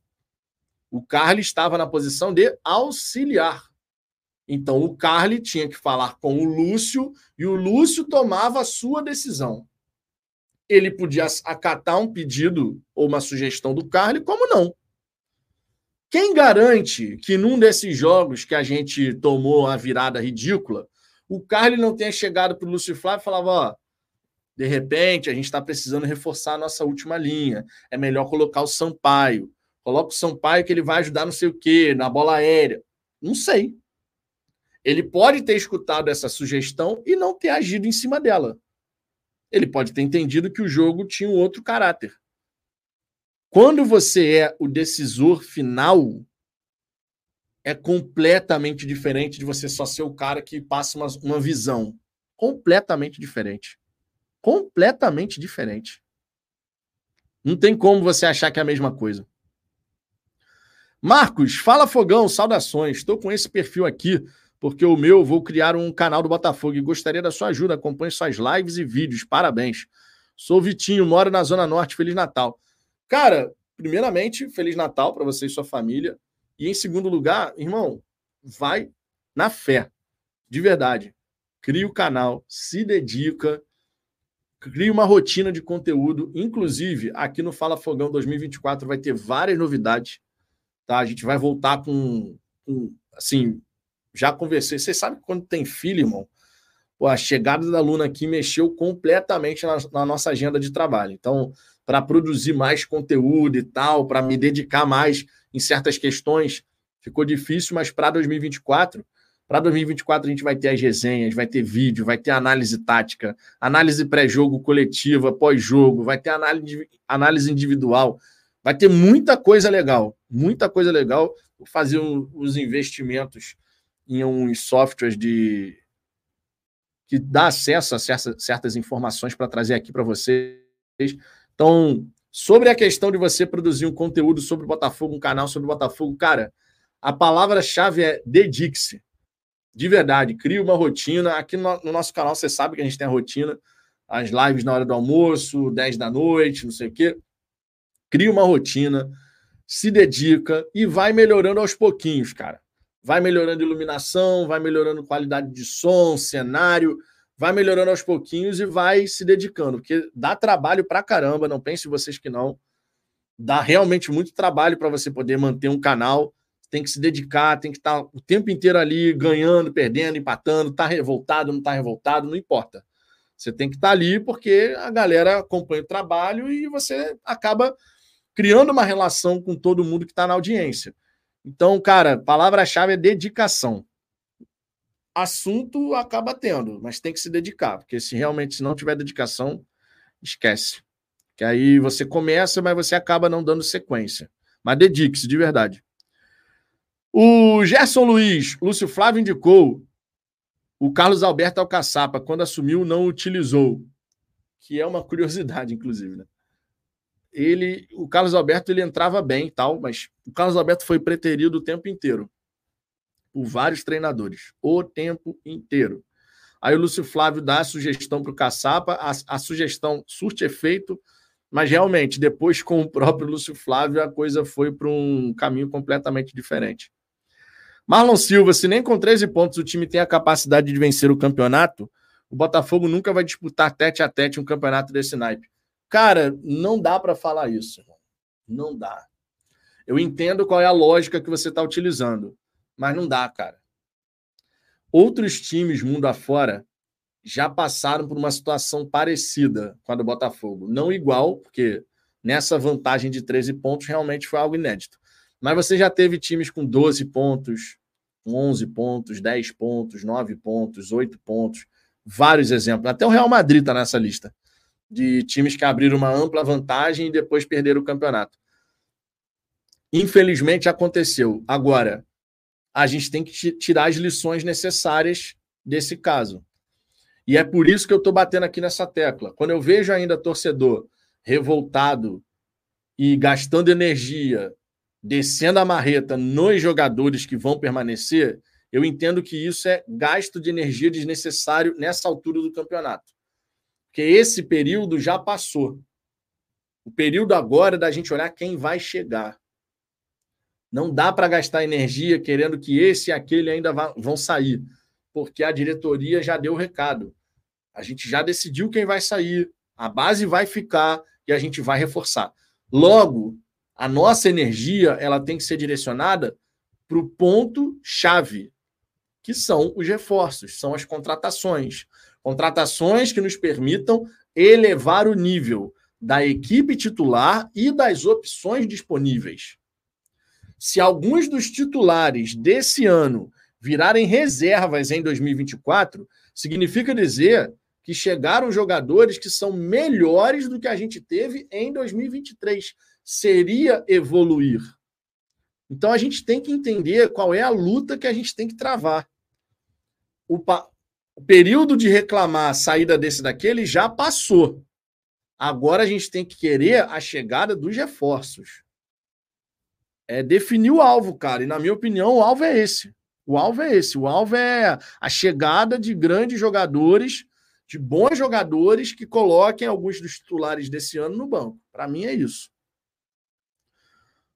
Speaker 1: O Carly estava na posição de auxiliar. Então o Carly tinha que falar com o Lúcio e o Lúcio tomava a sua decisão. Ele podia acatar um pedido ou uma sugestão do Carly, como não. Quem garante que num desses jogos que a gente tomou a virada ridícula, o Carly não tenha chegado para o Lúcio Flávio e falava: ó, de repente a gente está precisando reforçar a nossa última linha, é melhor colocar o Sampaio. Coloca o Sampaio que ele vai ajudar não sei o quê, na bola aérea. Não sei. Ele pode ter escutado essa sugestão e não ter agido em cima dela. Ele pode ter entendido que o jogo tinha um outro caráter. Quando você é o decisor final, é completamente diferente de você só ser o cara que passa uma, uma visão. Completamente diferente. Completamente diferente. Não tem como você achar que é a mesma coisa. Marcos, fala Fogão, saudações. Estou com esse perfil aqui porque o meu vou criar um canal do Botafogo e gostaria da sua ajuda. Acompanhe suas lives e vídeos. Parabéns. Sou Vitinho, moro na Zona Norte. Feliz Natal. Cara, primeiramente, Feliz Natal para você e sua família. E em segundo lugar, irmão, vai na fé. De verdade. Cria o canal, se dedica, cria uma rotina de conteúdo. Inclusive, aqui no Fala Fogão 2024 vai ter várias novidades. Tá? A gente vai voltar com, com assim, já conversei. Você sabe que quando tem filho, irmão, a chegada da Luna aqui mexeu completamente na, na nossa agenda de trabalho. Então, para produzir mais conteúdo e tal, para me dedicar mais em certas questões. Ficou difícil, mas para 2024, para 2024 a gente vai ter as resenhas, vai ter vídeo, vai ter análise tática, análise pré-jogo coletiva, pós-jogo, vai ter análise, análise individual, vai ter muita coisa legal, muita coisa legal. Vou fazer um, os investimentos em uns softwares de que dá acesso a certas, certas informações para trazer aqui para vocês. Então, sobre a questão de você produzir um conteúdo sobre o Botafogo, um canal sobre o Botafogo, cara, a palavra-chave é dedique-se. De verdade, crie uma rotina. Aqui no, no, nosso canal, você sabe que a gente tem a rotina, as lives na hora do almoço, 10 da noite, não sei o quê. Crie uma rotina, se dedica e vai melhorando aos pouquinhos, cara. Vai melhorando iluminação, vai melhorando qualidade de som, cenário vai melhorando aos pouquinhos e vai se dedicando, porque dá trabalho pra caramba, não pense vocês que não. Dá realmente muito trabalho para você poder manter um canal tem que se dedicar, tem que estar o tempo inteiro ali ganhando, perdendo, empatando, tá revoltado, não tá revoltado, não importa. Você tem que estar ali porque a galera acompanha o trabalho e você acaba criando uma relação com todo mundo que está na audiência. Então, cara, palavra-chave é dedicação. Assunto acaba tendo, mas tem que se dedicar, porque se realmente se não tiver dedicação, esquece. Que aí você começa, mas você acaba não dando sequência. Mas dedique-se de verdade. O Gerson Luiz, Lúcio Flávio indicou. O Carlos Alberto Alcaçapa, quando assumiu, não utilizou. Que é uma curiosidade, inclusive, né? Ele, o Carlos Alberto, ele entrava bem tal, mas o Carlos Alberto foi preterido o tempo inteiro por vários treinadores, o tempo inteiro. Aí o Lúcio Flávio dá a sugestão para o Caçapa, a, a sugestão surte efeito, mas realmente, depois com o próprio Lúcio Flávio, a coisa foi para um caminho completamente diferente. Marlon Silva, se nem com 13 pontos o time tem a capacidade de vencer o campeonato, o Botafogo nunca vai disputar tete a tete um campeonato desse naipe. Cara, não dá para falar isso. Não dá. Eu entendo qual é a lógica que você está utilizando, mas não dá, cara. Outros times mundo afora já passaram por uma situação parecida com a do Botafogo. Não igual, porque nessa vantagem de 13 pontos realmente foi algo inédito. Mas você já teve times com 12 pontos, 11 pontos, 10 pontos, 9 pontos, 8 pontos, vários exemplos. Até o Real Madrid está nessa lista de times que abriram uma ampla vantagem e depois perderam o campeonato. Infelizmente aconteceu. Agora, a gente tem que tirar as lições necessárias desse caso. E é por isso que eu estou batendo aqui nessa tecla. Quando eu vejo ainda torcedor revoltado e gastando energia descendo a marreta nos jogadores que vão permanecer, eu entendo que isso é gasto de energia desnecessário nessa altura do campeonato. Porque esse período já passou. O período agora é da gente olhar quem vai chegar. Não dá para gastar energia querendo que esse e aquele ainda vão sair, porque a diretoria já deu o recado. A gente já decidiu quem vai sair, a base vai ficar e a gente vai reforçar. Logo, a nossa energia ela tem que ser direcionada para o ponto chave, que são os reforços, são as contratações. Contratações que nos permitam elevar o nível da equipe titular e das opções disponíveis. Se alguns dos titulares desse ano virarem reservas em 2024, significa dizer que chegaram jogadores que são melhores do que a gente teve em 2023 seria evoluir. Então a gente tem que entender qual é a luta que a gente tem que travar. O, pa... o período de reclamar a saída desse daquele já passou. Agora a gente tem que querer a chegada dos reforços. É definir o alvo, cara. E na minha opinião, o alvo é esse. O alvo é esse. O alvo é a chegada de grandes jogadores, de bons jogadores que coloquem alguns dos titulares desse ano no banco. Para mim é isso.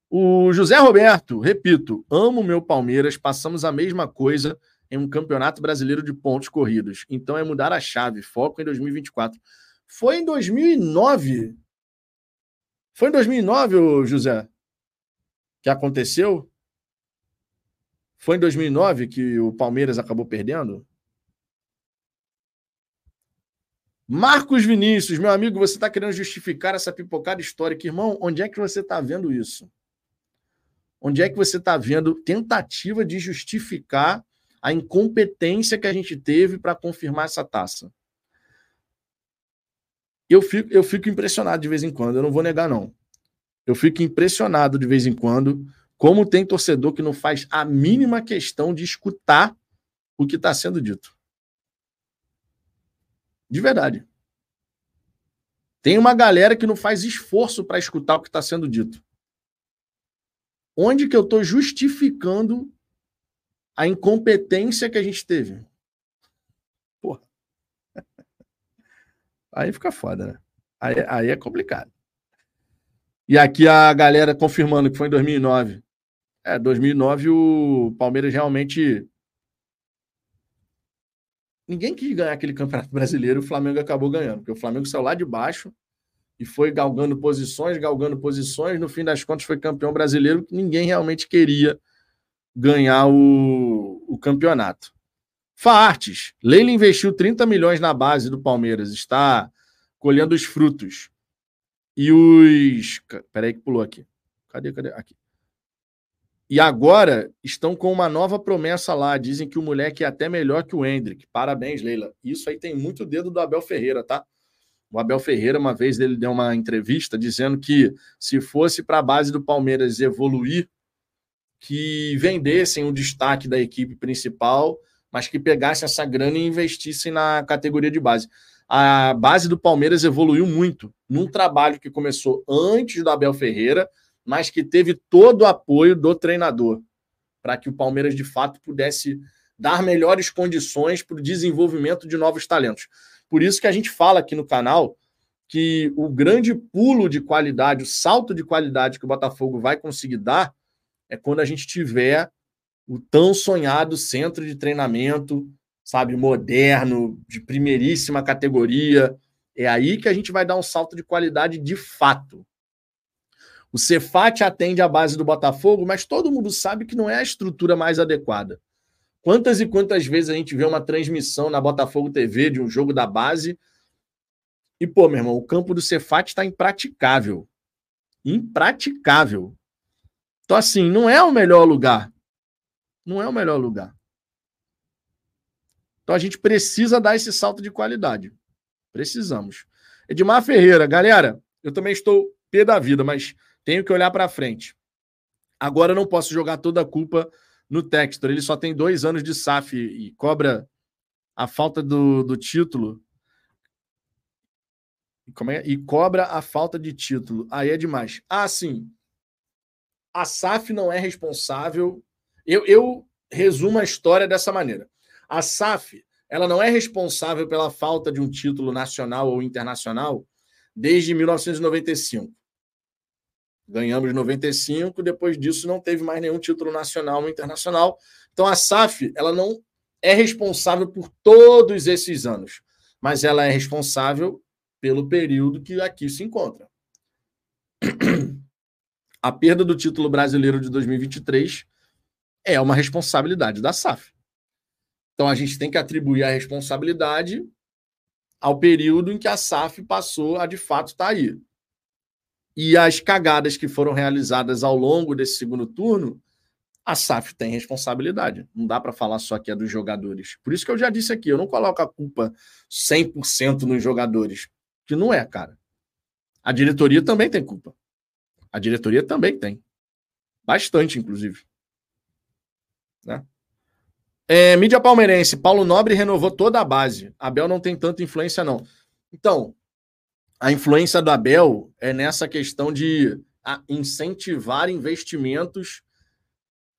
Speaker 1: O José Roberto, repito, amo meu Palmeiras, passamos a mesma coisa em um campeonato brasileiro de pontos corridos. Então é mudar a chave, foco em 2024. Foi em 2009? Foi em 2009, José, que aconteceu? Foi em 2009 que o Palmeiras acabou perdendo? Marcos Vinícius, meu amigo, você está querendo justificar essa pipocada histórica. Irmão, onde é que você está vendo isso? Onde é que você está vendo tentativa de justificar a incompetência que a gente teve para confirmar essa taça? Eu fico, eu fico impressionado de vez em quando, eu não vou negar, não. Eu fico impressionado de vez em quando como tem torcedor que não faz a mínima questão de escutar o que está sendo dito. De verdade. Tem uma galera que não faz esforço para escutar o que está sendo dito. Onde que eu estou justificando a incompetência que a gente teve? Porra. Aí fica foda, né? Aí, aí é complicado. E aqui a galera confirmando que foi em 2009. É, 2009 o Palmeiras realmente. Ninguém quis ganhar aquele campeonato brasileiro, o Flamengo acabou ganhando, porque o Flamengo saiu lá de baixo e foi galgando posições, galgando posições. No fim das contas, foi campeão brasileiro que ninguém realmente queria ganhar o, o campeonato. Faartes. Leila investiu 30 milhões na base do Palmeiras. Está colhendo os frutos. E os. Peraí, que pulou aqui. Cadê, cadê? Aqui. E agora estão com uma nova promessa lá. Dizem que o moleque é até melhor que o Hendrick. Parabéns, Leila. Isso aí tem muito dedo do Abel Ferreira, tá? O Abel Ferreira, uma vez, ele deu uma entrevista dizendo que se fosse para a base do Palmeiras evoluir, que vendessem o destaque da equipe principal, mas que pegassem essa grana e investissem na categoria de base. A base do Palmeiras evoluiu muito num trabalho que começou antes do Abel Ferreira mas que teve todo o apoio do treinador para que o Palmeiras de fato pudesse dar melhores condições para o desenvolvimento de novos talentos. Por isso que a gente fala aqui no canal que o grande pulo de qualidade, o salto de qualidade que o Botafogo vai conseguir dar é quando a gente tiver o tão sonhado centro de treinamento, sabe, moderno, de primeiríssima categoria. É aí que a gente vai dar um salto de qualidade de fato. O Cefat atende a base do Botafogo, mas todo mundo sabe que não é a estrutura mais adequada. Quantas e quantas vezes a gente vê uma transmissão na Botafogo TV de um jogo da base e, pô, meu irmão, o campo do Cefat está impraticável. Impraticável. Então, assim, não é o melhor lugar. Não é o melhor lugar. Então, a gente precisa dar esse salto de qualidade. Precisamos. Edmar Ferreira, galera, eu também estou pé da vida, mas tenho que olhar para frente. Agora eu não posso jogar toda a culpa no Textor. Ele só tem dois anos de SAF e cobra a falta do, do título. Como é? E cobra a falta de título. Aí é demais. Ah, sim. A SAF não é responsável. Eu, eu resumo a história dessa maneira. A SAF ela não é responsável pela falta de um título nacional ou internacional desde 1995. Ganhamos 95, depois disso não teve mais nenhum título nacional ou internacional. Então a SAF, ela não é responsável por todos esses anos, mas ela é responsável pelo período que aqui se encontra. A perda do título brasileiro de 2023 é uma responsabilidade da SAF. Então a gente tem que atribuir a responsabilidade ao período em que a SAF passou a de fato estar tá aí. E as cagadas que foram realizadas ao longo desse segundo turno, a SAF tem responsabilidade. Não dá para falar só que é dos jogadores. Por isso que eu já disse aqui, eu não coloco a culpa 100% nos jogadores, que não é, cara. A diretoria também tem culpa. A diretoria também tem. Bastante, inclusive. Né? É, mídia palmeirense. Paulo Nobre renovou toda a base. Abel não tem tanta influência, não. Então, a influência do Abel é nessa questão de incentivar investimentos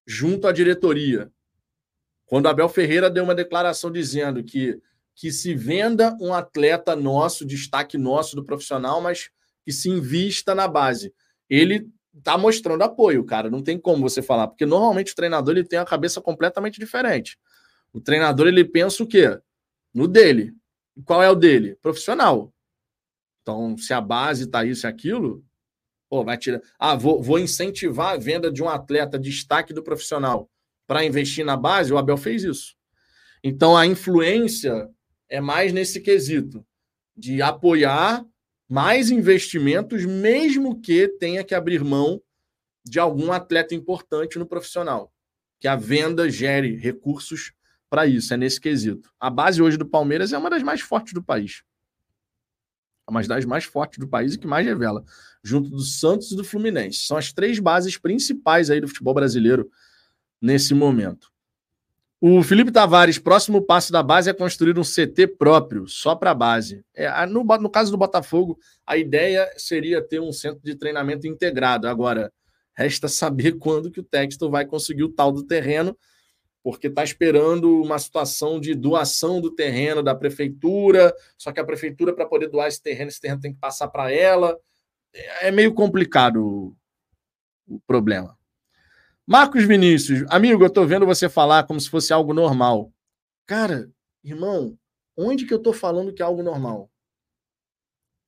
Speaker 1: junto à diretoria. Quando Abel Ferreira deu uma declaração dizendo que, que se venda um atleta nosso, destaque nosso do profissional, mas que se invista na base. Ele está mostrando apoio, cara. Não tem como você falar, porque normalmente o treinador ele tem a cabeça completamente diferente. O treinador ele pensa o quê? No dele. Qual é o dele? Profissional. Então, se a base está isso e aquilo, pô, vai tirar. Ah, vou, vou incentivar a venda de um atleta destaque do profissional para investir na base. O Abel fez isso. Então, a influência é mais nesse quesito de apoiar mais investimentos, mesmo que tenha que abrir mão de algum atleta importante no profissional. Que a venda gere recursos para isso, é nesse quesito. A base hoje do Palmeiras é uma das mais fortes do país uma das mais fortes do país e que mais revela, junto do Santos e do Fluminense. São as três bases principais aí do futebol brasileiro nesse momento. O Felipe Tavares, próximo passo da base é construir um CT próprio, só para a base. É, no, no caso do Botafogo, a ideia seria ter um centro de treinamento integrado. Agora, resta saber quando que o Texto vai conseguir o tal do terreno porque está esperando uma situação de doação do terreno da prefeitura, só que a prefeitura, para poder doar esse terreno, esse terreno tem que passar para ela. É meio complicado o problema. Marcos Vinícius, amigo, eu estou vendo você falar como se fosse algo normal. Cara, irmão, onde que eu estou falando que é algo normal?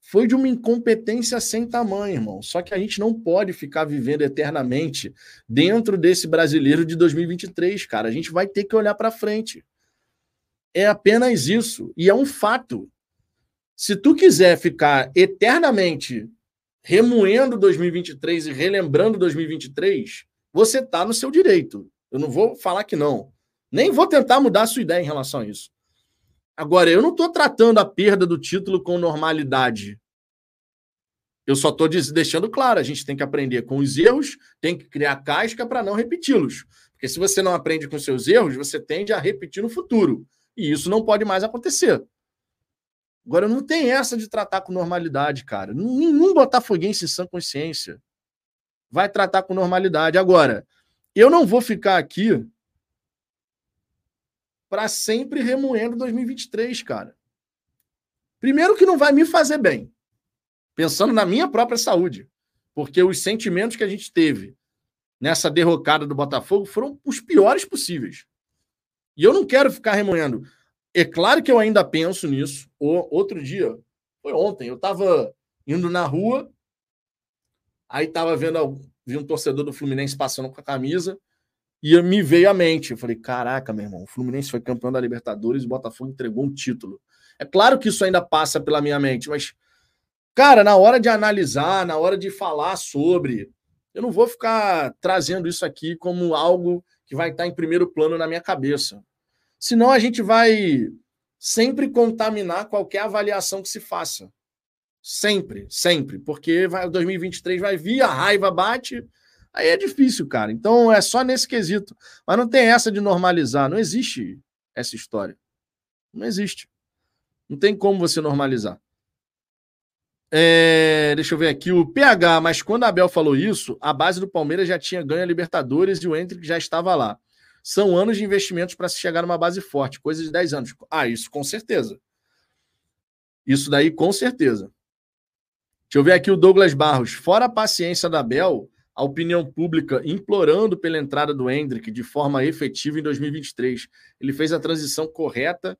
Speaker 1: foi de uma incompetência sem tamanho, irmão. Só que a gente não pode ficar vivendo eternamente dentro desse brasileiro de 2023, cara. A gente vai ter que olhar para frente. É apenas isso. E é um fato. Se tu quiser ficar eternamente remoendo 2023 e relembrando 2023, você está no seu direito. Eu não vou falar que não. Nem vou tentar mudar a sua ideia em relação a isso. Agora, eu não estou tratando a perda do título com normalidade. Eu só estou deixando claro, a gente tem que aprender com os erros, tem que criar casca para não repeti-los. Porque se você não aprende com seus erros, você tende a repetir no futuro. E isso não pode mais acontecer. Agora, não tem essa de tratar com normalidade, cara. Nenhum botafoguense em sã consciência vai tratar com normalidade. Agora, eu não vou ficar aqui para sempre remoendo 2023, cara. Primeiro que não vai me fazer bem, pensando na minha própria saúde, porque os sentimentos que a gente teve nessa derrocada do Botafogo foram os piores possíveis. E eu não quero ficar remoendo. É claro que eu ainda penso nisso. Outro dia, foi ontem, eu estava indo na rua, aí estava vendo vi um torcedor do Fluminense passando com a camisa, e me veio à mente. Eu falei: caraca, meu irmão, o Fluminense foi campeão da Libertadores e o Botafogo entregou um título. É claro que isso ainda passa pela minha mente, mas, cara, na hora de analisar, na hora de falar sobre, eu não vou ficar trazendo isso aqui como algo que vai estar em primeiro plano na minha cabeça. Senão a gente vai sempre contaminar qualquer avaliação que se faça. Sempre, sempre. Porque vai, 2023 vai vir, a raiva bate, Aí é difícil, cara. Então é só nesse quesito. Mas não tem essa de normalizar. Não existe essa história. Não existe. Não tem como você normalizar. É, deixa eu ver aqui o PH, mas quando a Abel falou isso, a base do Palmeiras já tinha ganho a Libertadores e o Hendrick já estava lá. São anos de investimentos para se chegar numa base forte, coisa de 10 anos. Ah, isso com certeza. Isso daí com certeza. Deixa eu ver aqui o Douglas Barros. Fora a paciência da Abel, a opinião pública implorando pela entrada do Hendrick de forma efetiva em 2023. Ele fez a transição correta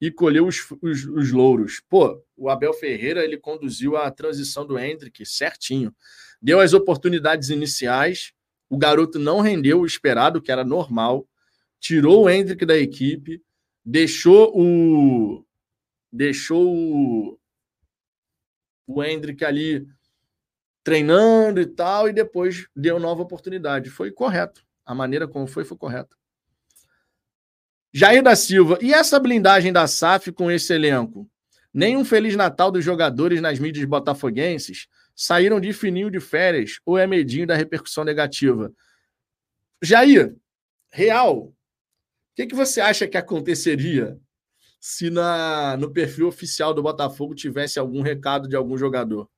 Speaker 1: e colheu os, os, os, louros. Pô, o Abel Ferreira ele conduziu a transição do Hendrick certinho. Deu as oportunidades iniciais, o garoto não rendeu o esperado, que era normal, tirou o Hendrick da equipe, deixou o deixou o, o Hendrick ali treinando e tal, e depois deu nova oportunidade. Foi correto. A maneira como foi, foi correta. Jair da Silva, e essa blindagem da SAF com esse elenco? Nem um Feliz Natal dos jogadores nas mídias botafoguenses saíram de fininho de férias ou é medinho da repercussão negativa? Jair, real, o que, que você acha que aconteceria se na, no perfil oficial do Botafogo tivesse algum recado de algum jogador?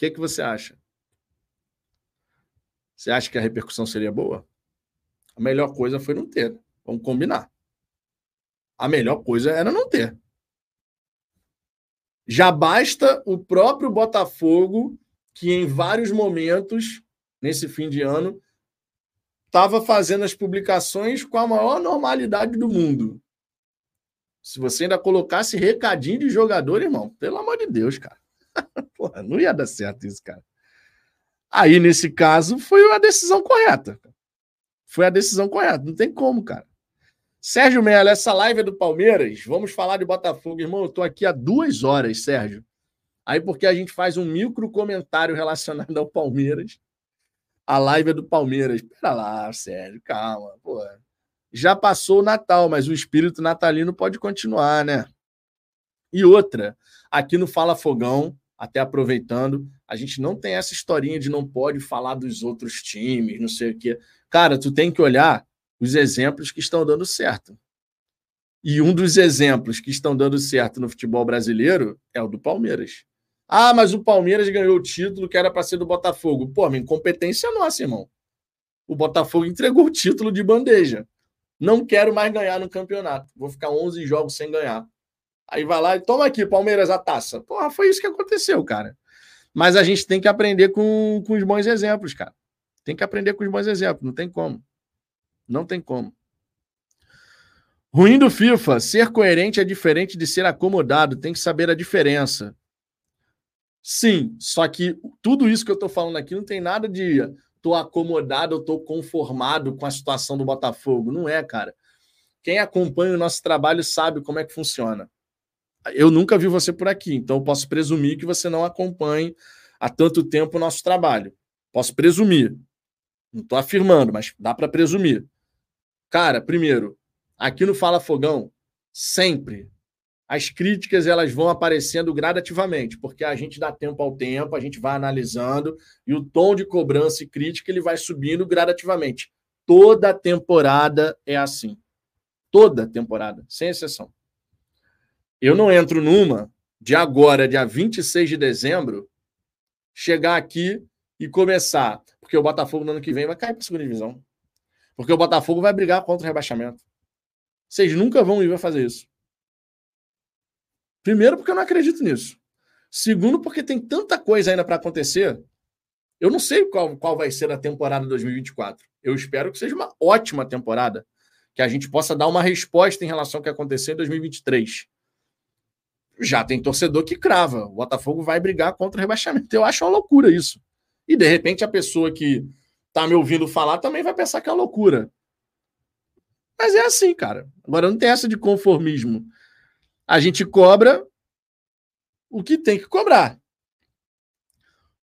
Speaker 1: que, que você acha? Você acha que a repercussão seria boa? A melhor coisa foi não ter. Vamos combinar. A melhor coisa era não ter. Já basta o próprio Botafogo, que em vários momentos, nesse fim de ano, estava fazendo as publicações com a maior normalidade do mundo. Se você ainda colocasse recadinho de jogador, irmão, pelo amor de Deus, cara. Porra, não ia dar certo isso, cara. Aí, nesse caso, foi a decisão correta. Foi a decisão correta. Não tem como, cara. Sérgio Mello, essa live é do Palmeiras. Vamos falar de Botafogo. Irmão, eu tô aqui há duas horas, Sérgio. Aí, porque a gente faz um micro comentário relacionado ao Palmeiras. A live é do Palmeiras. Pera lá, Sérgio, calma. Pô, já passou o Natal, mas o espírito natalino pode continuar, né? E outra, aqui no Fala Fogão, até aproveitando, a gente não tem essa historinha de não pode falar dos outros times, não sei o quê. Cara, tu tem que olhar os exemplos que estão dando certo. E um dos exemplos que estão dando certo no futebol brasileiro é o do Palmeiras. Ah, mas o Palmeiras ganhou o título que era para ser do Botafogo. Pô, minha incompetência nossa, irmão. O Botafogo entregou o título de bandeja. Não quero mais ganhar no campeonato. Vou ficar 11 jogos sem ganhar. Aí vai lá e toma aqui, Palmeiras, a taça. Porra, foi isso que aconteceu, cara. Mas a gente tem que aprender com, com os bons exemplos, cara. Tem que aprender com os bons exemplos, não tem como. Não tem como. Ruim do FIFA, ser coerente é diferente de ser acomodado, tem que saber a diferença. Sim, só que tudo isso que eu estou falando aqui não tem nada de tô acomodado, eu tô conformado com a situação do Botafogo. Não é, cara. Quem acompanha o nosso trabalho sabe como é que funciona. Eu nunca vi você por aqui, então eu posso presumir que você não acompanhe há tanto tempo o nosso trabalho. Posso presumir. Não estou afirmando, mas dá para presumir. Cara, primeiro, aqui no Fala Fogão, sempre as críticas elas vão aparecendo gradativamente, porque a gente dá tempo ao tempo, a gente vai analisando e o tom de cobrança e crítica ele vai subindo gradativamente. Toda temporada é assim. Toda temporada, sem exceção. Eu não entro numa de agora, dia 26 de dezembro, chegar aqui e começar, porque o Botafogo no ano que vem vai cair para a segunda divisão. Porque o Botafogo vai brigar contra o rebaixamento. Vocês nunca vão ir fazer isso. Primeiro, porque eu não acredito nisso. Segundo, porque tem tanta coisa ainda para acontecer. Eu não sei qual, qual vai ser a temporada 2024. Eu espero que seja uma ótima temporada, que a gente possa dar uma resposta em relação ao que aconteceu em 2023. Já tem torcedor que crava. O Botafogo vai brigar contra o rebaixamento. Eu acho uma loucura isso. E de repente a pessoa que está me ouvindo falar também vai pensar que é uma loucura. Mas é assim, cara. Agora não tem essa de conformismo a gente cobra o que tem que cobrar.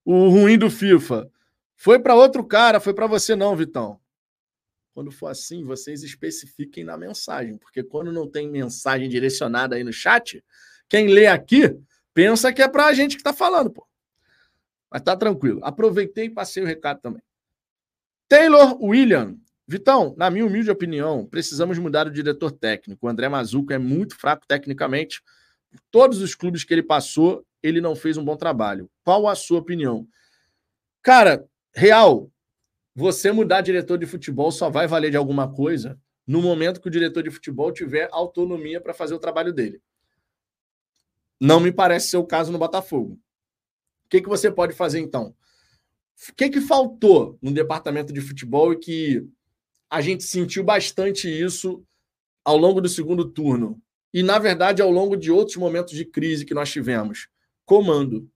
Speaker 1: O ruim do FIFA foi para outro cara, foi para você não, Vitão. Quando for assim, vocês especifiquem na mensagem, porque quando não tem mensagem direcionada aí no chat, quem lê aqui pensa que é para a gente que está falando, pô. Mas tá tranquilo. Aproveitei e passei o recado também. Taylor William Vitão, na minha humilde opinião, precisamos mudar o diretor técnico. O André Mazuco é muito fraco tecnicamente. Todos os clubes que ele passou, ele não fez um bom trabalho. Qual a sua opinião? Cara, real, você mudar diretor de futebol só vai valer de alguma coisa no momento que o diretor de futebol tiver autonomia para fazer o trabalho dele. Não me parece ser o caso no Botafogo. O que, que você pode fazer então? O que, que faltou no departamento de futebol e que a gente sentiu bastante isso ao longo do segundo turno. E, na verdade, ao longo de outros momentos de crise que nós tivemos. Comando.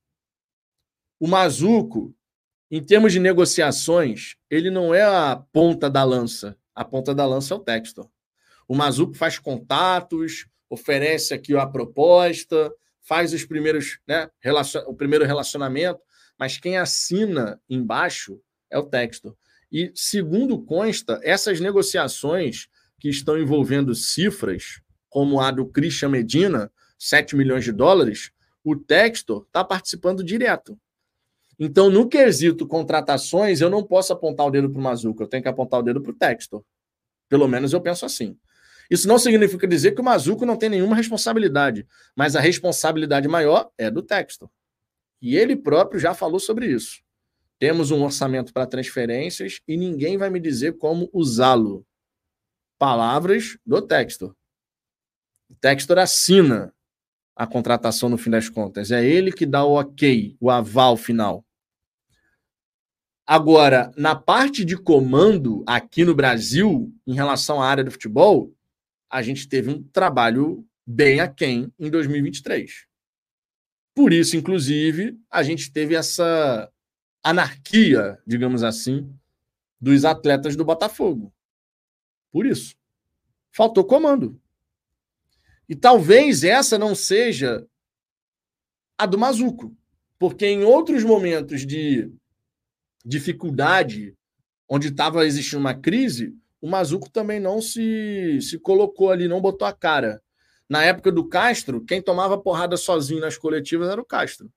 Speaker 1: O Mazuco, em termos de negociações, ele não é a ponta da lança. A ponta da lança é o Textor. O Mazuco faz contatos, oferece aqui a proposta, faz os primeiros, né, o primeiro relacionamento, mas quem assina embaixo é o Textor. E, segundo consta, essas negociações que estão envolvendo cifras, como a do Christian Medina, 7 milhões de dólares, o Textor está participando direto. Então, no quesito contratações, eu não posso apontar o dedo para o Mazuco, eu tenho que apontar o dedo para o Textor. Pelo menos eu penso assim. Isso não significa dizer que o Mazuco não tem nenhuma responsabilidade, mas a responsabilidade maior é do Textor. E ele próprio já falou sobre isso. Temos um orçamento para transferências e ninguém vai me dizer como usá-lo. Palavras do Textor. O Textor assina a contratação no fim das contas. É ele que dá o ok, o aval final. Agora, na parte de comando aqui no Brasil, em relação à área do futebol, a gente teve um trabalho bem aquém em 2023. Por isso, inclusive, a gente teve essa anarquia, digamos assim, dos atletas do Botafogo. Por isso. Faltou comando. E talvez essa não seja a do Mazuco. Porque em outros momentos de dificuldade, onde estava existindo uma crise, o Mazuco também não se, se colocou ali, não botou a cara. Na época do Castro, quem tomava porrada sozinho nas coletivas era o Castro.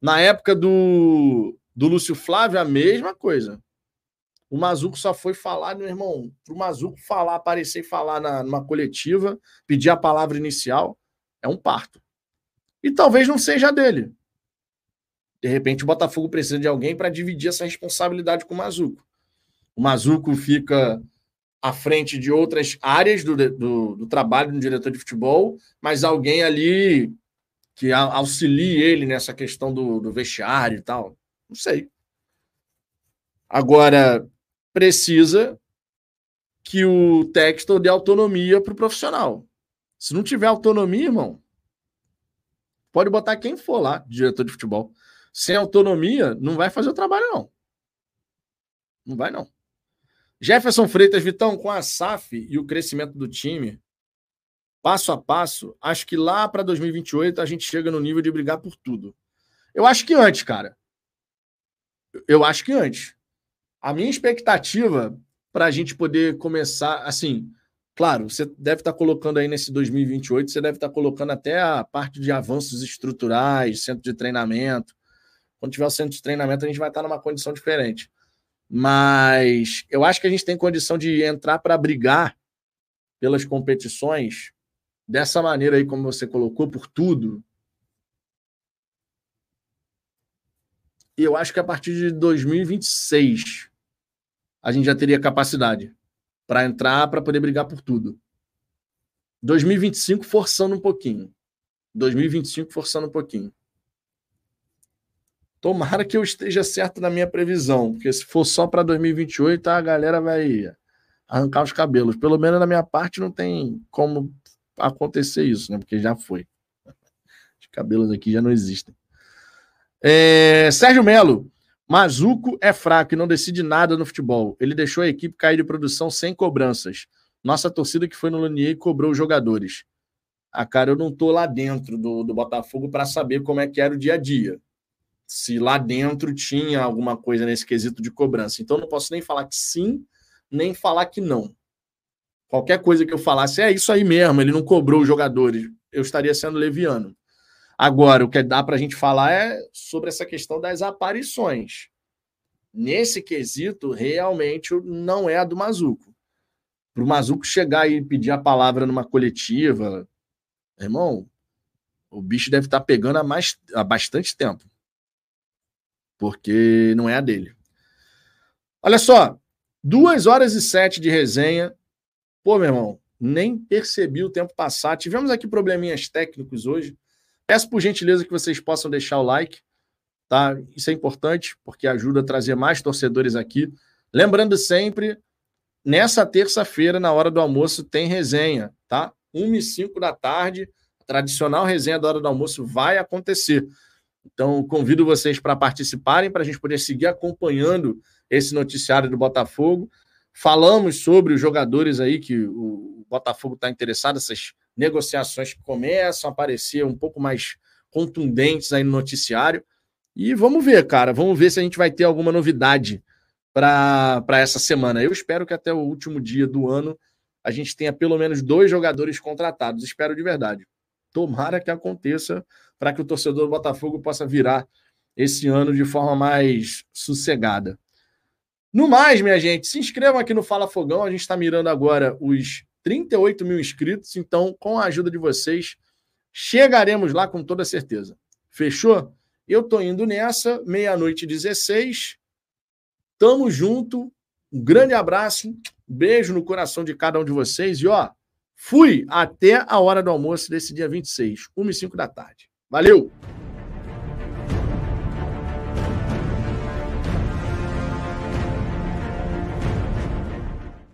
Speaker 1: Na época do, do Lúcio Flávio, a mesma coisa. O Mazuco só foi falar, meu irmão, o Mazuco falar, aparecer e falar na, numa coletiva, pedir a palavra inicial, é um parto. E talvez não seja dele. De repente, o Botafogo precisa de alguém para dividir essa responsabilidade com o Mazuco. O Mazuco fica à frente de outras áreas do, do, do trabalho do diretor de futebol, mas alguém ali que auxilie ele nessa questão do, do vestiário e tal. Não sei. Agora, precisa que o Textor dê autonomia para o profissional. Se não tiver autonomia, irmão, pode botar quem for lá, diretor de futebol. Sem autonomia, não vai fazer o trabalho, não. Não vai, não. Jefferson Freitas, Vitão, com a SAF e o crescimento do time, passo a passo, acho que lá para 2028 a gente chega no nível de brigar por tudo. Eu acho que antes, cara. Eu acho que antes. A minha expectativa para a gente poder começar, assim, claro, você deve estar tá colocando aí nesse 2028, você deve estar tá colocando até a parte de avanços estruturais, centro de treinamento. Quando tiver o centro de treinamento, a gente vai estar tá numa condição diferente. Mas eu acho que a gente tem condição de entrar para brigar pelas competições dessa maneira aí, como você colocou, por tudo. E eu acho que a partir de 2026 a gente já teria capacidade para entrar, para poder brigar por tudo. 2025 forçando um pouquinho. 2025 forçando um pouquinho. Tomara que eu esteja certo na minha previsão, porque se for só para 2028, a galera vai arrancar os cabelos. Pelo menos na minha parte não tem como acontecer isso, né? Porque já foi. Os cabelos aqui já não existem. É... Sérgio Melo. Mazuco é fraco e não decide nada no futebol. Ele deixou a equipe cair de produção sem cobranças. Nossa torcida que foi no Lanier cobrou os jogadores. Ah, cara, eu não tô lá dentro do, do Botafogo para saber como é que era o dia a dia se lá dentro tinha alguma coisa nesse quesito de cobrança. Então não posso nem falar que sim, nem falar que não. Qualquer coisa que eu falasse é isso aí mesmo, ele não cobrou os jogadores, eu estaria sendo leviano. Agora, o que dá para a gente falar é sobre essa questão das aparições. Nesse quesito, realmente não é a do Mazuco. Para o Mazuco chegar e pedir a palavra numa coletiva, irmão, o bicho deve estar tá pegando há, mais, há bastante tempo porque não é a dele. Olha só, duas horas e sete de resenha. Pô, meu irmão, nem percebi o tempo passar. Tivemos aqui probleminhas técnicos hoje. Peço por gentileza que vocês possam deixar o like, tá? Isso é importante porque ajuda a trazer mais torcedores aqui. Lembrando sempre, nessa terça-feira, na hora do almoço, tem resenha, tá? 1 e 5 da tarde, a tradicional resenha da hora do almoço vai acontecer. Então, convido vocês para participarem, para a gente poder seguir acompanhando esse noticiário do Botafogo. Falamos sobre os jogadores aí que o Botafogo está interessado, essas negociações que começam a aparecer um pouco mais contundentes aí no noticiário. E vamos ver, cara, vamos ver se a gente vai ter alguma novidade para essa semana. Eu espero que até o último dia do ano a gente tenha pelo menos dois jogadores contratados. Espero de verdade. Tomara que aconteça para que o torcedor do Botafogo possa virar esse ano de forma mais sossegada. No mais, minha gente, se inscrevam aqui no Fala Fogão. A gente está mirando agora os 38 mil inscritos, então, com a ajuda de vocês, chegaremos lá com toda certeza. Fechou? Eu tô indo nessa, meia-noite 16. Tamo junto. Um grande abraço, beijo no coração de cada um de vocês e ó, fui até a hora do almoço desse dia 26, 1 e 5 da tarde. Valeu!